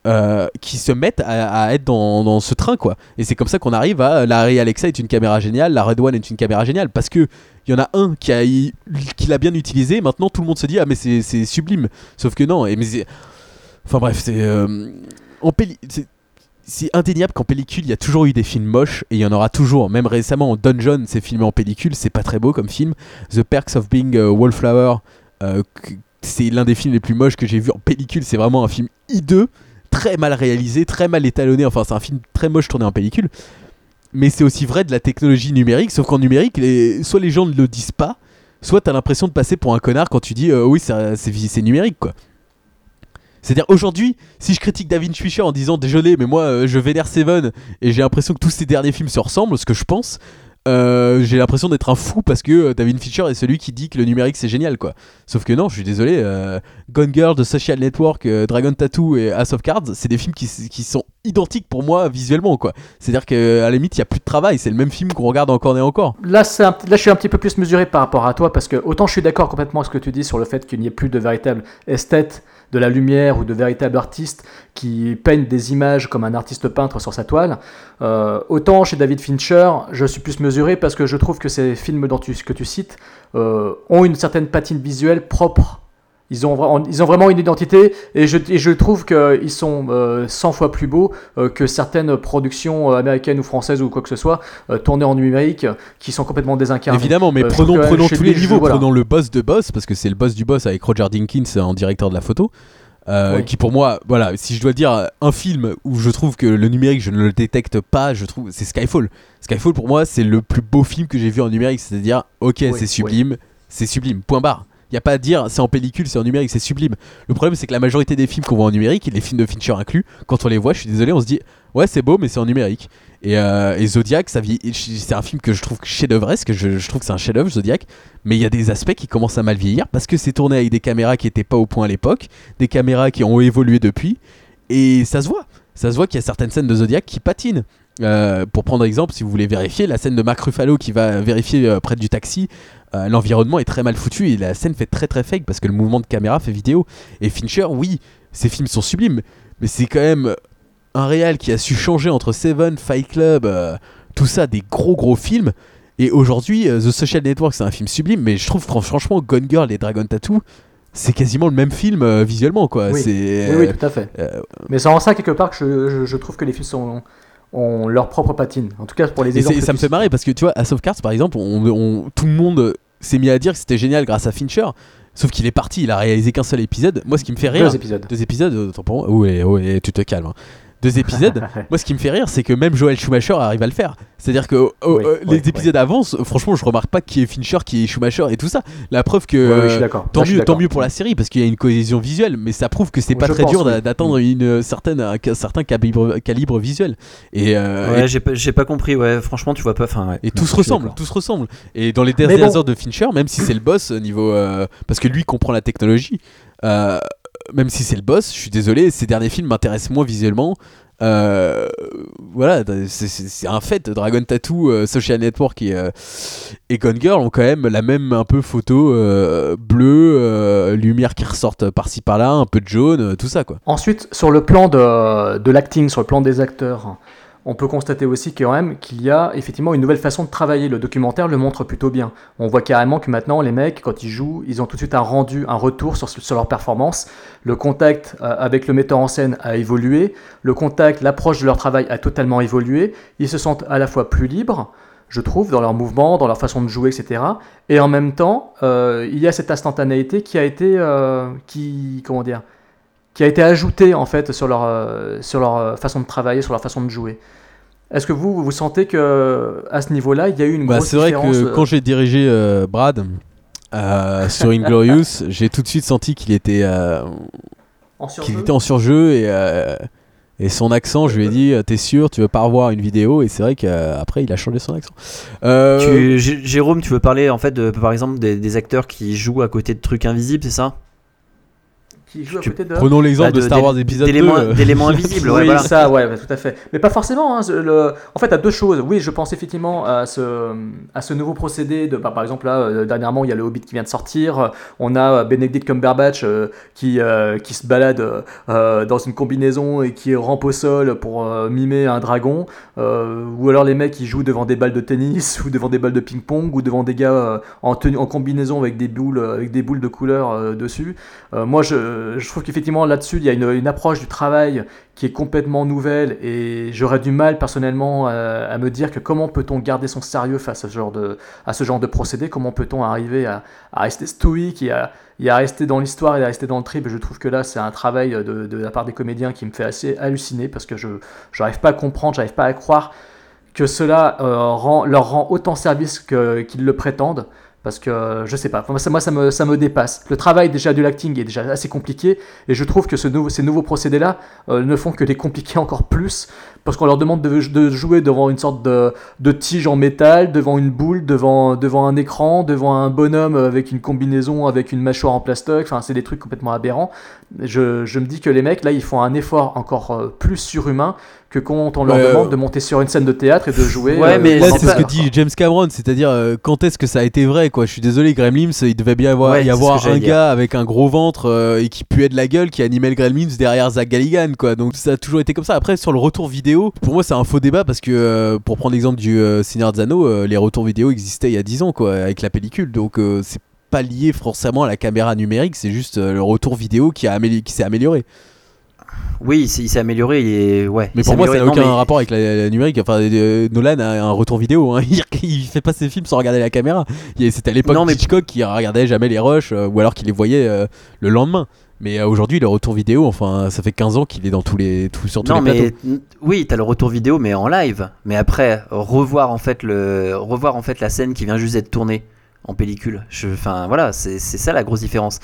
euh, qui se mettent à, être dans, dans ce train quoi et c'est comme ça qu'on arrive à la Ray Alexa est une caméra géniale la Red One est une caméra géniale parce que il y en a un qui a qui l'a bien utilisé maintenant tout le monde se dit ah mais c'est sublime sauf que non et mais enfin bref c'est en c'est c'est indéniable qu'en pellicule il y a toujours eu des films moches et il y en aura toujours. Même récemment Dungeon c'est filmé en pellicule c'est pas très beau comme film. The Perks of Being a Wallflower euh, c'est l'un des films les plus moches que j'ai vu en pellicule. C'est vraiment un film hideux très mal réalisé très mal étalonné. Enfin c'est un film très moche tourné en pellicule. Mais c'est aussi vrai de la technologie numérique, sauf qu'en numérique, soit les gens ne le disent pas, soit t'as l'impression de passer pour un connard quand tu dis euh, oui, c'est numérique quoi. C'est-à-dire aujourd'hui, si je critique David Fincher en disant désolé, mais moi euh, je vénère Seven et j'ai l'impression que tous ces derniers films se ressemblent, ce que je pense, euh, j'ai l'impression d'être un fou parce que euh, David Fincher est celui qui dit que le numérique c'est génial quoi. Sauf que non, je suis désolé, euh, Gone Girl, The Social Network, Dragon Tattoo et House of Cards, c'est des films qui, sont identiques pour moi visuellement quoi. C'est-à-dire qu'à la limite, il y a plus de travail, c'est le même film qu'on regarde encore et encore. Là, un- là, je suis un petit peu plus mesuré par rapport à toi parce que autant je suis d'accord complètement avec ce que tu dis sur le fait qu'il n'y ait plus de véritable esthète de la lumière ou de véritable artiste qui peigne des images comme un artiste peintre sur sa toile. euh, autant chez David Fincher, je suis plus mesuré parce que je trouve que ces films dont tu, que tu cites euh, ont une certaine patine visuelle propre. Ils ont, vra- ils ont vraiment une identité et je, et je trouve qu'ils sont euh, 100 fois plus beaux euh, que certaines productions euh, américaines ou françaises ou quoi que ce soit euh, tournées en numérique euh, qui sont complètement désincarnées. Évidemment, mais Euh, prenons, que prenons tous les niveaux. voilà. Prenons le boss de boss, parce que c'est le boss du boss avec Roger Dinkins en directeur de la photo. euh, Oui. Qui pour moi, voilà, si je dois dire un film où je trouve que le numérique je ne le détecte pas, je trouve c'est Skyfall. Skyfall pour moi c'est le plus beau film que j'ai vu en numérique, c'est-à-dire ok Oui, c'est sublime, c'est sublime, point barre. Il y a pas à dire c'est en pellicule, c'est en numérique, c'est sublime. Le problème c'est que la majorité des films qu'on voit en numérique, les films de Fincher inclus, quand on les voit, je suis désolé, on se dit ouais c'est beau mais c'est en numérique. Et, euh, Zodiac, c'est un film que je trouve chef-d'œuvresque, je, je trouve que c'est un chef-d'œuvre Zodiac, mais il y a des aspects qui commencent à mal vieillir parce que c'est tourné avec des caméras qui étaient pas au point à l'époque, des caméras qui ont évolué depuis, et ça se voit. ça se voit qu'il y a certaines scènes de Zodiac qui patinent. Euh, pour prendre exemple, si vous voulez vérifier, la scène de Mark Ruffalo qui va vérifier euh, près du taxi, euh, l'environnement est très mal foutu et la scène fait très très fake parce que le mouvement de caméra fait vidéo. Et Fincher, oui, ses films sont sublimes, mais c'est quand même un réal qui a su changer entre Seven, Fight Club, euh, tout ça, des gros gros films. Et aujourd'hui, euh, The Social Network, c'est un film sublime, mais je trouve fran- franchement Gone Girl et Dragon Tattoo, c'est quasiment le même film euh, visuellement, quoi. Oui. Oui, oui, tout à fait. Mais c'est en ça, quelque part, que je, je- je trouve que les films sont, ont leur propre patine. En tout cas, pour les exemples. ça me fait marrer parce que tu vois, House of Cards par exemple, on, on- tout le monde s'est mis à dire que c'était génial grâce à Fincher. Sauf qu'il est parti, il a réalisé qu'un seul épisode. Moi, ce qui me fait rire. Deux épisodes. Deux épisodes, autant pour moi. Ouais, ouais, tu te calmes. hein. Deux épisodes. moi, ce qui me fait rire, c'est que même Joel Schumacher arrive à le faire. C'est-à-dire que oh, Oui, euh, oui, les épisodes avancent. Franchement, je remarque pas qui est Fincher, qui est Schumacher et tout ça. La preuve que. Je suis. Tant Là, je suis mieux, tant mieux pour la série parce qu'il y a une cohésion visuelle, mais ça prouve que c'est pas Je très pense, dur d'a- oui. d'atteindre une euh, certaine, un, un certain calibre, calibre visuel. Et, euh, Ouais, et j'ai pas, compris. Ouais, franchement, tu vois pas. Enfin, ouais. et tout se ressemble, tout se ressemble. Et dans les dernières bon. heures de Fincher, même si c'est le boss au niveau, euh, parce que lui comprend la technologie, euh, même si c'est le boss, je suis désolé, ses derniers films m'intéressent moins visuellement. Euh, voilà, c'est- un fait. Dragon Tattoo, euh, Social Network et, euh, et Gone Girl ont quand même la même un peu photo bleue, lumière qui ressortent par-ci par-là, un peu de jaune, tout ça quoi. Ensuite, sur le plan de, de l'acting, sur le plan des acteurs, on peut constater aussi quand même qu'il y a effectivement une nouvelle façon de travailler. Le documentaire le montre plutôt bien. On voit carrément que maintenant, les mecs, quand ils jouent, ils ont tout de suite un rendu, un retour sur, leur performance. Le contact euh, avec le metteur en scène a évolué. Le contact, l'approche de leur travail a totalement évolué. Ils se sentent à la fois plus libres, je trouve, dans leur mouvement, dans leur façon de jouer, etc. Et en même temps, euh, il y a cette instantanéité qui a été, euh, qui, comment dire, qui a été ajoutée en fait sur leur, euh, sur leur euh, façon de travailler, sur leur façon de jouer. Est-ce que vous, vous sentez que à ce niveau-là, il y a eu une Bah, grosse c'est vrai différence que euh, quand j'ai dirigé euh, Brad euh, sur Inglorious, j'ai tout de suite senti qu'il était, euh, en qu'il surjeu était en surjeu et, euh, et son accent, je lui ai dit T'es sûr, tu veux pas revoir une vidéo Et c'est vrai qu'après, il a changé son accent. Euh, Tu- Jérôme, tu veux parler en fait de, par exemple des, des acteurs qui jouent à côté de trucs invisibles, c'est ça? Qui joue à côté de Prenons l'exemple Bah, de, Star Wars épisode 2. d'éléments- invisibles. ouais, oui, voilà. ça, ouais, ouais, tout à fait. Mais pas forcément. hein, le... En fait, à deux choses. Oui, je pense effectivement à ce, à ce nouveau procédé. De, bah, par exemple, là, euh, dernièrement, il y a le Hobbit qui vient de sortir. On a euh, Benedict Cumberbatch euh, qui, euh, qui se balade dans une combinaison et qui rampe au sol pour mimer un dragon. Ou alors les mecs qui jouent devant des balles de tennis ou devant des balles de ping-pong ou devant des gars en, tenue, en combinaison avec des boules, avec des boules de couleur dessus. Moi, je, je trouve qu'effectivement, là-dessus, il y a une, approche du travail qui est complètement nouvelle et j'aurais du mal personnellement à, à me dire que comment peut-on garder son sérieux face à ce genre de, procédé, comment peut-on arriver à, rester stoïque et à, rester dans l'histoire et à rester dans le trip? Je trouve que là, c'est un travail de, la part des comédiens qui me fait assez halluciner parce que je n'arrive pas à comprendre, j'arrive pas à croire que cela euh, leur rend autant service qu'ils le prétendent. Parce que euh, je sais pas, moi ça, me, ça me dépasse. Le travail déjà de l'acting est déjà assez compliqué et je trouve que ces nouveaux procédés-là euh, ne font que les compliquer encore plus parce qu'on leur demande de, jouer devant une sorte de, de tige en métal, devant une boule, devant, devant un écran, devant un bonhomme avec une combinaison, avec une mâchoire en plastoc. Enfin, c'est des trucs complètement aberrants. Je, je me dis que les mecs, là, ils font un effort encore euh, plus surhumain que quand on leur Ouais, demande euh, de monter sur une scène de théâtre et de jouer. Ouais, euh, mais Là, c'est ce que dit James Cameron, c'est-à-dire euh, quand est-ce que ça a été vrai quoi? Je suis désolé, Gremlins, il devait bien avoir, Ouais, y avoir un gars avec un gros ventre euh, et qui puait de la gueule qui animait le Gremlins derrière Zach Galligan quoi. Donc ça a toujours été comme ça. Après sur le retour vidéo, pour moi c'est un faux débat parce que euh, pour prendre l'exemple du euh, Seigneur euh, les retours vidéo existaient il y a 10 ans quoi avec la pellicule. Donc euh, c'est pas lié forcément à la caméra numérique, c'est juste euh, le retour vidéo qui, a amélio- qui s'est amélioré. Oui, il s'est il amélioré. Ouais. Mais il pour moi, ça n'a aucun mais- rapport avec la, la numérique. Enfin, euh, Nolan a un retour vidéo. hein. Il, fait pas ses films sans regarder la caméra. C'était à l'époque mais- Hitchcock qui regardait jamais les rushs euh, ou alors qu'il les voyait euh, le lendemain. Mais aujourd'hui, le retour vidéo, enfin, ça fait 15 ans qu'il est dans tous les, tout, sur tous Non, les mais oui, t'as le retour vidéo, mais en live. Mais après, revoir en fait le, revoir en fait la scène qui vient juste d'être tournée en pellicule. Je, enfin, voilà, c'est ça la grosse différence.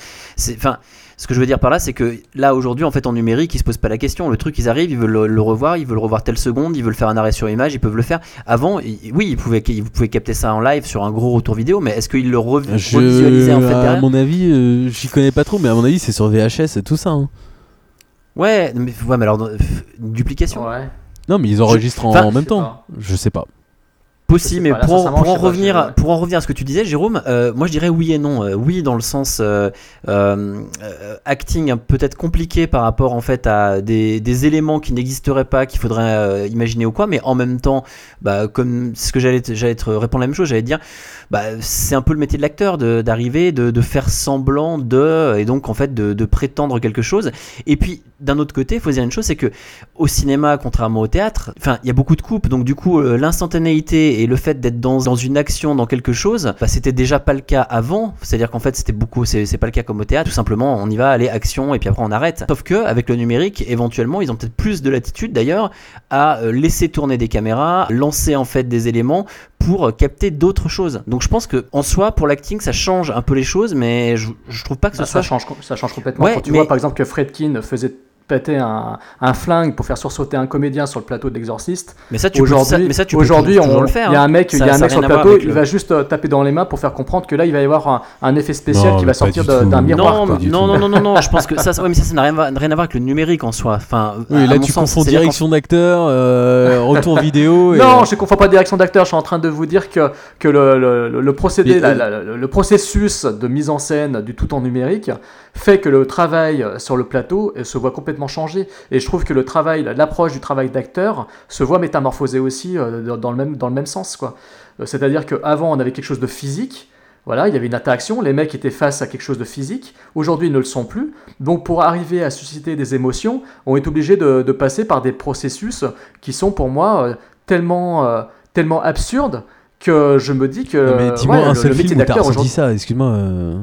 Enfin, ce que je veux dire par là, c'est que là aujourd'hui, en fait, en numérique, ils se posent pas la question. Le truc, ils arrivent, ils veulent le, le revoir, ils veulent le revoir telle seconde, ils veulent faire un arrêt sur image, ils peuvent le faire. Avant, oui, ils pouvaient, ils pouvaient capter ça en live sur un gros retour vidéo, mais est-ce qu'ils le rev- Je- revisualisaient en fait à derrière mon avis, euh, j'y connais pas trop, mais à mon avis, c'est sur VHS et tout ça. hein. Ouais, mais, ouais, mais alors, euh, duplication Ouais. Non, mais ils enregistrent en, enfin, en même temps. pas. Je sais pas. Possible, mais pour, pour en pas, revenir, pour en revenir à ce que tu disais, Jérôme, euh, moi je dirais oui et non. Euh, oui, dans le sens euh, acting peut-être compliqué par rapport en fait à des, des éléments qui n'existeraient pas, qu'il faudrait imaginer ou quoi, mais en même temps, bah, comme ce que j'allais j'allais te répondre la même chose, j'allais te dire, bah, c'est un peu le métier de l'acteur d'arriver, de, de faire semblant de, et donc en fait de, de prétendre quelque chose. Et puis d'un autre côté, il faut dire une chose, c'est que au cinéma, contrairement au théâtre, enfin, il y a beaucoup de coupes, donc du coup, l'instantanéité et le fait d'être dans, dans une action, dans quelque chose, bah, c'était déjà pas le cas avant. C'est-à-dire qu'en fait, c'était beaucoup, c'est c'est pas le cas comme au théâtre. Tout simplement, on y va, allez, action, et puis après on arrête. Sauf que avec le numérique, éventuellement, ils ont peut-être plus de latitude d'ailleurs à euh, laisser tourner des caméras, lancer en fait des éléments pour euh, capter d'autres choses. Donc je pense que en soi, pour l'acting, ça change un peu les choses, mais je, je trouve pas que Bah, soit ça, change, ça change complètement. Ouais, Quand tu mais- vois par exemple que Fredkin faisait péter un, un flingue pour faire sursauter un comédien sur le plateau de l'exorciste. Mais ça, tu peux, ça- Aujourd'hui, mais ça, tu peux aujourd'hui, on- le faire. il y a un hein. mec, il Ça- y a un mec sur le plateau, il le- va juste euh, taper dans les mains pour faire comprendre que là, il va y avoir un, un effet spécial Non, qui va sortir d'un miroir. Non, non, non, non, non, non, je pense que ça, ça- ouais, mais ça, ça n'a rien, à- rien à voir avec le numérique en soi. Enfin, Oui, là tu sens, confonds direction d'acteur, euh, retour vidéo. Et, Non, je ne confonds pas direction d'acteur. Je suis en train de vous dire que, que le, le- le- le procédé, la- euh, la- le processus de mise en scène du tout en numérique fait que le travail sur le plateau se voit complètement changé. Et je trouve que le travail, l'approche du travail d'acteur se voit métamorphosé aussi euh, dans- le même, dans le même sens. quoi. Euh, C'est-à-dire qu'avant, on avait quelque chose de physique. Voilà, il y avait une interaction, les mecs étaient face à quelque chose de physique. Aujourd'hui, ils ne le sont plus. Donc, pour arriver à susciter des émotions, on est obligé de, de passer par des processus qui sont pour moi euh, tellement, tellement absurdes que je me dis que Non, mais dis-moi ouais, un le- seul le métier film où t'as ressenti ça, excuse-moi. euh,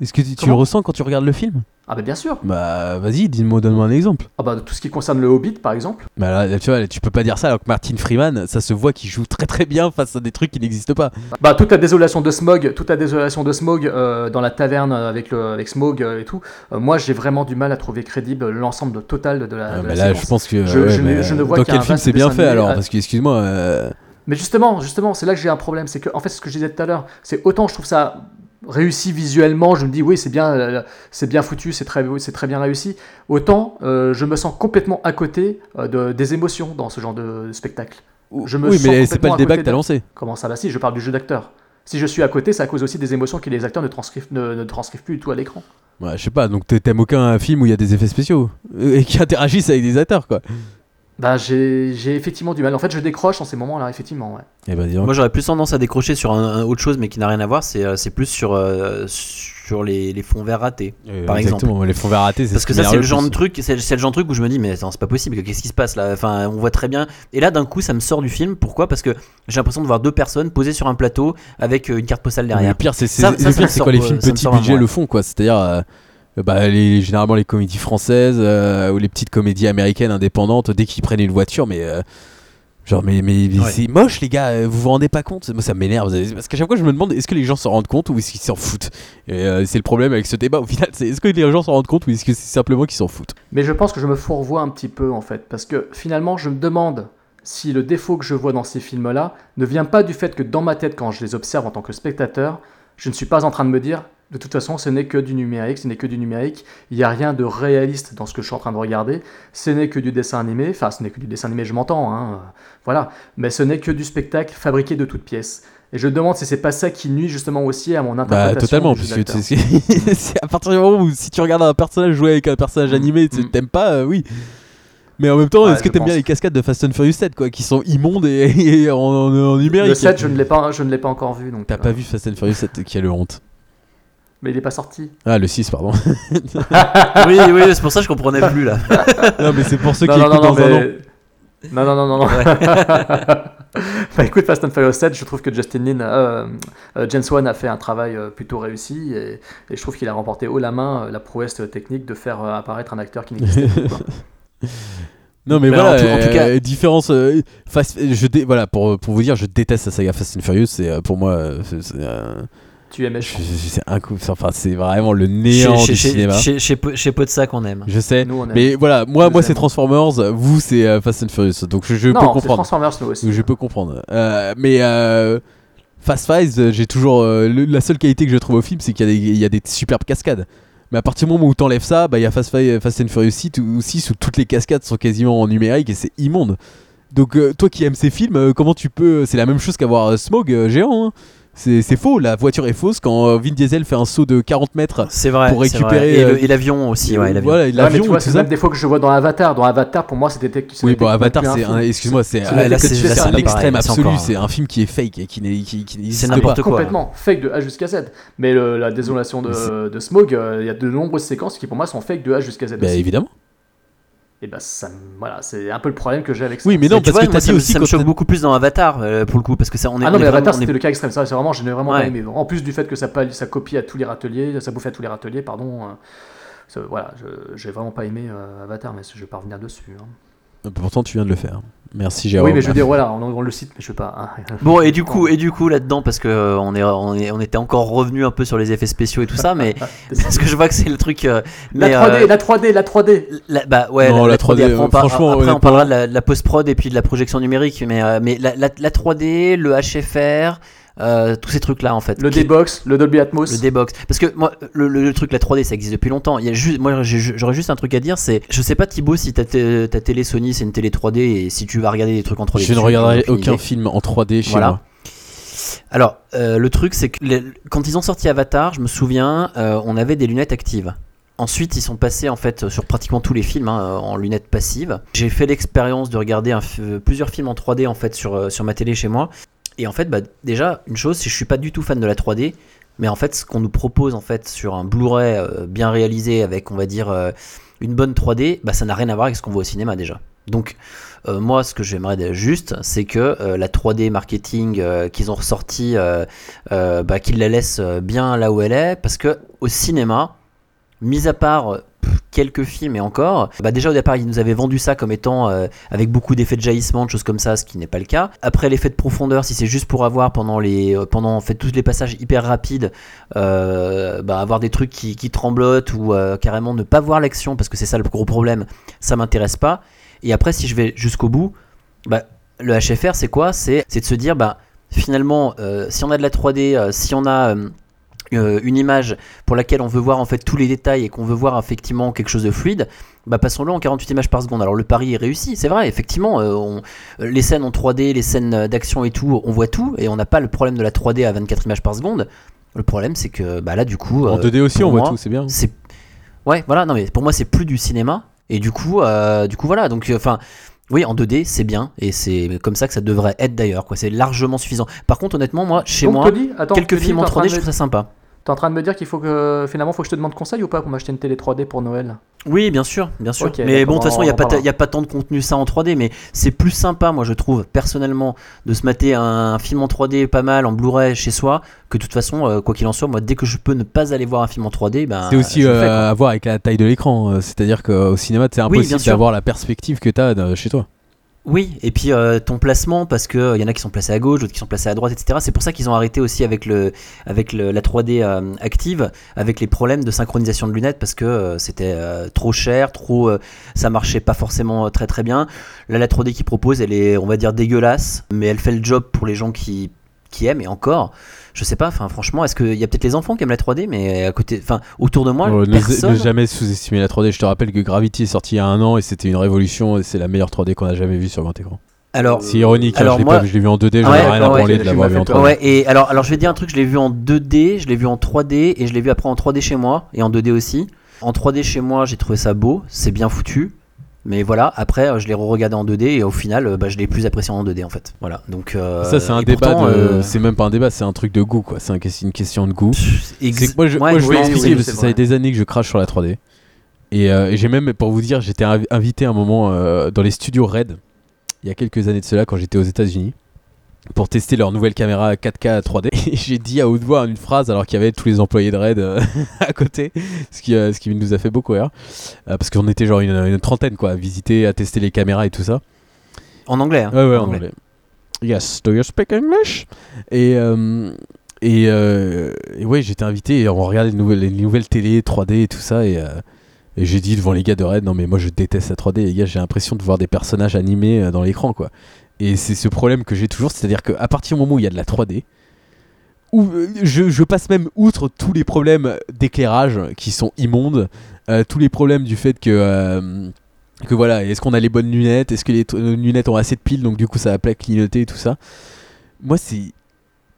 Est-ce que tu, tu le ressens quand tu regardes le film? Ah bah bien sûr. Bah vas-y, dis-moi, donne-moi un exemple. Ah bah tout ce qui concerne le Hobbit par exemple. Bah là, là, tu vois, là, tu peux pas dire ça alors que Martin Freeman, ça se voit qu'il joue très très bien face à des trucs qui n'existent pas. Bah toute la désolation de Smog, toute la désolation de Smog euh, dans la taverne avec le avec Smog euh, et tout. euh, moi j'ai vraiment du mal à trouver crédible l'ensemble total de la. Ah, de bah la là, séquence. je pense que. Je- ouais, je ne- mais, je ne vois Dans qu'un quel film c'est bien fait alors? Parce que, excuse-moi. Mais justement, justement, c'est là que j'ai un problème, c'est que en fait ce que je disais tout à l'heure, c'est autant je trouve ça réussi visuellement, je me dis oui c'est bien, euh, c'est bien foutu, c'est très, c'est très bien réussi, autant euh, je me sens complètement à côté euh, de, des émotions dans ce genre de spectacle. Je me oui, sens mais c'est pas le débat que t'as de- lancé. Comment ça va? Si Je parle du jeu d'acteur. Si je suis à côté, c'est à cause aussi des émotions que les acteurs ne transcrivent, ne, ne transcrivent plus du tout à l'écran. Ouais, je sais pas, donc t'a- t'aimes aucun film où il y a des effets spéciaux et qui interagissent avec des acteurs quoi. Bah j'ai j'ai effectivement du mal. En fait, je décroche en ces moments-là, effectivement. Ouais. Et bah, dis donc. Moi j'aurais plus tendance à décrocher sur un, un autre chose mais qui n'a rien à voir, c'est euh, c'est plus sur, euh, sur les, les fonds verts ratés, Euh, par exemple. exactement, les fonds verts ratés, c'est Parce ce que ça c'est le genre de truc, c'est le genre de truc où je me dis mais attends c'est pas possible, qu'est-ce qui se passe là? Enfin on voit très bien. Et là d'un coup ça me sort du film, pourquoi? Parce que j'ai l'impression de voir deux personnes posées sur un plateau avec euh, une carte postale derrière. Le pire, c'est le pire, quand les films petit budget le font, quoi. C'est-à-dire, euh, bah, les, généralement les comédies françaises euh, ou les petites comédies américaines indépendantes, dès qu'ils prennent une voiture, mais. euh, Genre, mais, mais, mais Ouais. c'est moche, les gars, euh, vous vous rendez pas compte? Moi, ça m'énerve. Parce qu'à chaque fois, je me demande est-ce que les gens s'en rendent compte ou est-ce qu'ils s'en foutent? Et euh, c'est le problème avec ce débat au final c'est est-ce que les gens s'en rendent compte ou est-ce que c'est simplement qu'ils s'en foutent? Mais je pense que je me fourvoie un petit peu en fait, parce que finalement je me demande si le défaut que je vois dans ces films-là ne vient pas du fait que dans ma tête, quand je les observe en tant que spectateur, je ne suis pas en train de me dire, de toute façon ce n'est que du numérique, ce n'est que du numérique, il n'y a rien de réaliste dans ce que je suis en train de regarder, ce n'est que du dessin animé, enfin ce n'est que du dessin animé, je m'entends, hein, euh, voilà, mais ce n'est que du spectacle fabriqué de toutes pièces. Et je me demande si c'est pas ça qui nuit justement aussi à mon Bah, interprétation. totalement, du jeu puisque c'est à partir du moment où si tu regardes un personnage jouer avec un personnage animé, tu Mm. t'aimes pas, euh, oui. Mais en même temps, Ouais, est-ce que t'aimes bien les cascades de Fast and Furious 7, quoi, qui sont immondes et, et en, en- en numérique? Le 7, je ne l'ai pas, je ne l'ai pas encore vu, donc. T'as euh, pas vu Fast and Furious 7, quelle honte. Mais il est pas sorti. Ah, le 6, pardon. oui, oui, c'est pour ça que je comprenais plus là. non, mais c'est pour ceux non, qui non, écoutent non, dans un an. mais- non, non, non, non, non. bah écoute, Fast and Furious 7, je trouve que Justin Lin, euh, euh, James Wan a fait un travail euh, plutôt réussi et, et je trouve qu'il a remporté haut la main euh, la prouesse technique de faire euh, apparaître un acteur qui n'existait plus. quoi. Non mais Bah, voilà, en tout- en tout cas- euh, différence. euh, Fast- je dé- voilà pour pour vous dire, je déteste la saga Fast and Furious. C'est euh, pour moi, c'est euh, Tu je- c'est un coup. Enfin, c'est vraiment le néant chez, du chez, cinéma. chez, chez, chez Podsac on aime. Je sais, Nous, on aime. mais voilà, moi, Nous moi c'est. Transformers, vous c'est euh, Fast and Furious, donc je, je peux non, c'est comprendre. Transformers nous aussi. Je peux comprendre. Euh, mais euh, Fast Five, j'ai toujours euh, le- la seule qualité que je trouve au film, c'est qu'il y, a des- il y a des superbes cascades. Mais à partir du moment où t'enlèves ça, bah il y a Fast, Fi- Fast and Furious 6 où, 6 où toutes les cascades sont quasiment en numérique et c'est immonde. Donc euh, toi qui aimes ces films, euh, comment tu peux C'est la même chose qu'avoir euh, Smog euh, géant. hein. C'est c'est faux, la voiture est fausse quand euh, Vin Diesel fait un saut de 40 mètres C'est vrai. pour c'est récupérer. vrai. Et, le- euh, et l'avion aussi, ouais, l'avion. Voilà, Ouais, mais l'avion tu vois, et c'est même défaut que je vois dans Avatar. Dans Avatar, pour moi, c'était. Oui, bon, que Avatar, c'est. Excuse-moi, c'est C'est- à là, c'est- c'est là, c'est un pas extrême pareil, c'est absolu. encore- C'est un film qui est fake et qui n'est qui, qui n'existe n'importe pas. quoi. Complètement fake de A jusqu'à Z. Mais le- la désolation de, de Smog, euh, il y a de nombreuses séquences qui pour moi sont fake de A jusqu'à Z. Bah évidemment. Et bah ça, voilà, c'est un peu le problème que j'ai avec ça. Oui, mais non, parce vois, que moi, t'as ça dit me- aussi ça me choque beaucoup plus dans Avatar euh, pour le coup parce que ça on est Ah on non, mais Avatar est- c'était le cas extrême. Ça, c'est vraiment, je n'ai vraiment Ouais. pas aimé. En plus du fait que ça, ça copie à tous les râteliers, ça bouffe à tous les râteliers, pardon. euh, ça- voilà, je- j'ai vraiment pas aimé euh, Avatar, mais je vais pas revenir dessus. hein. Pourtant, tu viens de le faire. Merci, Jérôme. Oui, mais je veux dire, voilà, on, on le cite, mais je veux pas. hein. Bon et du coup et du coup là-dedans parce que euh, on est on est on était encore revenu un peu sur les effets spéciaux et tout ça mais parce que je vois que c'est le truc euh, La mais, 3D, euh, la 3D, la 3D. la- bah ouais Non, la, la la 3D, 3D, après, on par- franchement, après on parlera de la, la post-prod et puis de la projection numérique mais euh, mais la, la, la 3D le HFR euh, tous ces trucs là en fait Le qui- D-Box, le Dolby Atmos. le D-Box. Parce que moi, le, le- le truc, la 3D, ça existe depuis longtemps. Il y a juste, moi, j'aurais juste un truc à dire, c'est, je sais pas Thibaut si ta, ta télé Sony c'est une télé 3D et si tu vas regarder des trucs en 3D. Je ne regarderai aucun idée. film en 3D chez Voilà. moi. Alors, euh, le truc, c'est que les- quand ils ont sorti Avatar, je me souviens, euh, on avait des lunettes actives. Ensuite, ils sont passés en fait sur pratiquement tous les films hein, en lunettes passives. J'ai fait l'expérience de regarder un plusieurs films en 3D en fait sur, sur ma télé chez moi. Et en fait, bah, déjà, une chose, c'est que je suis pas du tout fan de la 3D, mais en fait, ce qu'on nous propose en fait sur un Blu-ray euh, bien réalisé avec, on va dire, euh, une bonne 3D, bah, ça n'a rien à voir avec ce qu'on voit au cinéma déjà. Donc, euh, moi, ce que j'aimerais juste, c'est que la 3D marketing qu'ils ont ressorti, bah, qu'ils la laissent bien là où elle est, parce que au cinéma, mis à part quelques films et encore, bah déjà au départ ils nous avaient vendu ça comme étant euh, avec beaucoup d'effets de jaillissement, de choses comme ça, ce qui n'est pas le cas. Après l'effet de profondeur, si c'est juste pour avoir pendant les euh, pendant en fait tous les passages hyper rapides, euh, bah, avoir des trucs qui, qui tremblotent ou carrément ne pas voir l'action parce que c'est ça le gros problème, ça m'intéresse pas. Et après si je vais jusqu'au bout, bah le HFR c'est quoi? C'est de se dire bah finalement si on a de la 3D, euh, si on a euh, une image pour laquelle on veut voir en fait tous les détails et qu'on veut voir effectivement quelque chose de fluide, bah passons-le en 48 images par seconde. Alors le pari est réussi, c'est vrai, effectivement, euh, on- euh, les scènes en 3D, les scènes d'action et tout, on voit tout et on n'a pas le problème de la 3D à 24 images par seconde. Le problème c'est que bah là du coup En euh, 2D aussi, on voit tout, c'est bien. C'est ouais, voilà, non mais pour moi c'est plus du cinéma et du coup, euh, du coup voilà, donc enfin. oui, en 2D, c'est bien, et c'est comme ça que ça devrait être d'ailleurs, quoi. C'est largement suffisant. Par contre, honnêtement, moi, chez Donc, moi, Tony, attends, quelques Tony, films en t'es en train 3D, de je trouve ça sympa. T'es en train de me dire qu'il faut que finalement faut que je te demande conseil ou pas pour m'acheter une télé 3D pour Noël? Oui, bien sûr, bien sûr. Mais bon, de toute façon, on il n'y a, pas ta- parlera. y a pas tant de contenu ça en 3D, mais c'est plus sympa, moi, je trouve, personnellement, de se mater un film en 3D pas mal, en Blu-ray chez soi, que de toute façon, euh, quoi qu'il en soit, moi, dès que je peux ne pas aller voir un film en 3D, ben. C'est aussi fais, euh, à voir avec la taille de l'écran. euh, C'est-à-dire qu'au cinéma, c'est Oui, impossible sûr. d'avoir la perspective que tu as chez toi. Oui, et puis euh, ton placement, parce qu'il y en a qui sont placés à gauche, d'autres qui sont placés à droite, etc. C'est pour ça qu'ils ont arrêté aussi avec, le, avec la 3D euh, active, avec les problèmes de synchronisation de lunettes, parce que euh, c'était euh, trop cher, trop, euh, ça marchait pas forcément euh, très très bien. Là, la 3D qu'ils proposent, elle est, on va dire, dégueulasse, mais elle fait le job pour les gens qui, qui aiment, et encore. Je sais pas, enfin franchement, est-ce qu'il y a peut-être les enfants qui aiment la 3D, mais à côté, enfin autour de moi, Euh, ne, personne. ne jamais sous-estimer la 3D. Je te rappelle que Gravity est sorti il y a un an et c'était une révolution et c'est la meilleure 3D qu'on a jamais vue sur grand écran. Alors, C'est ironique, hein, alors je moi- vu, je l'ai vu en 2D, j'en Ouais, ai rien à ouais, branler de l'avoir vu en fait 3D. Ouais, et alors, alors je vais dire un truc, je l'ai vu en 2D, je l'ai vu en 3D et je l'ai vu après en 3D chez moi et en 2D aussi. En 3D chez moi, j'ai trouvé ça beau, c'est bien foutu. Mais voilà, après euh, je l'ai re-regardé en 2D et au final, euh, bah, je l'ai plus apprécié en 2D en fait. Voilà, donc. euh, Ça, c'est un débat, pourtant, de- euh, c'est même pas un débat, c'est un truc de goût quoi. C'est un- c'est une question de goût. ex- moi, je, ouais, moi, je oui, vais oui, expliquer oui, parce que ça fait des années que je crache sur la 3D. Et, euh, et j'ai même, pour vous dire, j'étais invi- invité un moment dans les studios Red, il y a quelques années de cela, quand j'étais aux États-Unis, pour tester leur nouvelle caméra 4K 3D. Et j'ai dit à haute voix une phrase alors qu'il y avait tous les employés de Red euh, à côté, ce qui, euh, ce qui nous a fait beaucoup rire. Euh, parce qu'on était genre une, une trentaine quoi, à visiter, à tester les caméras et tout ça. En anglais. hein, Ouais, ouais, en anglais. Yes, do you speak English? Et, euh, et, euh, et ouais, j'étais invité et on regardait les nouvelles, les nouvelles télé 3D et tout ça. Et, euh, et j'ai dit devant les gars de Red, non mais moi je déteste la 3D, les gars, j'ai l'impression de voir des personnages animés dans l'écran quoi. Et c'est ce problème que j'ai toujours, c'est-à-dire qu'à partir du moment où il y a de la 3D, ou, euh, je, passe même outre tous les problèmes d'éclairage qui sont immondes, euh, tous les problèmes du fait que euh, que voilà, est-ce qu'on a les bonnes lunettes, est-ce que les lunettes ont assez de piles, donc du coup ça va pas clignoter et tout ça. Moi, c'est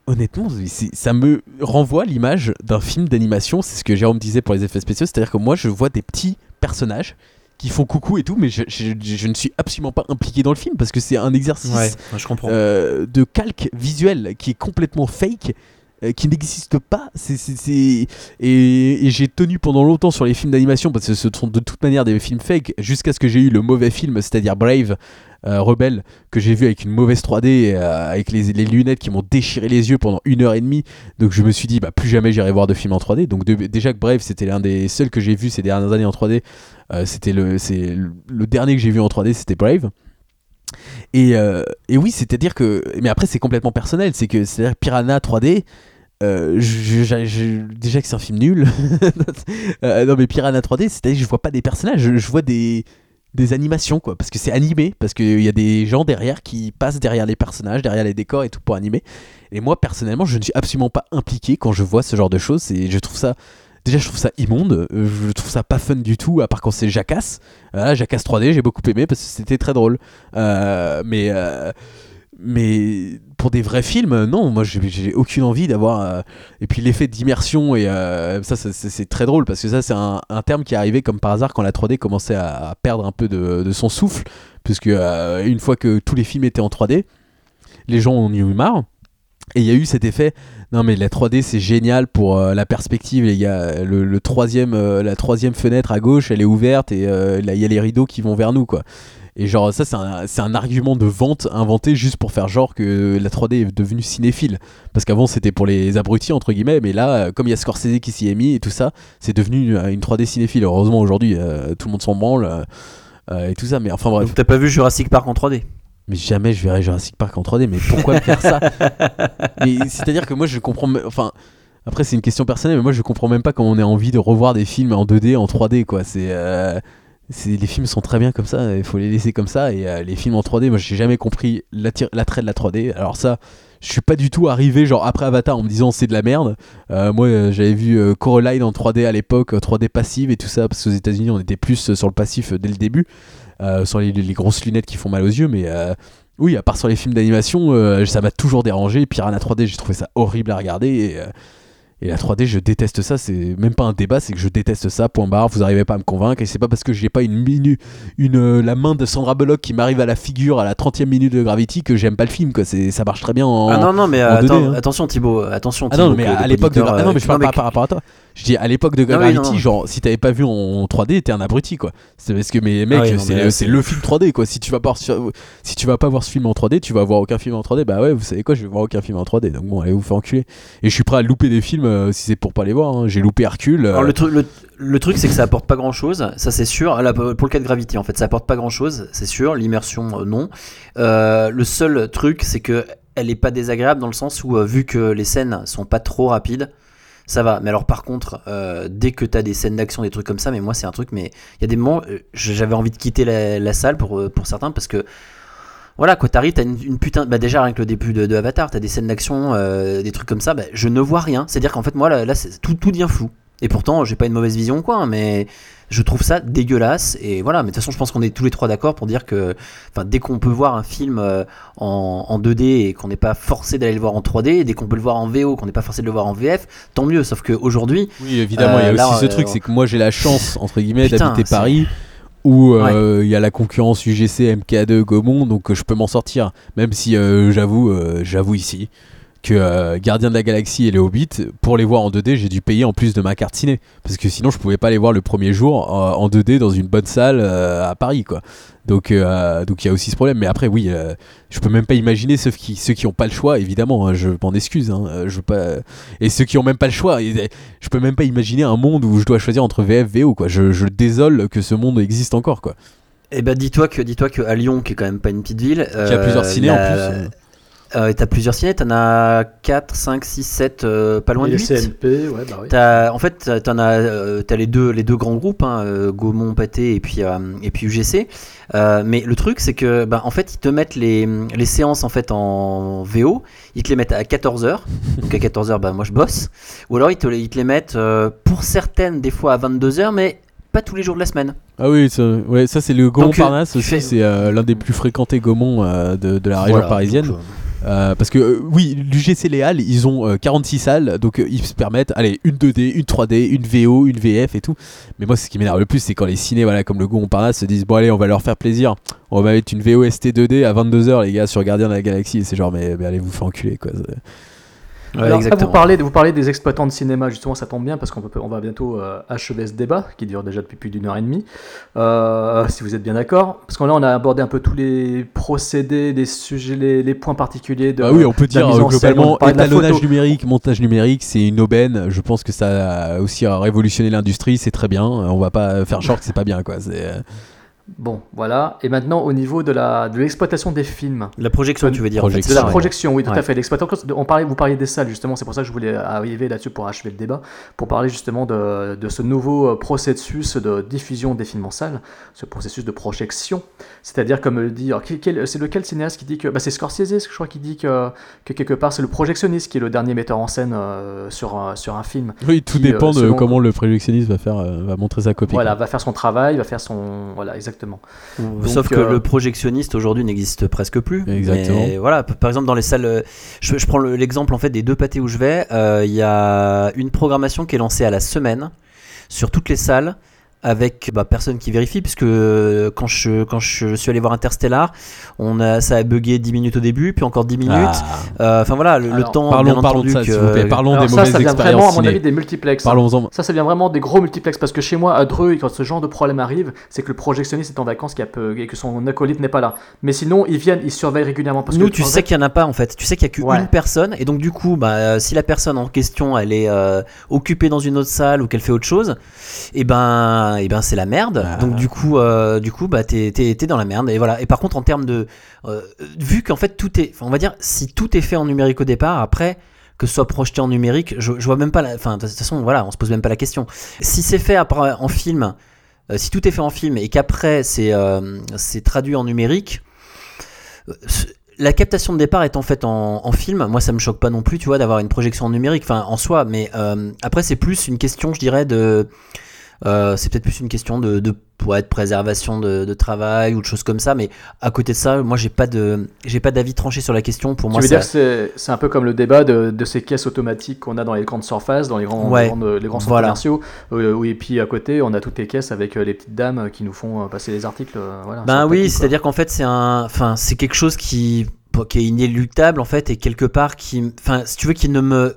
honnêtement, ça me renvoie l'image d'un film d'animation. C'est ce que Jérôme disait pour les effets spéciaux, c'est-à-dire que moi, je vois des petits personnages qui font coucou et tout, mais je, je- je ne suis absolument pas impliqué dans le film parce que c'est un exercice Ouais, ouais, je comprends. euh, de calque visuel qui est complètement fake. euh, qui n'existe pas Et, et j'ai tenu pendant longtemps sur les films d'animation parce que ce sont de toute manière des films fake jusqu'à ce que j'ai eu le mauvais film c'est-à-dire Brave euh, Rebelle que j'ai vu avec une mauvaise 3D euh, avec les, les lunettes qui m'ont déchiré les yeux pendant une heure et demie donc je me suis dit bah plus jamais j'irai voir de film en 3D donc de- déjà que Brave c'était l'un des seuls que j'ai vu ces dernières années en 3D euh, c'était le, c'est le, dernier que j'ai vu en 3D c'était Brave et, euh, et oui, c'est-à-dire que. Mais après, c'est complètement personnel. C'est que c'est-à-dire Piranha 3D. euh, déjà que c'est un film nul. Euh, non, mais Piranha 3D, c'est-à-dire que je vois pas des personnages, je, je vois des, des animations, quoi. Parce que c'est animé, parce qu'il y a des gens derrière qui passent derrière les personnages, derrière les décors et tout pour animer. Et moi, personnellement, je ne suis absolument pas impliqué quand je vois ce genre de choses. Et je trouve ça. Déjà, je trouve ça immonde. euh, Je trouve ça pas fun du tout, à part quand c'est Jacasse. Voilà, Jacasse 3D, j'ai beaucoup aimé parce que c'était très drôle. Euh, mais, euh, mais pour des vrais films, euh, non, moi j'ai- aucune envie d'avoir. euh, Et puis l'effet d'immersion, et euh, ça, c'est très drôle parce que ça, c'est un, terme qui est arrivé comme par hasard quand la 3D commençait à, perdre un peu de, de son souffle. Puisque euh, une fois que tous les films étaient en 3D, les gens en ont eu marre. Et il y a eu cet effet, non mais la 3D c'est génial pour euh, la perspective les gars, le, troisième, euh, la troisième fenêtre à gauche elle est ouverte et euh, il y a les rideaux qui vont vers nous quoi. Et genre ça c'est un, argument de vente inventé juste pour faire genre que la 3D est devenue cinéphile. Parce qu'avant c'était pour les abrutis entre guillemets, mais là comme il y a Scorsese qui s'y est mis et tout ça, c'est devenu une 3D cinéphile. Heureusement aujourd'hui tout le monde s'en branle et tout ça, mais enfin bref. Donc t'as pas vu Jurassic Park en 3D Mais jamais je verrai Jurassic Park en 3D, mais pourquoi me faire ça c'est-à-dire que moi je comprends. Enfin, après c'est une question personnelle, mais moi je comprends même pas comment on ait envie de revoir des films en 2D, en 3D, quoi. C'est. euh, les films sont très bien comme ça, il faut les laisser comme ça. Et euh, les films en 3D, moi j'ai jamais compris l'attrait de la 3D. Alors ça, je suis pas du tout arrivé genre après Avatar en me disant c'est de la merde. Euh, moi euh, j'avais vu Coraline en 3D à l'époque, euh, 3D passive et tout ça, parce qu'aux États-Unis on était plus sur le passif dès le début, euh, sur les, les grosses lunettes qui font mal aux yeux, mais. euh, oui, à part sur les films d'animation, euh, ça m'a toujours dérangé. Piranha 3D, j'ai trouvé ça horrible à regarder. Et, et la 3D, je déteste ça. C'est même pas un débat, c'est que je déteste ça. Point barre. Vous arrivez pas à me convaincre. Et c'est pas parce que j'ai pas une minute, une la main de Sandra Bullock qui m'arrive à la figure à la 30e minute de Gravity que j'aime pas le film. Quoi. C'est, ça marche très bien en. Ah non, non, mais en attends, 2D, hein. attention Thibaut, attention Ah Thibaut. non, mais à l'époque de. Ah non, mais je parle non, pas par rapport à toi. Je dis à l'époque de Ah oui, Gravity, genre si t'avais pas vu en 3D, t'es un abruti quoi. C'est parce que mes mecs, Ah oui, c'est, mais le film 3D quoi. Si tu vas pas voir, si tu vas pas voir ce film en 3D, tu vas voir aucun film en 3D. Bah ouais, vous savez quoi, je vais voir aucun film en 3D. Donc bon, allez vous faire enculer. Et je suis prêt à louper des films euh, si c'est pour pas les voir. hein. J'ai loupé Hercule. euh, Alors, le, truc- le, le truc, c'est que ça apporte pas grand chose, ça c'est sûr. Là, pour le cas de Gravity, en fait, ça apporte pas grand chose, c'est sûr. L'immersion, euh, non. Le seul truc, c'est que elle est pas désagréable dans le sens où, vu que les scènes sont pas trop rapides, ça va. Mais alors, par contre, euh, dès que t'as des scènes d'action, des trucs comme ça, mais moi, c'est un truc, mais il y a des moments, euh, j'avais envie de quitter la, salle pour, euh, pour certains parce que. Voilà, quoi, t'arrives, t'as une, putain. Bah, déjà, rien que le début de, Avatar, t'as des scènes d'action, des trucs comme ça, bah, je ne vois rien. C'est-à-dire qu'en fait, moi, là, là c'est- tout, tout devient flou. Et pourtant, j'ai pas une mauvaise vision, quoi, hein, mais je trouve ça dégueulasse. Et voilà, mais de toute façon, je pense qu'on est tous les trois d'accord pour dire que dès qu'on peut voir un film euh, en, en 2D et qu'on n'est pas forcé d'aller le voir en 3D, dès qu'on peut le voir en VO, qu'on n'est pas forcé de le voir en VF, tant mieux. Sauf qu'aujourd'hui. Oui, évidemment, il y a Euh, là, aussi ce euh, truc, c'est que moi j'ai la chance, entre guillemets, d'habiter Paris, où euh, il y a la concurrence UGC, MK2, Gaumont, donc je peux m'en sortir. Même si euh, j'avoue, euh, j'avoue ici que euh, Gardien de la Galaxie et les Hobbits, pour les voir en 2D, j'ai dû payer en plus de ma carte ciné. Parce que sinon, je pouvais pas les voir le premier jour euh, en 2D dans une bonne salle euh, à Paris, quoi. Donc, donc il y a aussi ce problème. Mais après, oui, je peux même pas imaginer ceux qui, ceux qui ont pas le choix, évidemment, hein, je m'en excuse. hein, je veux pas... Et ceux qui ont même pas le choix, je peux même pas imaginer un monde où je dois choisir entre VF VO, quoi. Je, je désole que ce monde existe encore, quoi. Eh ben, dis-toi que, dis-toi que à Lyon, qui est quand même pas une petite ville. Qui a plusieurs ciné, en plus, euh. T'as plusieurs ciné, t'en as 4, 5, 6, 7, euh, pas loin Et de les 8. CNP, ouais, bah oui. T'as- en fait, t'en as, euh, t'as les deux, les deux grands groupes, hein, euh, Gaumont, Pathé et puis euh, et puis UGC. Euh, mais le truc, c'est que, bah, en fait, ils te mettent les, les séances en fait en VO. Ils te les mettent à 14 h Donc à 14 h bah moi je bosse. Ou alors ils te, les- ils te les mettent euh, pour certaines des fois à 22 h mais pas tous les jours de la semaine. Ah oui, ça, ouais, ça c'est le Gaumont Donc, Parnasse tu aussi, fais- c'est euh, l'un des plus fréquentés Gaumont euh, de, de la région Voilà, parisienne. donc, Euh, parce que euh, oui, l'UGC Léal, ils ont euh, 46 salles, donc euh, ils se permettent, allez, une 2D, une 3D, une VO, une VF et tout. Mais moi, ce qui m'énerve le plus, c'est quand les ciné, voilà, comme le Gaumont Parnasse, se disent bon allez, on va leur faire plaisir, on va mettre une VOST 2D à 22h les gars sur Gardien de la Galaxie, et c'est genre mais, mais allez vous faire enculer quoi. Ouais, Alors, exactement. Vous parlez, vous parlez des exploitants de cinéma, justement, ça tombe bien parce qu'on on va bientôt euh, achever ce débat qui dure déjà depuis plus d'une heure et demie. Euh, si vous êtes bien d'accord, parce que là on a abordé un peu tous les procédés, les sujets, les, les points particuliers de. Bah oui, on peut dire euh, scène, globalement étalonnage numérique, montage numérique, c'est une aubaine. Je pense que ça a aussi révolutionné l'industrie, c'est très bien. On va pas faire genre que c'est pas bien quoi. C'est euh, Bon, voilà. Et maintenant, au niveau de la de l'exploitation des films. La projection, tu veux dire. en fait, Projection. De la projection, oui, tout Ouais. à fait. L'exploitation, on parlait, vous parliez des salles, justement, c'est pour ça que je voulais arriver là-dessus pour achever le débat, pour parler justement de, de ce nouveau euh, processus de diffusion des films en salle, ce processus de projection. C'est-à-dire, comme le dit, alors, quel- quel- c'est lequel cinéaste qui dit que, bah, c'est Scorsese, je crois, qui dit que, que quelque part c'est le projectionniste qui est le dernier metteur en scène euh, sur, un- sur un film. Oui, tout Qui, dépend euh, de comment le projectionniste va faire, euh, va montrer sa copie. Voilà, quoi. va faire son travail, va faire son. Voilà, exactement. Donc, Sauf que euh, le projectionniste aujourd'hui n'existe presque plus. Exactement. Mais voilà, par exemple dans les salles, euh, je, je prends le- l'exemple en fait des deux pâtés où je vais. euh, Il y a une programmation qui est lancée à la semaine sur toutes les salles avec bah, personne qui vérifie puisque euh, quand je quand je suis allé voir Interstellar, on a ça a bugué 10 minutes au début, puis encore 10 minutes. Ah. Euh, Enfin voilà, le, temps. Parlons, bien parlons de ça, que- vous plaît. Parlons Alors des ça, mauvaises ça vient vraiment, à mon ciné. avis, des multiplex. hein. Parlons-en. Ça, ça vient vraiment des gros multiplex parce que chez moi, à Dreux, quand ce genre de problème arrive, c'est que le projectionniste est en vacances y a peu- et que son acolyte n'est pas là. Mais sinon, ils viennent, ils surveillent régulièrement. Parce Nous, que, tu sais qu'il y en a pas en fait. Tu sais qu'il y a qu'une Ouais. personne et donc du coup, bah, euh, si la personne en question elle est euh, occupée dans une autre salle ou qu'elle fait autre chose, et ben, et ben c'est la merde. Ah. Donc du coup, euh, du coup, bah t'es t'es- t'es dans la merde. Et voilà. Et par contre, en termes de, euh, vu qu'en fait tout est, on va dire, si tout est fait en numérique au départ, après que ce soit projeté en numérique, je, je vois même pas enfin de toute façon, voilà, on se pose même pas la question. Si c'est fait après, en film. euh, si tout est fait en film et qu'après c'est euh, c'est traduit en numérique, la captation de départ étant faite en, en film, moi ça me choque pas non plus, tu vois, d'avoir une projection en numérique, enfin en soi, mais après c'est plus une question, je dirais, de. Euh, c'est peut-être plus une question de, de, ouais, de préservation de, de travail ou de choses comme ça, mais à côté de ça, moi j'ai pas de j'ai pas d'avis tranché sur la question. Pour Tu moi, veux ça- dire que c'est c'est un peu comme le débat de, de ces caisses automatiques qu'on a dans les grandes surfaces, dans les grands, Ouais. les grands, les grands centres Voilà. commerciaux. euh, où- et puis à côté, on a toutes les caisses avec euh, les petites dames qui nous font euh, passer les articles. voilà, Ben oui, c'est-à-dire qu'en fait c'est un, enfin c'est quelque chose qui, qui est inéluctable en fait et quelque part qui, enfin si tu veux qui ne me,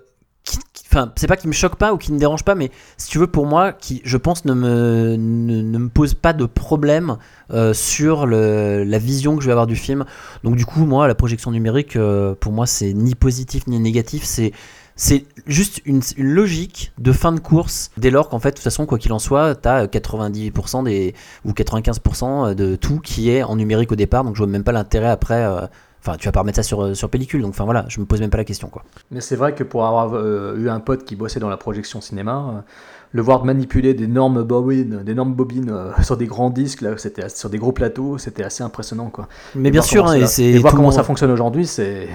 enfin c'est pas qui me choque pas ou qui ne dérange pas, mais si tu veux pour moi qui, je pense ne me, ne, me pose pas de problème euh, sur la vision que je vais avoir du film. Donc du coup moi la projection numérique euh, pour moi c'est ni positif ni négatif, c'est c'est juste une, logique de fin de course. Dès lors qu'en fait de toute façon quoi qu'il en soit tu as 90% des ou 95% de tout qui est en numérique au départ. Donc je vois même pas l'intérêt après euh, enfin tu vas pas remettre ça sur, sur pellicule donc enfin voilà je me pose même pas la question quoi Mais c'est vrai que pour avoir euh, eu un pote qui bossait dans la projection cinéma, euh, le voir manipuler d'énormes bobines, d'énormes bobines euh, sur des grands disques, là, c'était sur des gros plateaux, c'était assez impressionnant quoi. mais Et bien sûr hein, et et voir comment ça fonctionne aujourd'hui, c'est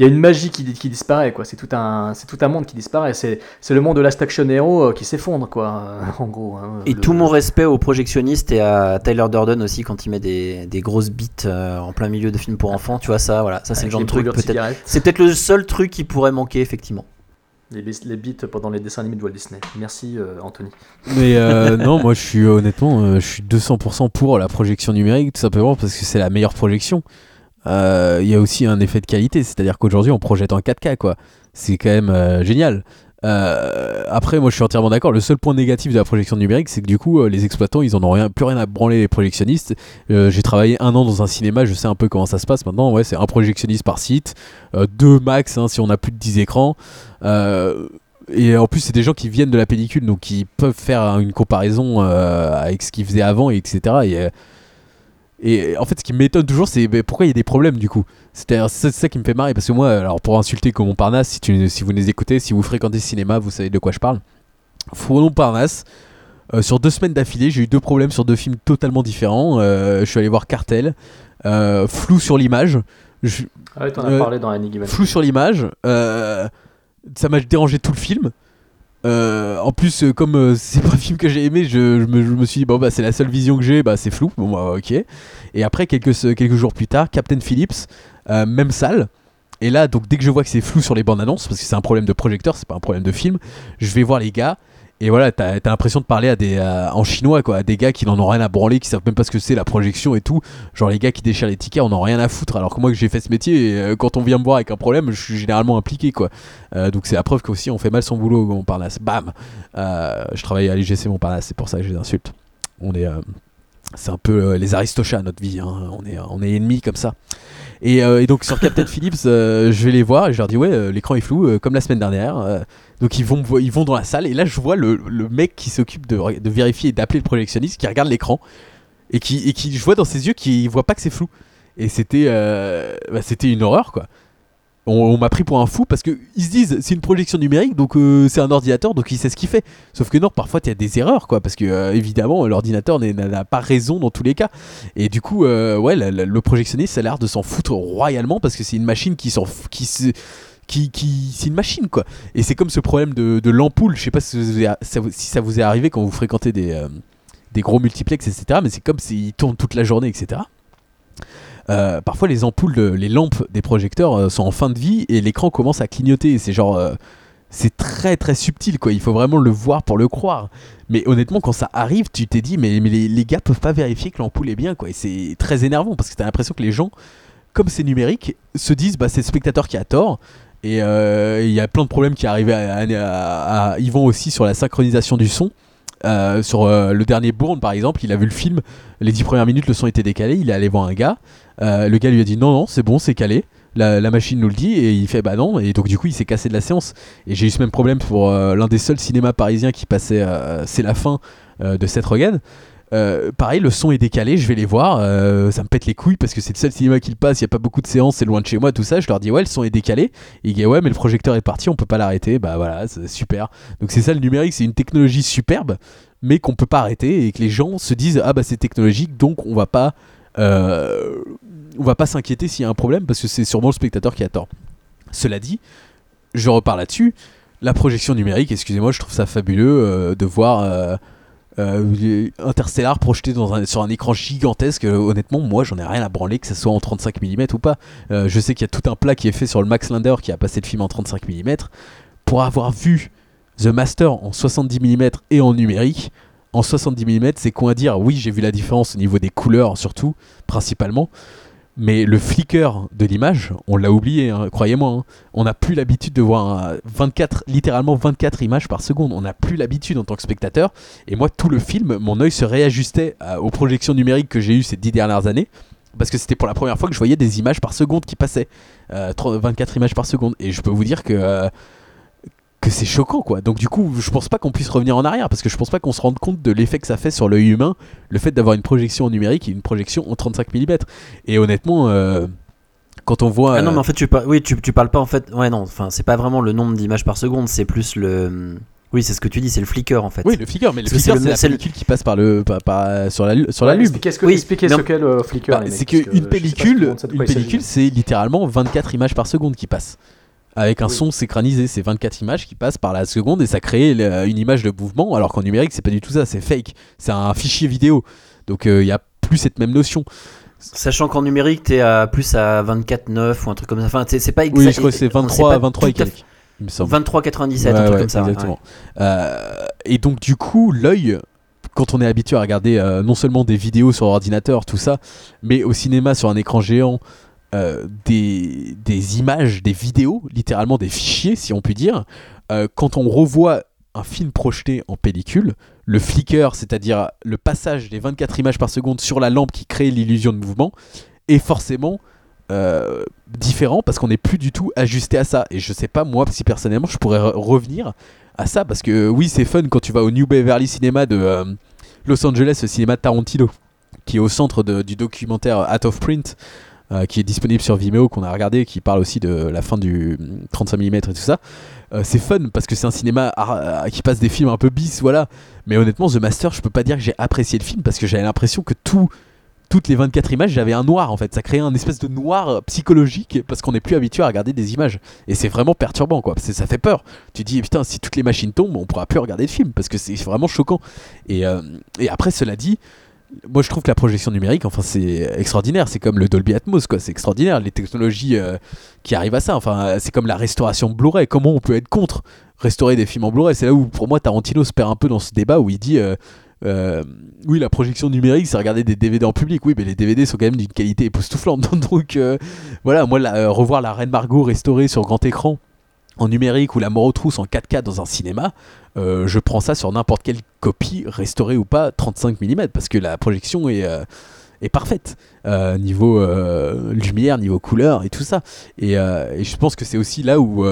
il y a une magie qui, qui disparaît quoi. C'est tout un c'est tout un monde qui disparaît. C'est c'est le monde de Last Action Hero euh, qui s'effondre quoi. euh, en gros. hein. et Le- tout mon respect aux projectionnistes et à Tyler Durden aussi quand il met des, des grosses bites euh, en plein milieu de films pour enfants tu vois ça voilà ça c'est avec le genre de truc peut-être cigarettes, c'est peut-être le seul truc qui pourrait manquer effectivement les, les beats pendant les dessins animés de Walt Disney. Merci euh, Anthony. Mais euh, non, moi je suis honnêtement, euh, je suis 200% pour la projection numérique, tout simplement parce que c'est la meilleure projection. Euh, Il y a aussi un effet de qualité, c'est-à-dire qu'aujourd'hui on projette en 4K, quoi. C'est quand même euh, génial. Euh, après, moi je suis entièrement d'accord. Le seul point négatif de la projection numérique, c'est que du coup, euh, les exploitants ils en ont rien, plus rien à branler les projectionnistes. Euh, J'ai travaillé un an dans un cinéma, je sais un peu comment ça se passe maintenant. Ouais, c'est un projectionniste par site, euh, deux max hein, si on a plus de 10 écrans. Euh, et en plus, c'est des gens qui viennent de la pellicule, donc qui peuvent faire une comparaison euh, avec ce qu'ils faisaient avant, et etc. Et, euh, Et en fait, ce qui m'étonne toujours, c'est bah, pourquoi il y a des problèmes du coup? C'est ça qui me fait marrer parce que moi, alors pour insulter comme Montparnasse, si, tu, si vous les écoutez, si vous fréquentez le cinéma, vous savez de quoi je parle. Fouron Montparnasse, euh, sur deux semaines d'affilée, j'ai eu deux problèmes sur deux films totalement différents. Euh, je suis allé voir Cartel, euh, flou sur l'image. Je- Ah ouais, t'en as Euh, parlé dans Any Given. flou sur l'image. ça m'a dérangé tout le film. Euh, en plus, euh, comme euh, c'est pas un film que j'ai aimé, je, me, suis dit, bon, bah, c'est la seule vision que j'ai, bah, c'est flou. Bon, bah, ok. Et après, quelques, jours plus tard, Captain Phillips, même salle. Et là, donc, dès que je vois que c'est flou sur les bandes annonces, parce que c'est un problème de projecteur, c'est pas un problème de film, je vais voir les gars. Et voilà, t'as as, l'impression de parler à des, en chinois, quoi, à des gars qui n'en ont rien à branler, qui savent même pas ce que c'est la projection et tout. Genre les gars qui déchirent les tickets, on n'en a rien à foutre. Alors que moi, que j'ai fait ce métier, euh, quand on vient me voir avec un problème, je suis généralement impliqué, quoi. Euh, donc c'est la preuve qu'aussi on fait mal son boulot au Montparnasse. Bam Euh, Je travaille à l'IGC Montparnasse, c'est pour ça que je les insulte. On est. c'est un peu les aristochats notre vie, hein. on, est, on est ennemis comme ça. Et, euh, et donc sur Captain Phillips, euh, je vais les voir et je leur dis ouais, euh, l'écran est flou comme la semaine dernière. Donc ils vont, ils vont dans la salle et là je vois le, le mec qui s'occupe de, de vérifier et d'appeler le projectionniste qui regarde l'écran et qui, et qui je vois dans ses yeux qu'il voit pas que c'est flou. Et c'était bah, c'était une horreur quoi. On, m'a pris pour un fou parce que ils se disent c'est une projection numérique donc euh, c'est un ordinateur donc il sait ce qu'il fait. Sauf que non, parfois il y a des erreurs quoi parce que euh, évidemment l'ordinateur n'a pas raison dans tous les cas. Et du coup euh, ouais le projectionniste a l'air de s'en foutre royalement parce que c'est une machine qui s'en qui se qui, qui c'est une machine quoi. Et c'est comme ce problème de, de l'ampoule. Je sais pas si, ça vous- est arrivé quand vous fréquentez des des gros multiplex etc. Mais c'est comme s'ils tournent toute la journée etc. Euh, parfois les ampoules, les lampes des projecteurs euh, sont en fin de vie et l'écran commence à clignoter. C'est genre, euh, très très subtil quoi. Il faut vraiment le voir pour le croire. Mais honnêtement, quand ça arrive, tu t'es dit, mais, les, gars peuvent pas vérifier que l'ampoule est bien quoi. C'est très énervant parce que t'as l'impression que les gens, comme c'est numérique, se disent, bah c'est le spectateur qui a tort. Et il y a plein de problèmes qui arrivaient à, à, aussi sur la synchronisation du son. Euh, sur euh, le dernier Bourne par exemple, il a vu le film, les 10 premières minutes le son était décalé, il est allé voir un gars, Euh, le gars lui a dit non non c'est bon c'est calé, la, machine nous le dit et il fait bah non et donc du coup il s'est cassé de la séance et j'ai eu ce même problème pour l'un des seuls cinémas parisiens qui passait c'est la fin de Seth Rogen. Euh, pareil, le son est décalé, je vais les voir, euh, ça me pète les couilles parce que c'est le seul cinéma qui le passe, il n'y a pas beaucoup de séances, c'est loin de chez moi, tout ça. Je leur dis ouais, le son est décalé. Et ils disent ouais, mais le projecteur est parti, on peut pas l'arrêter. Bah voilà, c'est super. Donc c'est ça le numérique, c'est une technologie superbe, mais qu'on peut pas arrêter et que les gens se disent ah bah c'est technologique, donc on va pas, euh, on va pas s'inquiéter s'il y a un problème parce que c'est sûrement le spectateur qui a tort. Cela dit, je repars là-dessus. La projection numérique, excusez-moi, je trouve ça fabuleux de voir. Euh, Interstellar projeté sur un écran gigantesque, euh, honnêtement, moi j'en ai rien à branler que ce soit en 35 mm ou pas. Euh, je sais qu'il y a tout un plat qui est fait sur le Max Linder qui a passé le film en 35 mm. Pour avoir vu The Master en 70 mm et en numérique, en 70 mm, c'est quoi à dire Oui, j'ai vu la différence au niveau des couleurs, surtout, principalement. Mais le flicker de l'image, on l'a oublié, hein, croyez-moi. hein. On n'a plus l'habitude de voir un 24, littéralement 24 images par seconde. On n'a plus l'habitude en tant que spectateur. Et moi, tout le film, mon œil se réajustait à- aux projections numériques que j'ai eues ces dix dernières années. Parce que c'était pour la première fois que je voyais des images par seconde qui passaient. Euh, 30 24 images par seconde. Et je peux vous dire que, euh, que c'est choquant, quoi. Donc, du coup, je pense pas qu'on puisse revenir en arrière. Parce que je pense pas qu'on se rende compte de l'effet que ça fait sur l'œil humain. Le fait d'avoir une projection en numérique et une projection en 35 mm. Et honnêtement, euh, quand on voit. Ah non, euh, mais en fait, tu, par- oui, tu, tu parles pas en fait. Ouais, non, enfin, c'est pas vraiment le nombre d'images par seconde, c'est plus le. Oui, c'est ce que tu dis, c'est le flicker en fait. Oui, le flicker, mais le flicker, le- c'est la le- pellicule qui passe par le, par, par- sur la, sur la Ouais, lube. expliquez ce que- Oui, expliquez mais ce qu'est le flicker. Bah, c'est qu'une que pellicule, une pellicule, c'est littéralement 24 images par seconde qui passent. Avec un Oui. son synchronisé, c'est 24 images qui passent par la seconde et ça crée le- une image de mouvement, alors qu'en numérique, c'est pas du tout ça, c'est fake. C'est un fichier vidéo. Donc il y a plus cette même notion. Sachant qu'en numérique, t'es à plus à 24,9 ou un truc comme ça. Enfin, c'est pas exact. Oui, je crois que c'est 23, 23 et tout à fait- quelques. Il me semble. 23,97, un truc ouais, comme ça. ouais. Exactement. Euh, et donc, du coup, l'œil, quand on est habitué à regarder euh, non seulement des vidéos sur ordinateur, tout ça, mais au cinéma sur un écran géant, euh, des, images, des vidéos, littéralement des fichiers, si on peut dire, euh, quand on revoit un film projeté en pellicule, le flicker, c'est-à-dire le passage des 24 images par seconde sur la lampe qui crée l'illusion de mouvement, est forcément euh, différent parce qu'on n'est plus du tout ajusté à ça. Et je sais pas, moi, si personnellement, je pourrais re- revenir à ça parce que oui, c'est fun quand tu vas au New Beverly Cinema de Los Angeles, le cinéma de Tarantino. qui est au centre du documentaire Out of Print, euh, qui est disponible sur Vimeo, qu'on a regardé, qui parle aussi de la fin du 35 mm et tout ça. Euh, c'est fun parce que c'est un cinéma ah, ah, qui passe des films un peu bis, voilà. Mais honnêtement, The Master, je peux pas dire que j'ai apprécié le film parce que j'avais l'impression que tout, toutes les 24 images, j'avais un noir en fait. Ça créait un espèce de noir euh, psychologique parce qu'on n'est plus habitué à regarder des images. Et c'est vraiment perturbant quoi. parce que ça fait peur. Tu dis putain, si toutes les machines tombent, on pourra plus regarder le film parce que c'est vraiment choquant. Et, et après, cela dit, moi je trouve que la projection numérique, enfin c'est extraordinaire. C'est comme le Dolby Atmos quoi. C'est extraordinaire. Les technologies euh, qui arrivent à ça. Enfin, c'est comme la restauration Blu-ray. Comment on peut être contre restaurer des films en Blu-ray? C'est là où pour moi Tarantino se perd un peu dans ce débat où il dit. euh, euh, oui, la projection numérique, c'est regarder des DVD en public. Oui, mais les DVD sont quand même d'une qualité époustouflante. Donc voilà, moi, revoir la Reine Margot restaurée sur grand écran en numérique ou la mort aux trousses en 4K dans un cinéma, euh, je prends ça sur n'importe quelle copie, restaurée ou pas, 35 mm, parce que la projection est, euh, est parfaite. Euh, niveau lumière, niveau couleur et tout ça. Et, et je pense que c'est aussi là où.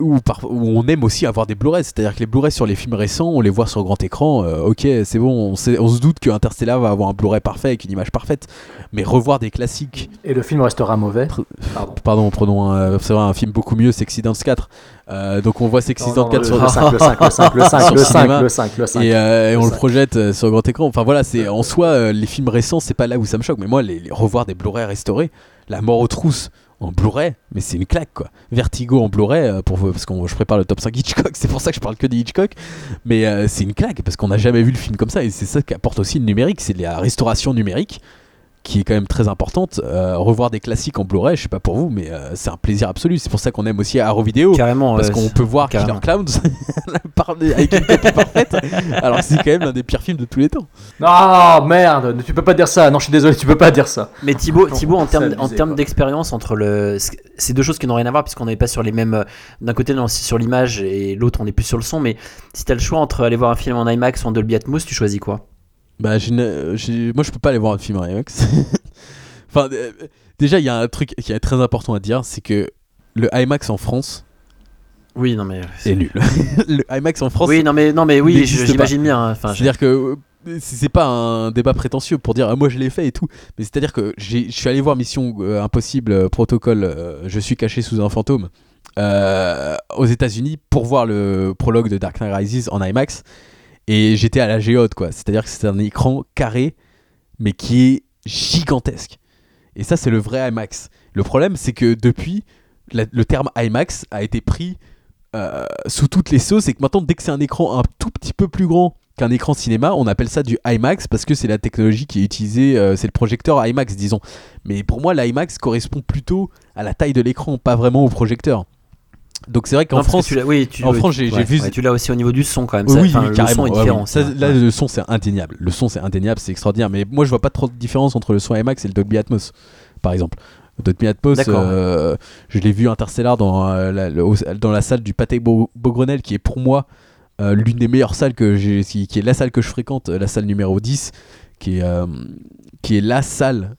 Où, par- où on aime aussi avoir des Blu-ray, c'est-à-dire que les Blu-ray sur les films récents, on les voit sur grand écran, euh, ok, c'est bon, on, sait- on se doute que Interstellar va avoir un Blu-ray parfait avec une image parfaite, mais revoir des classiques. Et le film restera mauvais. Pardon. Pardon, prenons un, vrai, un film beaucoup mieux, Sexy Dance 4. Euh, donc on voit Sexy Dance non, 4 le- sur le 5, le 5, le 5, le 5, sur le 5, cinéma. le 5, le 5. Et, euh, on le 5. projette euh, sur grand écran. Enfin voilà, c'est en soi euh, les films récents, c'est pas là où ça me choque. Mais moi, les, les revoir des Blu-ray restaurés, La mort aux trousses en Blu-ray, mais c'est une claque quoi. Vertigo en Blu-ray euh, pour parce que je prépare le top 5 Hitchcock, c'est pour ça que je parle que des Hitchcock. Mais euh, c'est une claque parce qu'on n'a jamais vu le film comme ça et c'est ça qu'apporte aussi le numérique, c'est la restauration numérique qui est quand même très importante. Euh, revoir des classiques en Blu-ray, je sais pas pour vous, mais euh, c'est un plaisir absolu. C'est pour ça qu'on aime aussi Arrow Video. Carrément, Parce qu'on peut voir carrément. Killer Clowns avec une copie parfaite. Alors que c'est quand même l'un des pires films de tous les temps. Ah merde, tu peux pas dire ça. Non, je suis désolé, tu peux pas dire ça. Mais Thibaut, Thibaut en termes en termes d'expérience entre le, c'est deux choses qui n'ont rien à voir puisqu'on n'est pas sur les mêmes. euh, D'un côté, on est sur l'image et l'autre, on est plus sur le son. Mais si t'as le choix entre aller voir un film en IMAX ou en Dolby Atmos, tu choisis quoi? Bah, une- j'ai- moi, je peux pas aller voir un film IMAX. enfin, euh, déjà, il y a un truc qui est très important à dire c'est que le IMAX en France Oui, non mais. est nul. le IMAX en France. Oui, non mais non mais oui, j'imagine bien. hein. Enfin, c'est-à-dire que euh, c'est c'est pas un débat prétentieux pour dire ah, moi je l'ai fait et tout, mais c'est-à-dire que j'ai- je suis allé voir Mission euh, Impossible euh, Protocole, euh, je suis caché sous un fantôme euh, aux États-Unis pour voir le prologue de Dark Knight Rises en IMAX et j'étais à la géode quoi, c'est-à-dire que c'est un écran carré mais qui est gigantesque. Et ça c'est le vrai IMAX. Le problème c'est que depuis le terme IMAX a été pris euh, sous toutes les sauces et que maintenant dès que c'est un écran un tout petit peu plus grand qu'un écran cinéma, on appelle ça du IMAX parce que c'est la technologie qui est utilisée, euh, c'est le projecteur IMAX disons. Mais pour moi l'IMAX correspond plutôt à la taille de l'écran, pas vraiment au projecteur. Donc c'est vrai qu'en que France, tu l'as- oui, tu, en oui, France tu- j'ai j'ai ouais, vu ouais, tu l'as aussi au niveau du son quand même. oui, ça- oui, le carrément. son est différent. ouais. Ça, là, le son, c'est indéniable. Le son, c'est indéniable, c'est extraordinaire. Mais moi, je vois pas trop de différence entre le son IMAX et le Dolby Atmos, par exemple. Le Dolby Atmos, euh, je l'ai vu Interstellar dans, euh, la, le- au- dans la salle du Pathé Beau- Beaugrenelle, qui est pour moi euh, l'une des meilleures salles que j'ai, qui, qui est la salle que je fréquente, la salle numéro 10, qui est, qui est la salle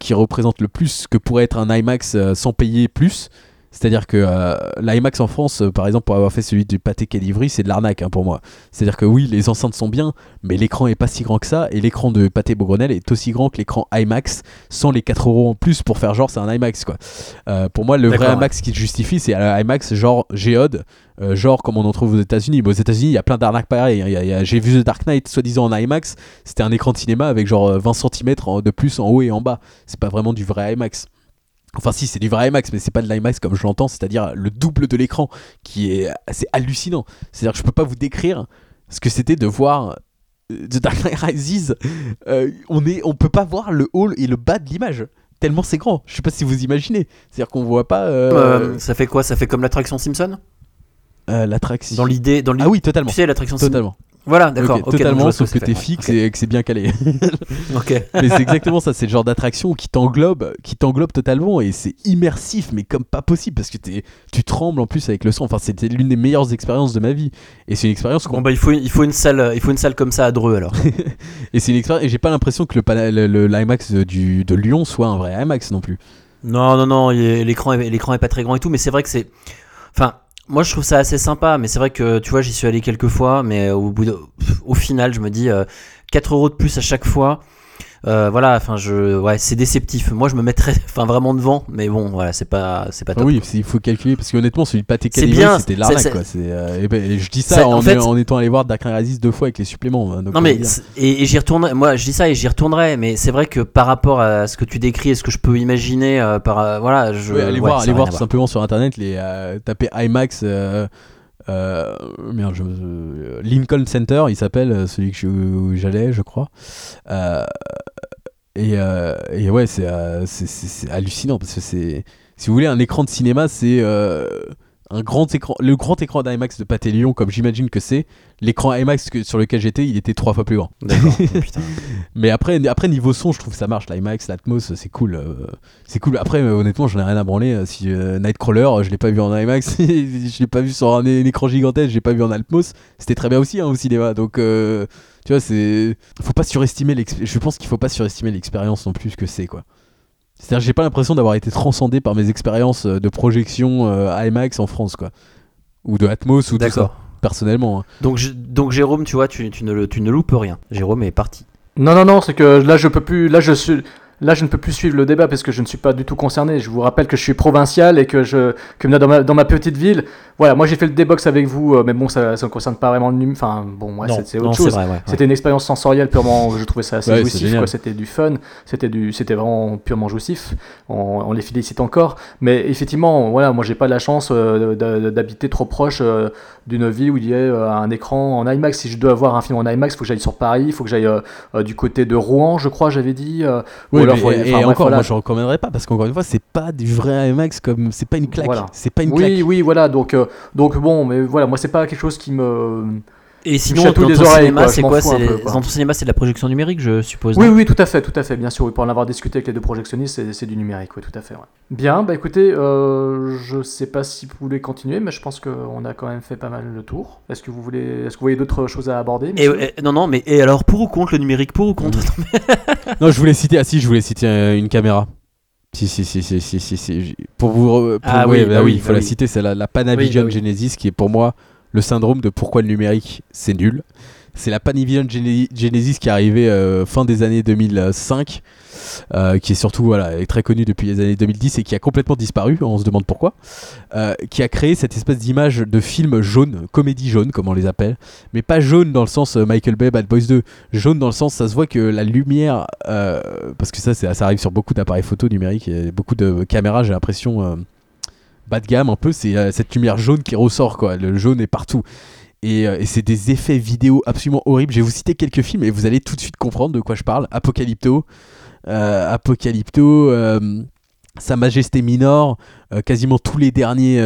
qui représente le plus ce que pourrait être un IMAX sans payer plus. C'est-à-dire que euh, l'IMAX en France, euh, par exemple, pour avoir fait celui du Pathé Quai d'Ivry, c'est de l'arnaque hein, pour moi. C'est-à-dire que oui, les enceintes sont bien, mais l'écran est pas si grand que ça, et l'écran de Pathé Beaugrenelle est aussi grand que l'écran IMAX, sans les 4 euros en plus pour faire genre c'est un IMAX quoi. Euh, pour moi, le vrai IMAX qui le justifie, c'est un IMAX genre Géode, genre comme on en trouve aux États-Unis. Mais aux États-Unis, il y a plein d'arnaques pareilles. hein. J'ai vu The Dark Knight soi-disant en IMAX, c'était un écran de cinéma avec genre euh, 20 cm de plus en haut et en bas. C'est pas vraiment du vrai IMAX. Enfin si, c'est du vrai IMAX, mais c'est pas de l'IMAX comme je l'entends, c'est-à-dire le double de l'écran, qui est assez hallucinant. C'est-à-dire que je peux pas vous décrire ce que c'était de voir euh, The Dark Knight Rises. Euh, on est, on peut pas voir le haut et le bas de l'image. Tellement c'est grand. Je sais pas si vous imaginez. C'est-à-dire qu'on voit pas euh, Euh, ça fait quoi? Ça fait comme l'attraction Simpson? L'attraction. Dans l'idée, dans Ah oui, totalement. Tu sais l'attraction Simpson? Totalement. Voilà, d'accord. Ok, ok, donc je totalement, sauf que t'es fixe et que c'est bien calé. Ok. mais c'est exactement ça, c'est le genre d'attraction qui t'englobe, qui t'englobe totalement et c'est immersif, mais comme pas possible parce que t'es, tu trembles en plus avec le son. Enfin, c'était l'une des meilleures expériences de ma vie et c'est une expérience Bon bah il faut il faut une salle il faut une salle comme ça à Dreux alors. et c'est une expérience et j'ai pas l'impression que le, l'IMAX du de Lyon soit un vrai IMAX non plus. Non non non l'écran l'écran est pas très grand et tout mais c'est vrai que c'est enfin Moi, je trouve ça assez sympa, mais c'est vrai que tu vois, j'y suis allé quelques fois, mais au bout de- au final, je me dis euh, 4 euros de plus à chaque fois. Euh, voilà, enfin, je, ouais, c'est déceptif. Moi, je me mettrais, enfin, vraiment devant, mais bon, voilà, c'est pas, c'est pas top. oui, il faut calculer parce que honnêtement, celui de Pathé bien, c'était l'arnaque c'est- quoi. C'est, euh, et ben, et je dis ça en, en fait- en étant allé voir Dark Knight deux fois avec les suppléments. hein, donc Non on mais et, et j'y retournerai. Moi, je dis ça et j'y retournerai. Mais c'est vrai que par rapport à ce que tu décris et ce que je peux imaginer, euh, par euh, voilà, je. Allez ouais, voir, allez voir tout simplement sur internet les tapez IMAX euh, merde, euh, Lincoln Center, il s'appelle euh, celui que où j'allais, je crois. Euh, et, et ouais, c'est hallucinant parce que c'est si vous voulez un écran de cinéma, c'est un grand écran, le grand écran d'IMAX de Pathé Lyon, comme j'imagine que c'est. L'écran IMAX que- sur lequel j'étais, il était trois fois plus grand. Oh. Mais après, après niveau son, je trouve que ça marche. L'IMAX, l'Atmos, c'est cool. euh, c'est cool. Après, euh, honnêtement, j'en ai rien à branler. euh, Si euh, Nightcrawler, je l'ai pas vu en IMAX, je l'ai pas vu sur un, écran gigantesque, je l'ai pas vu en Atmos. C'était très bien aussi hein, au cinéma. Donc, tu vois, c'est. Faut pas surestimer l'expérience. Je pense qu'il faut pas surestimer l'expérience non plus que c'est quoi. C'est-à-dire, que j'ai pas l'impression d'avoir été transcendé par mes expériences euh, de projection euh, IMAX en France, quoi. Ou de Atmos ou tout ça. D'accord. Personnellement. hein. Donc, je- donc Jérôme, tu vois, tu, tu ne, le- tu ne loupes rien. Jérôme est parti. Non, non, non, c'est que là, je peux plus. Là, je suis. Là, je ne peux plus suivre le débat parce que je ne suis pas du tout concerné. Je vous rappelle que je suis provincial et que je que dans ma, dans ma petite ville, voilà, moi j'ai fait le débox avec vous, euh, mais bon, ça, ça ne concerne pas vraiment le num. Enfin, bon, ouais, c'est- autre chose. vrai, ouais, ouais. C'était une expérience sensorielle purement. Je trouvais ça assez jouissif. C'était du fun, c'était du, c'était vraiment purement jouissif. On, on les félicite encore, mais effectivement, voilà, moi j'ai pas la chance euh, d'habiter trop proche euh, d'une ville où il y a euh, un écran en IMAX. Si je dois voir un film en IMAX, il faut que j'aille sur Paris, il faut que j'aille euh, euh, du côté de Rouen, je crois, j'avais dit. ou Oui, alors, mais- faut- et, enfin, et bref, encore, voilà. moi je recommanderais pas parce qu'encore une fois, c'est pas du vrai IMAX comme c'est pas une claque. Voilà. C'est pas une claque. Oui, oui, voilà. Donc, donc bon, mais voilà, moi c'est pas quelque chose qui me. Et sinon, dans ton les oreilles, cinéma, quoi, c'est quoi peu, quoi. dans ton cinéma, c'est de la projection numérique, je suppose. Oui, oui, tout à fait, tout à fait, bien sûr. Oui, pour en avoir discuté avec les deux projectionnistes, c'est- du numérique, oui, tout à fait. ouais. Bien, bah écoutez, euh, je sais pas si vous voulez continuer, mais je pense qu'on a quand même fait pas mal le tour. Est-ce que vous voulez, est-ce que vous voyez d'autres choses à aborder Et, et- non, non, mais et alors pour ou contre le numérique? Pour ou contre? Non, je voulais citer. Ah si, je voulais citer euh, une caméra. Si, si, si, si, si, si, si, Pour vous. pour- Ah oui, bah bah oui, il faut bah la oui. citer. C'est la, la Panavision Oui, bah oui. Genesis qui est pour moi le syndrome de pourquoi le numérique c'est nul. C'est la Panavision Gene- Genesis qui est arrivée euh, fin des années 2005, euh, qui est surtout voilà, très connue depuis les années 2010 et qui a complètement disparu, on se demande pourquoi, euh, qui a créé cette espèce d'image de film jaune, comédie jaune comme on les appelle, mais pas jaune dans le sens Michael Bay, Bad Boys 2, jaune dans le sens ça se voit que la lumière, parce que ça, c'est- ça arrive sur beaucoup d'appareils photo numériques et beaucoup de caméras, j'ai l'impression... bas de gamme un peu, c'est euh, cette lumière jaune qui ressort quoi. Le jaune est partout. Et, euh, et c'est des effets vidéo absolument horribles. Je vais vous citer quelques films et vous allez tout de suite comprendre de quoi je parle. Apocalypto, euh, Apocalypto, euh, Sa Majesté Minor, euh, quasiment tous les derniers,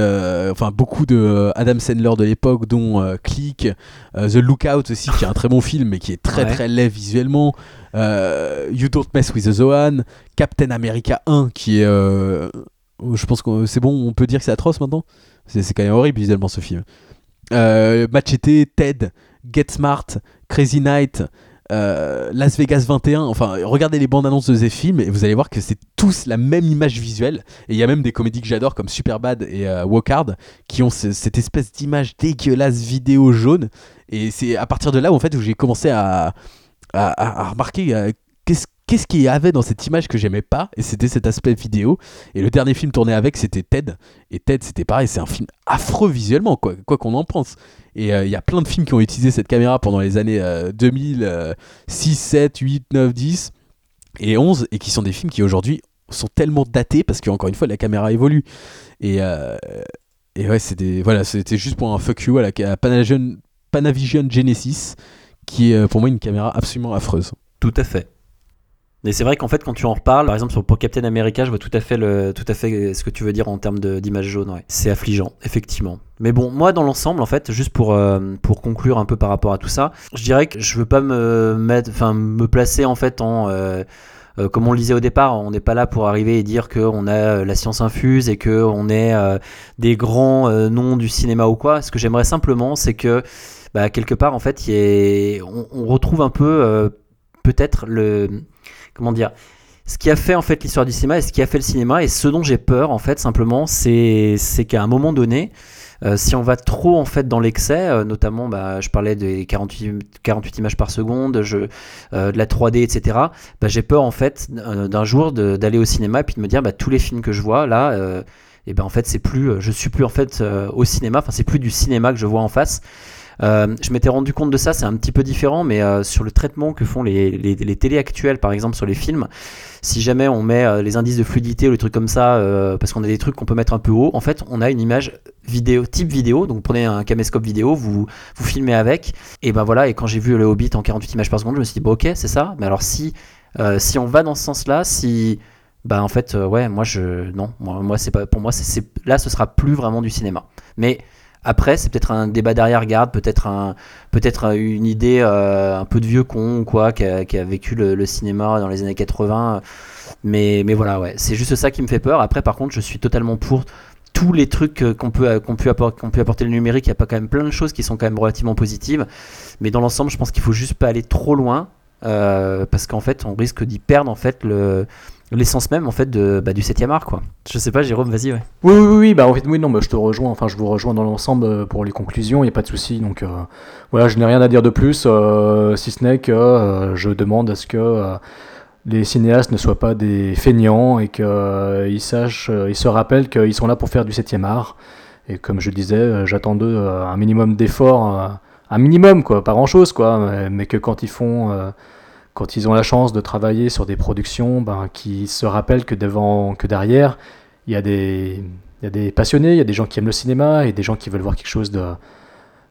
enfin beaucoup de Adam Sandler de l'époque, dont Click, The Lookout aussi, qui est un très bon film mais qui est très Ouais. très laid visuellement. You Don't Mess with the Zohan, Captain America 1 qui est je pense que c'est bon, on peut dire que c'est atroce maintenant. C'est quand même horrible visuellement ce film. Euh, Machete, Ted, Get Smart, Crazy Night, euh, Las Vegas 21. Enfin, regardez les bandes annonces de ces films et vous allez voir que c'est tous la même image visuelle. Et il y a même des comédies que j'adore comme Superbad et euh, qui ont ce- cette espèce d'image dégueulasse vidéo jaune. Et c'est à partir de là en fait où j'ai commencé à, à, à- à remarquer euh, qu'est-ce qu'est-ce qu'il y avait dans cette image que j'aimais pas et c'était cet aspect vidéo. Et le dernier film tourné avec c'était Ted. Et Ted c'était pareil c'est un film affreux visuellement quoi qu'on en pense. Et euh, il y a plein de films qui ont utilisé cette caméra pendant les années euh, 2000 euh, 6 7 8 9 10 et 11 et qui sont des films qui aujourd'hui sont tellement datés parce qu'encore une fois la caméra évolue. Et euh, et ouais c'était voilà juste pour un fuck you à la Panavision, Panavision Genesis qui est euh, pour moi une caméra absolument affreuse. Tout à fait. Et c'est vrai qu'en fait, quand tu en reparles, par exemple sur pour Captain America, je vois tout à fait, tout à fait ce que tu veux dire en termes d'image jaune. C'est affligeant, effectivement. Mais bon, moi, dans l'ensemble, en fait, juste pour, euh, pour conclure un peu par rapport à tout ça, je dirais que je veux pas me mettre, enfin, me placer en fait en. euh, euh, comme on le disait au départ, on n'est pas là pour arriver et dire qu'on a la science infuse et qu'on est des grands noms du cinéma ou quoi. Ce que j'aimerais simplement, c'est que bah, quelque part, en fait, y on, retrouve un peu peut-être le comment dire ce qui a fait en fait l'histoire du cinéma et ce qui a fait le cinéma et ce dont j'ai peur en fait simplement c'est qu'à un moment donné Euh, si on va trop en fait dans l'excès, euh, notamment, bah, je parlais des 48, 48 images par seconde, je, euh, de la 3D, etc. Bah, j'ai peur en fait d'un jour d'aller au cinéma et puis de me dire, bah, tous les films que je vois là, et ben en fait c'est plus, je suis plus en fait au cinéma, enfin c'est plus du cinéma que je vois en face. Euh, je m'étais rendu compte de ça, c'est un petit peu différent, mais euh, sur le traitement que font les, les, télés actuelles, par exemple sur les films, si jamais on met euh, les indices de fluidité ou les trucs comme ça, parce qu'on a des trucs qu'on peut mettre un peu haut, en fait, on a une image vidéo, type vidéo. Donc, prenez un caméscope vidéo, vous vous filmez avec, et ben voilà. Et quand j'ai vu le Hobbit en 48 images par seconde, je me suis dit, bon, ok, c'est ça. Mais alors, si si on va dans ce sens-là, si bah en fait, ouais, moi je non, moi, c'est pas pour moi, là, ce sera plus vraiment du cinéma. Mais après, c'est peut-être un débat d'arrière-garde, peut-être un, peut-être une idée euh, un peu de vieux con ou quoi, qui a, vécu le, cinéma dans les années 80. Mais, voilà, c'est juste ça qui me fait peur. Après, par contre, je suis totalement pour tous les trucs euh, qu'on peut, qu'on peut, appor- qu'on peut apporter le numérique. Il y a pas quand même plein de choses qui sont quand même relativement positives. Mais dans l'ensemble, je pense qu'il faut juste pas aller trop loin. euh, parce qu'en fait, on risque d'y perdre en fait le l'essence même en fait de, bah, du 7 art quoi. Je sais pas Jérôme, vas-y ouais. Oui, oui, oui, bah en fait, oui, non, bah, je te rejoins, enfin, je vous rejoins dans l'ensemble euh, pour les conclusions, il n'y a pas de souci. Donc, euh, voilà, je n'ai rien à dire de plus, euh, si ce n'est que euh, je demande à ce que euh, les cinéastes ne soient pas des feignants et qu'ils sachent, euh, ils se rappellent qu'ils sont là pour faire du 7 art. Et comme je disais, j'attends d'eux un minimum d'efforts, un minimum, quoi, pas grand chose, quoi, mais, mais que quand ils font. Quand ils ont la chance de travailler sur des productions, ben, qui se rappellent que devant, que derrière, il y a des, il y a des passionnés, il y a des gens qui aiment le cinéma et des gens qui veulent voir quelque chose de,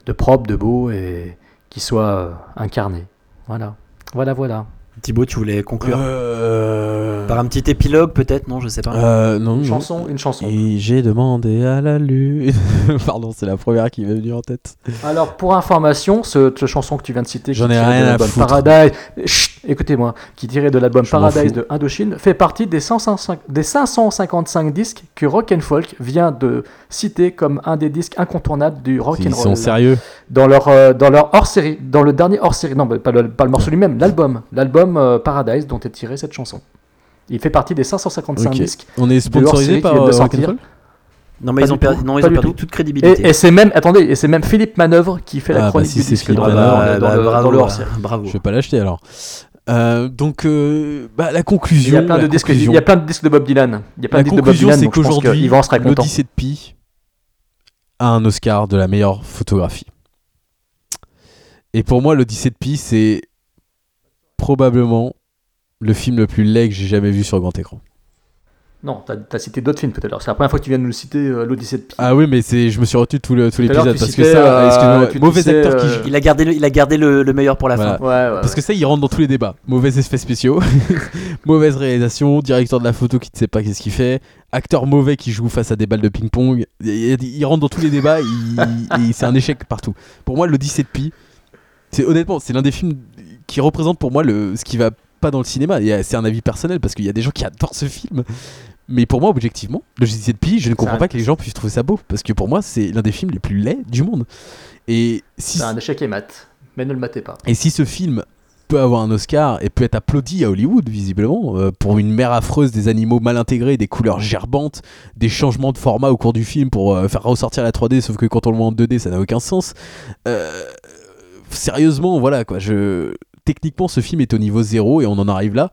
de propre, de beau et qui soit euh, incarné. Voilà, voilà, voilà. Thibaut, tu voulais conclure Euh... par un petit épilogue peut-être, non, je sais pas. Euh, non, Une non. chanson, une chanson. Et j'ai demandé à la lune. Pardon, c'est la première qui m'est venue en tête. Alors, pour information, ce- cette chanson que tu viens de citer, J'en ai rien à foutre. Paradise, Chut, écoutez-moi, qui tiré de l'album Paradise de Indochine, fait partie des, 105 des 555 disques que Rock and Folk vient de citer comme un des disques incontournables du rock Ils and sont roll. sérieux. Dans leur, euh, dans leur hors-série, dans le dernier hors-série, non, bah, pas, le, pas le morceau lui-même, l'album, l'album euh, Paradise dont est tirée cette chanson. Il fait partie des 555 Ok. disques. On est sponsorisé par euh, sortir. Rock'n'Roll Non mais Pas ils ont, du perdu, non, ils ont du perdu tout. toute crédibilité. Et, et c'est même, attendez, et c'est même Philippe Manœuvre qui fait Ah, la bah, chronique si du c'est disque Philippe dans, le- Manœuvre, dans le- bah, dans le- bravo, dans le hors-série. bravo. Je vais pas l'acheter alors. Euh, donc, euh, bah, la Il conclusion. y a plein de disques, il y a plein de disques de Bob Dylan. Il y a plein La de disques de Bob conclusion, Dylan, c'est qu'aujourd'hui, content. l'Odyssée de Pi a un Oscar de la meilleure photographie. Et pour moi, l'Odyssée de Pi, c'est probablement le film le plus laid que j'ai jamais vu sur grand écran. Non, t'as as cité d'autres films tout à l'heure. C'est la première fois que tu viens de nous citer euh, l'Odyssée de Pi. Ah oui, mais c'est, je me suis retenu tout, l'épisode parce que ça, euh, excuse-moi, mauvais acteur qui euh, joue. Il a gardé le, il a gardé le, le meilleur pour la Voilà. fin. Ouais, ouais, Parce que ça, il rentre dans tous les débats. Mauvais effets spéciaux, mauvaise réalisation, directeur de la photo qui ne sait pas qu'est-ce qu'il fait, acteur mauvais qui joue face à des balles de ping-pong. Il, il- rentre dans tous les débats, c'est un échec partout. Pour moi, l'Odyssée de Pi, c'est honnêtement, c'est l'un des films qui représente pour moi le, ce qui va pas dans le cinéma. Euh, C'est un avis personnel parce qu'il y a des gens qui adorent ce film. Mais pour moi, objectivement, l'Odyssée de Pi, je ne comprends un- pas que les gens puissent trouver ça beau. Parce que pour moi, c'est l'un des films les plus laids du monde. Et si C'est un échec et mat. Mais ne le matez pas. et si ce film peut avoir un Oscar et peut être applaudi à Hollywood, visiblement, euh, pour une mer affreuse des animaux mal intégrés, des couleurs gerbantes, des changements de format au cours du film pour euh, faire ressortir la 3D, sauf que quand on le voit en 2D, ça n'a aucun sens. Euh, sérieusement, voilà quoi. Je... Techniquement, ce film est au niveau zéro et on en arrive là.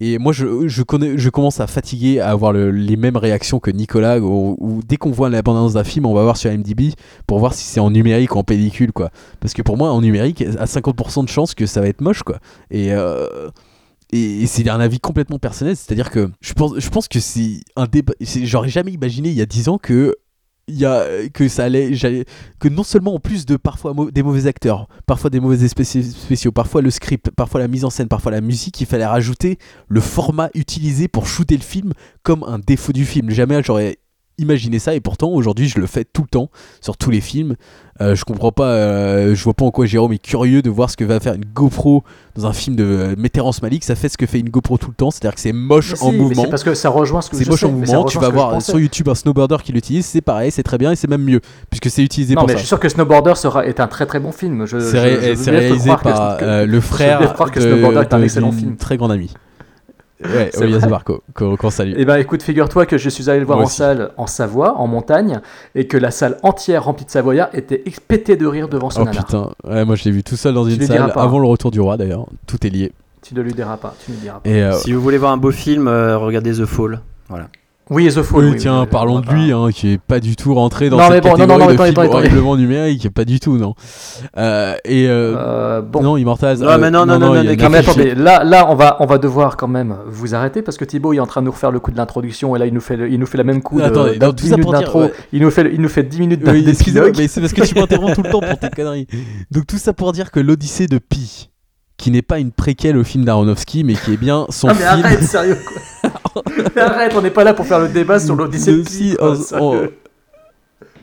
Et moi, je, commence à fatiguer à avoir le- les mêmes réactions que Nicolas, où, dès qu'on voit l'abondance d'un film, on va voir sur MDB pour voir si c'est en numérique ou en pellicule, quoi. Parce que pour moi, en numérique, à 50% de chance que ça va être moche, quoi. Et, euh, et, et c'est un avis complètement personnel, c'est-à-dire que je pense, je pense que c'est un débat. J'aurais jamais imaginé il y a 10 ans que. Y a, que ça allait, que non seulement en plus de parfois des mauvais acteurs, parfois des mauvais spéciaux, parfois le script, parfois la mise en scène, parfois la musique, il fallait rajouter le format utilisé pour shooter le film comme un défaut du film. Jamais j'aurais imaginé ça et pourtant aujourd'hui je le fais tout le temps sur tous les films. Euh, je comprends pas, euh, je vois pas en quoi Jérôme est curieux de voir ce que va faire une GoPro dans un film de euh, Malick. Ça fait ce que fait une GoPro tout le temps, c'est-à-dire que c'est moche en mouvement. c'est parce que ça rejoint ce que C'est moche sais, en mouvement. Tu vas voir sur YouTube un snowboarder qui l'utilise, c'est pareil, c'est très bien et c'est même mieux puisque c'est utilisé Non, pour mais ça. je suis sûr que Snowboarder sera, est un très très bon film. C'est c'est réalisé par que- euh, le frère que de- Snowboarder est un excellent film. très grande amie. Ouais, Olivier vrai. Marco, qu'on salue. Eh ben écoute, figure-toi que je suis allé le voir Moi en aussi. salle en Savoie, en montagne, et que la salle entière remplie de Savoyards était pétée de rire devant ce Oh nanar. putain, ouais, moi je l'ai vu tout seul dans Tu une salle pas. avant le retour du roi d'ailleurs. Tout est lié. Tu ne lui diras pas, tu ne lui diras pas. Et euh, Si vous voulez voir un beau film, euh, regardez The Fall. Voilà. Oui, The Fall. oui, oui, tiens, oui, parlons on de lui, hein, qui est pas du tout rentré dans Non, cette bon, catégorie non, non, de film horriblement numérique, pas du tout, non. Euh, et euh, Euh, bon. non, Immortals. Non, euh, mais non, non, non, non, mais attendez, là, là on, va, on va devoir quand même vous arrêter parce que Thibaut est en train de nous refaire le coup de l'introduction et là il nous fait, il nous fait la même coup de, Attendez, de non, tout 10 ça minutes pour dire, d'intro. ouais. Il, nous fait, il nous fait 10 minutes Oui, excusez-moi, mais c'est parce que tu m'interromps tout le temps pour tes conneries. Donc tout ça pour dire que l'Odyssée de Pi, qui n'est pas une préquelle au film d'Aronofsky, mais qui est bien son Ah mais film. arrête, sérieux quoi Mais Arrête, on n'est pas là pour faire le débat sur l'Odyssée de Pi, quoi, on- sérieux.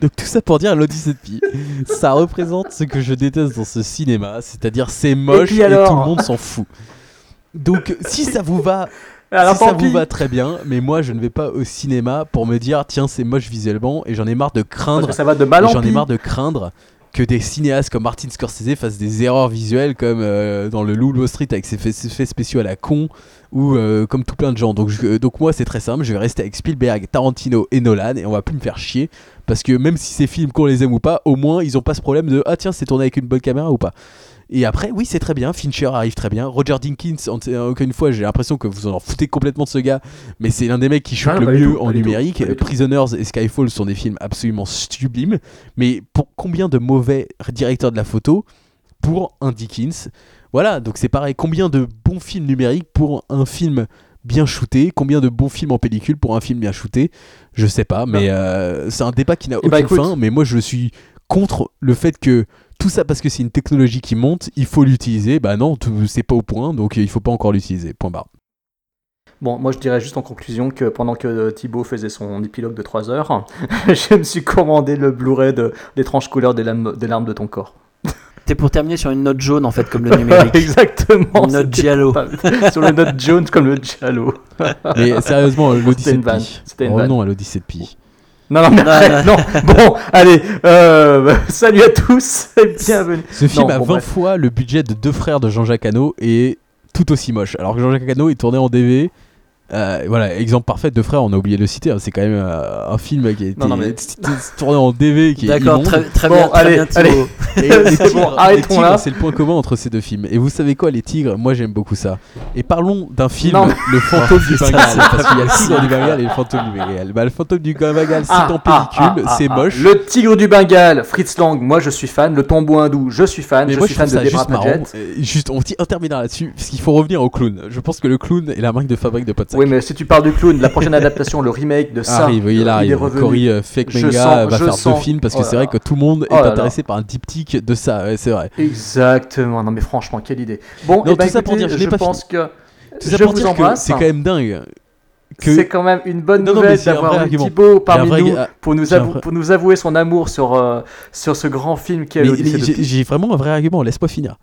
Donc tout ça pour dire l'Odyssée de Pi, ça représente ce que je déteste dans ce cinéma, c'est-à-dire c'est moche et, tout le monde s'en fout. Donc si ça vous va, Alors si ça vous va très bien, mais moi je ne vais pas au cinéma pour me dire tiens c'est moche visuellement et j'en ai marre de Parce craindre que ça va de mal en J'en ai marre de craindre que des cinéastes comme Martin Scorsese fassent des erreurs visuelles comme euh, dans le Loup Street avec ses effets spéciaux à la con ou euh, comme tout plein de gens. Donc, euh, donc moi c'est très simple, je vais rester avec Spielberg, Tarantino et Nolan et on va plus me faire chier parce que même si ces films qu'on les aime ou pas, au moins ils ont pas ce problème de ah tiens c'est tourné avec une bonne caméra ou pas. Et après, oui, c'est très bien. Fincher arrive très bien. Roger Dinkins, en- encore une fois, j'ai l'impression que vous en foutez complètement de ce gars, mais c'est l'un des mecs qui Ah, le pas du mieux tout, en numérique. tout. Prisoners et Skyfall sont des films absolument sublimes. Mais pour combien de mauvais directeurs de la photo pour un Dickens? Voilà, donc c'est pareil. Combien de bons films numériques pour un film bien shooté? Combien de bons films en pellicule pour un film bien shooté? Je sais pas, mais euh, c'est un débat qui n'a Eh aucune bah, écoute. fin. Mais moi, je suis contre le fait que tout ça parce que c'est une technologie qui monte, il faut l'utiliser. Bah non, tout- c'est pas au point, donc il faut pas encore l'utiliser. Point barre. Bon, moi je dirais juste en conclusion que pendant que euh, Thibaut faisait son épilogue de 3 heures, je me suis commandé le Blu-ray de l'étrange couleur des larmes, des larmes de ton corps. C'était pour terminer sur une note jaune en fait, comme le numérique. Exactement. Une note giallo. pas- sur le note jaune comme le Giallo. Mais sérieusement, C'était l'Odyssée une de vanne. Pi. C'était une Revenons à l'Odyssée de Pi. Non, non, mais Non, arrête, non. Bon, allez, euh, salut à tous et bienvenue. Ce film a bon, 20 bref. fois le budget de deux frères de Jean-Jacques Hano et tout aussi moche. Alors que Jean-Jacques Hano est tourné en DV. Euh, voilà, exemple parfait, Deux frères, on a oublié de le citer. hein, C'est quand même euh, un film qui a été Non, non, mais- tourné en DV qui est D'accord, immonde. très, très Bon, bien, très allez, bien allez. Et les C'est bon, tigres, arrêtons tigres, là. c'est le point commun entre ces deux films. Et vous savez quoi, les tigres Moi j'aime beaucoup ça. Et parlons d'un film, Non, mais- Le fantôme du Ça, Bengale. c'est parce qu'il y a le tigre du Bengale et le fantôme du Bengale. Bah, le fantôme du Bengale, c'est Ah, en ah, pellicule, ah, c'est ah, moche. Le tigre du Bengale, Fritz Lang, moi je suis fan. Le tombeau hindou, je suis fan. Mais je moi suis je trouve fan de ça Debra juste marrant. Euh, Juste, on dit- on terminera là-dessus, parce qu'il faut revenir au clown. Je pense que le clown est la marque de fabrique de Podsac. Oui, mais si tu parles du clown, la prochaine adaptation, le remake de ça, arrive, oui, il arrive. est revenu. Cory euh, Je sens- va je faire sens- deux films parce que oh c'est vrai que tout le monde Oh est là. intéressé par un diptyque de ça, ouais, c'est vrai. Exactement. Non, mais franchement, quelle idée. Bon, Non, eh ben, tout ça pour dire, je pas pense que Tout ça je pour vous dire que embrasse. c'est quand même dingue. Que... C'est quand même une bonne nouvelle d'avoir. Thibaut Il a parmi vrai nous pour nous, avou- vrai- pour nous avouer son amour sur, euh, sur ce grand film qui est j'ai Pi. j'ai vraiment un vrai argument, laisse-moi finir.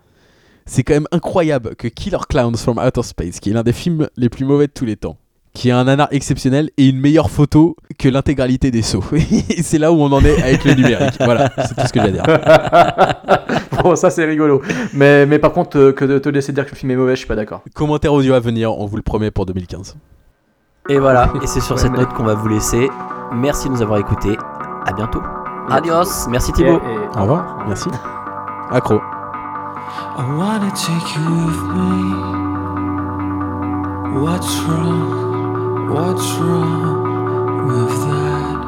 C'est quand même incroyable que Killer Clowns from Outer Space, qui est l'un des films les plus mauvais de tous les temps, qui a un nanar exceptionnel et une meilleure photo que l'intégralité des sauts. Et c'est là où on en est avec le numérique. Voilà, c'est tout ce que j'ai à dire. bon, ça c'est rigolo. Mais, mais par contre, euh, que de te laisser dire que le film est mauvais, je suis pas d'accord. Commentaire audio à venir, on vous le promet pour 2015. Et voilà, et c'est sur Ouais, cette mais- note qu'on va vous laisser. Merci de nous avoir écoutés. À bientôt. Adios. Merci Thibaut. Et- et- Au revoir, merci. Accro. I wanna take you with me. What's wrong? What's wrong with that?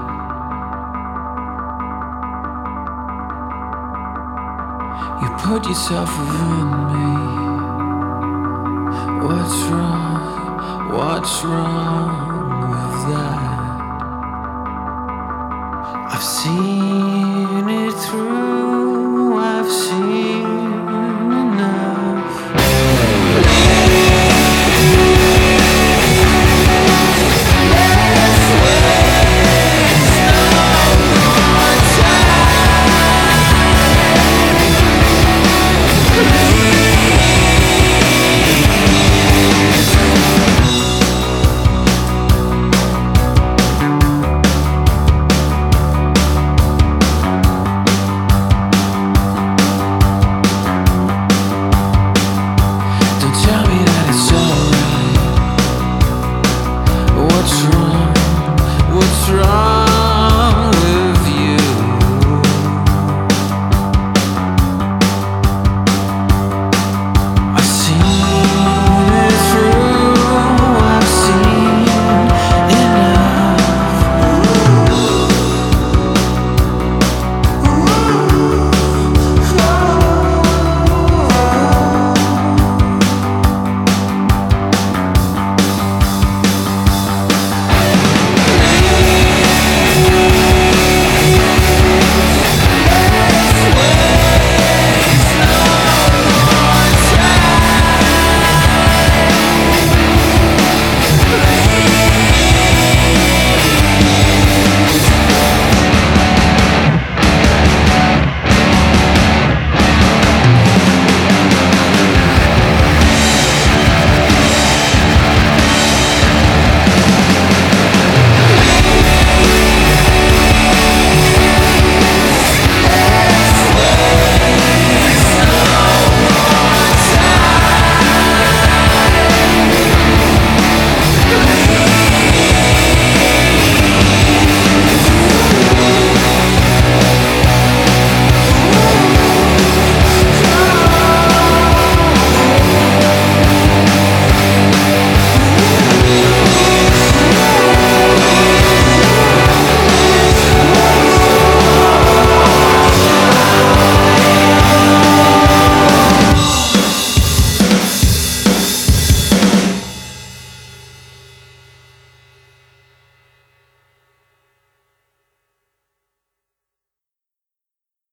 You put yourself within me. What's wrong? What's wrong with that? I've seen it through. I've seen.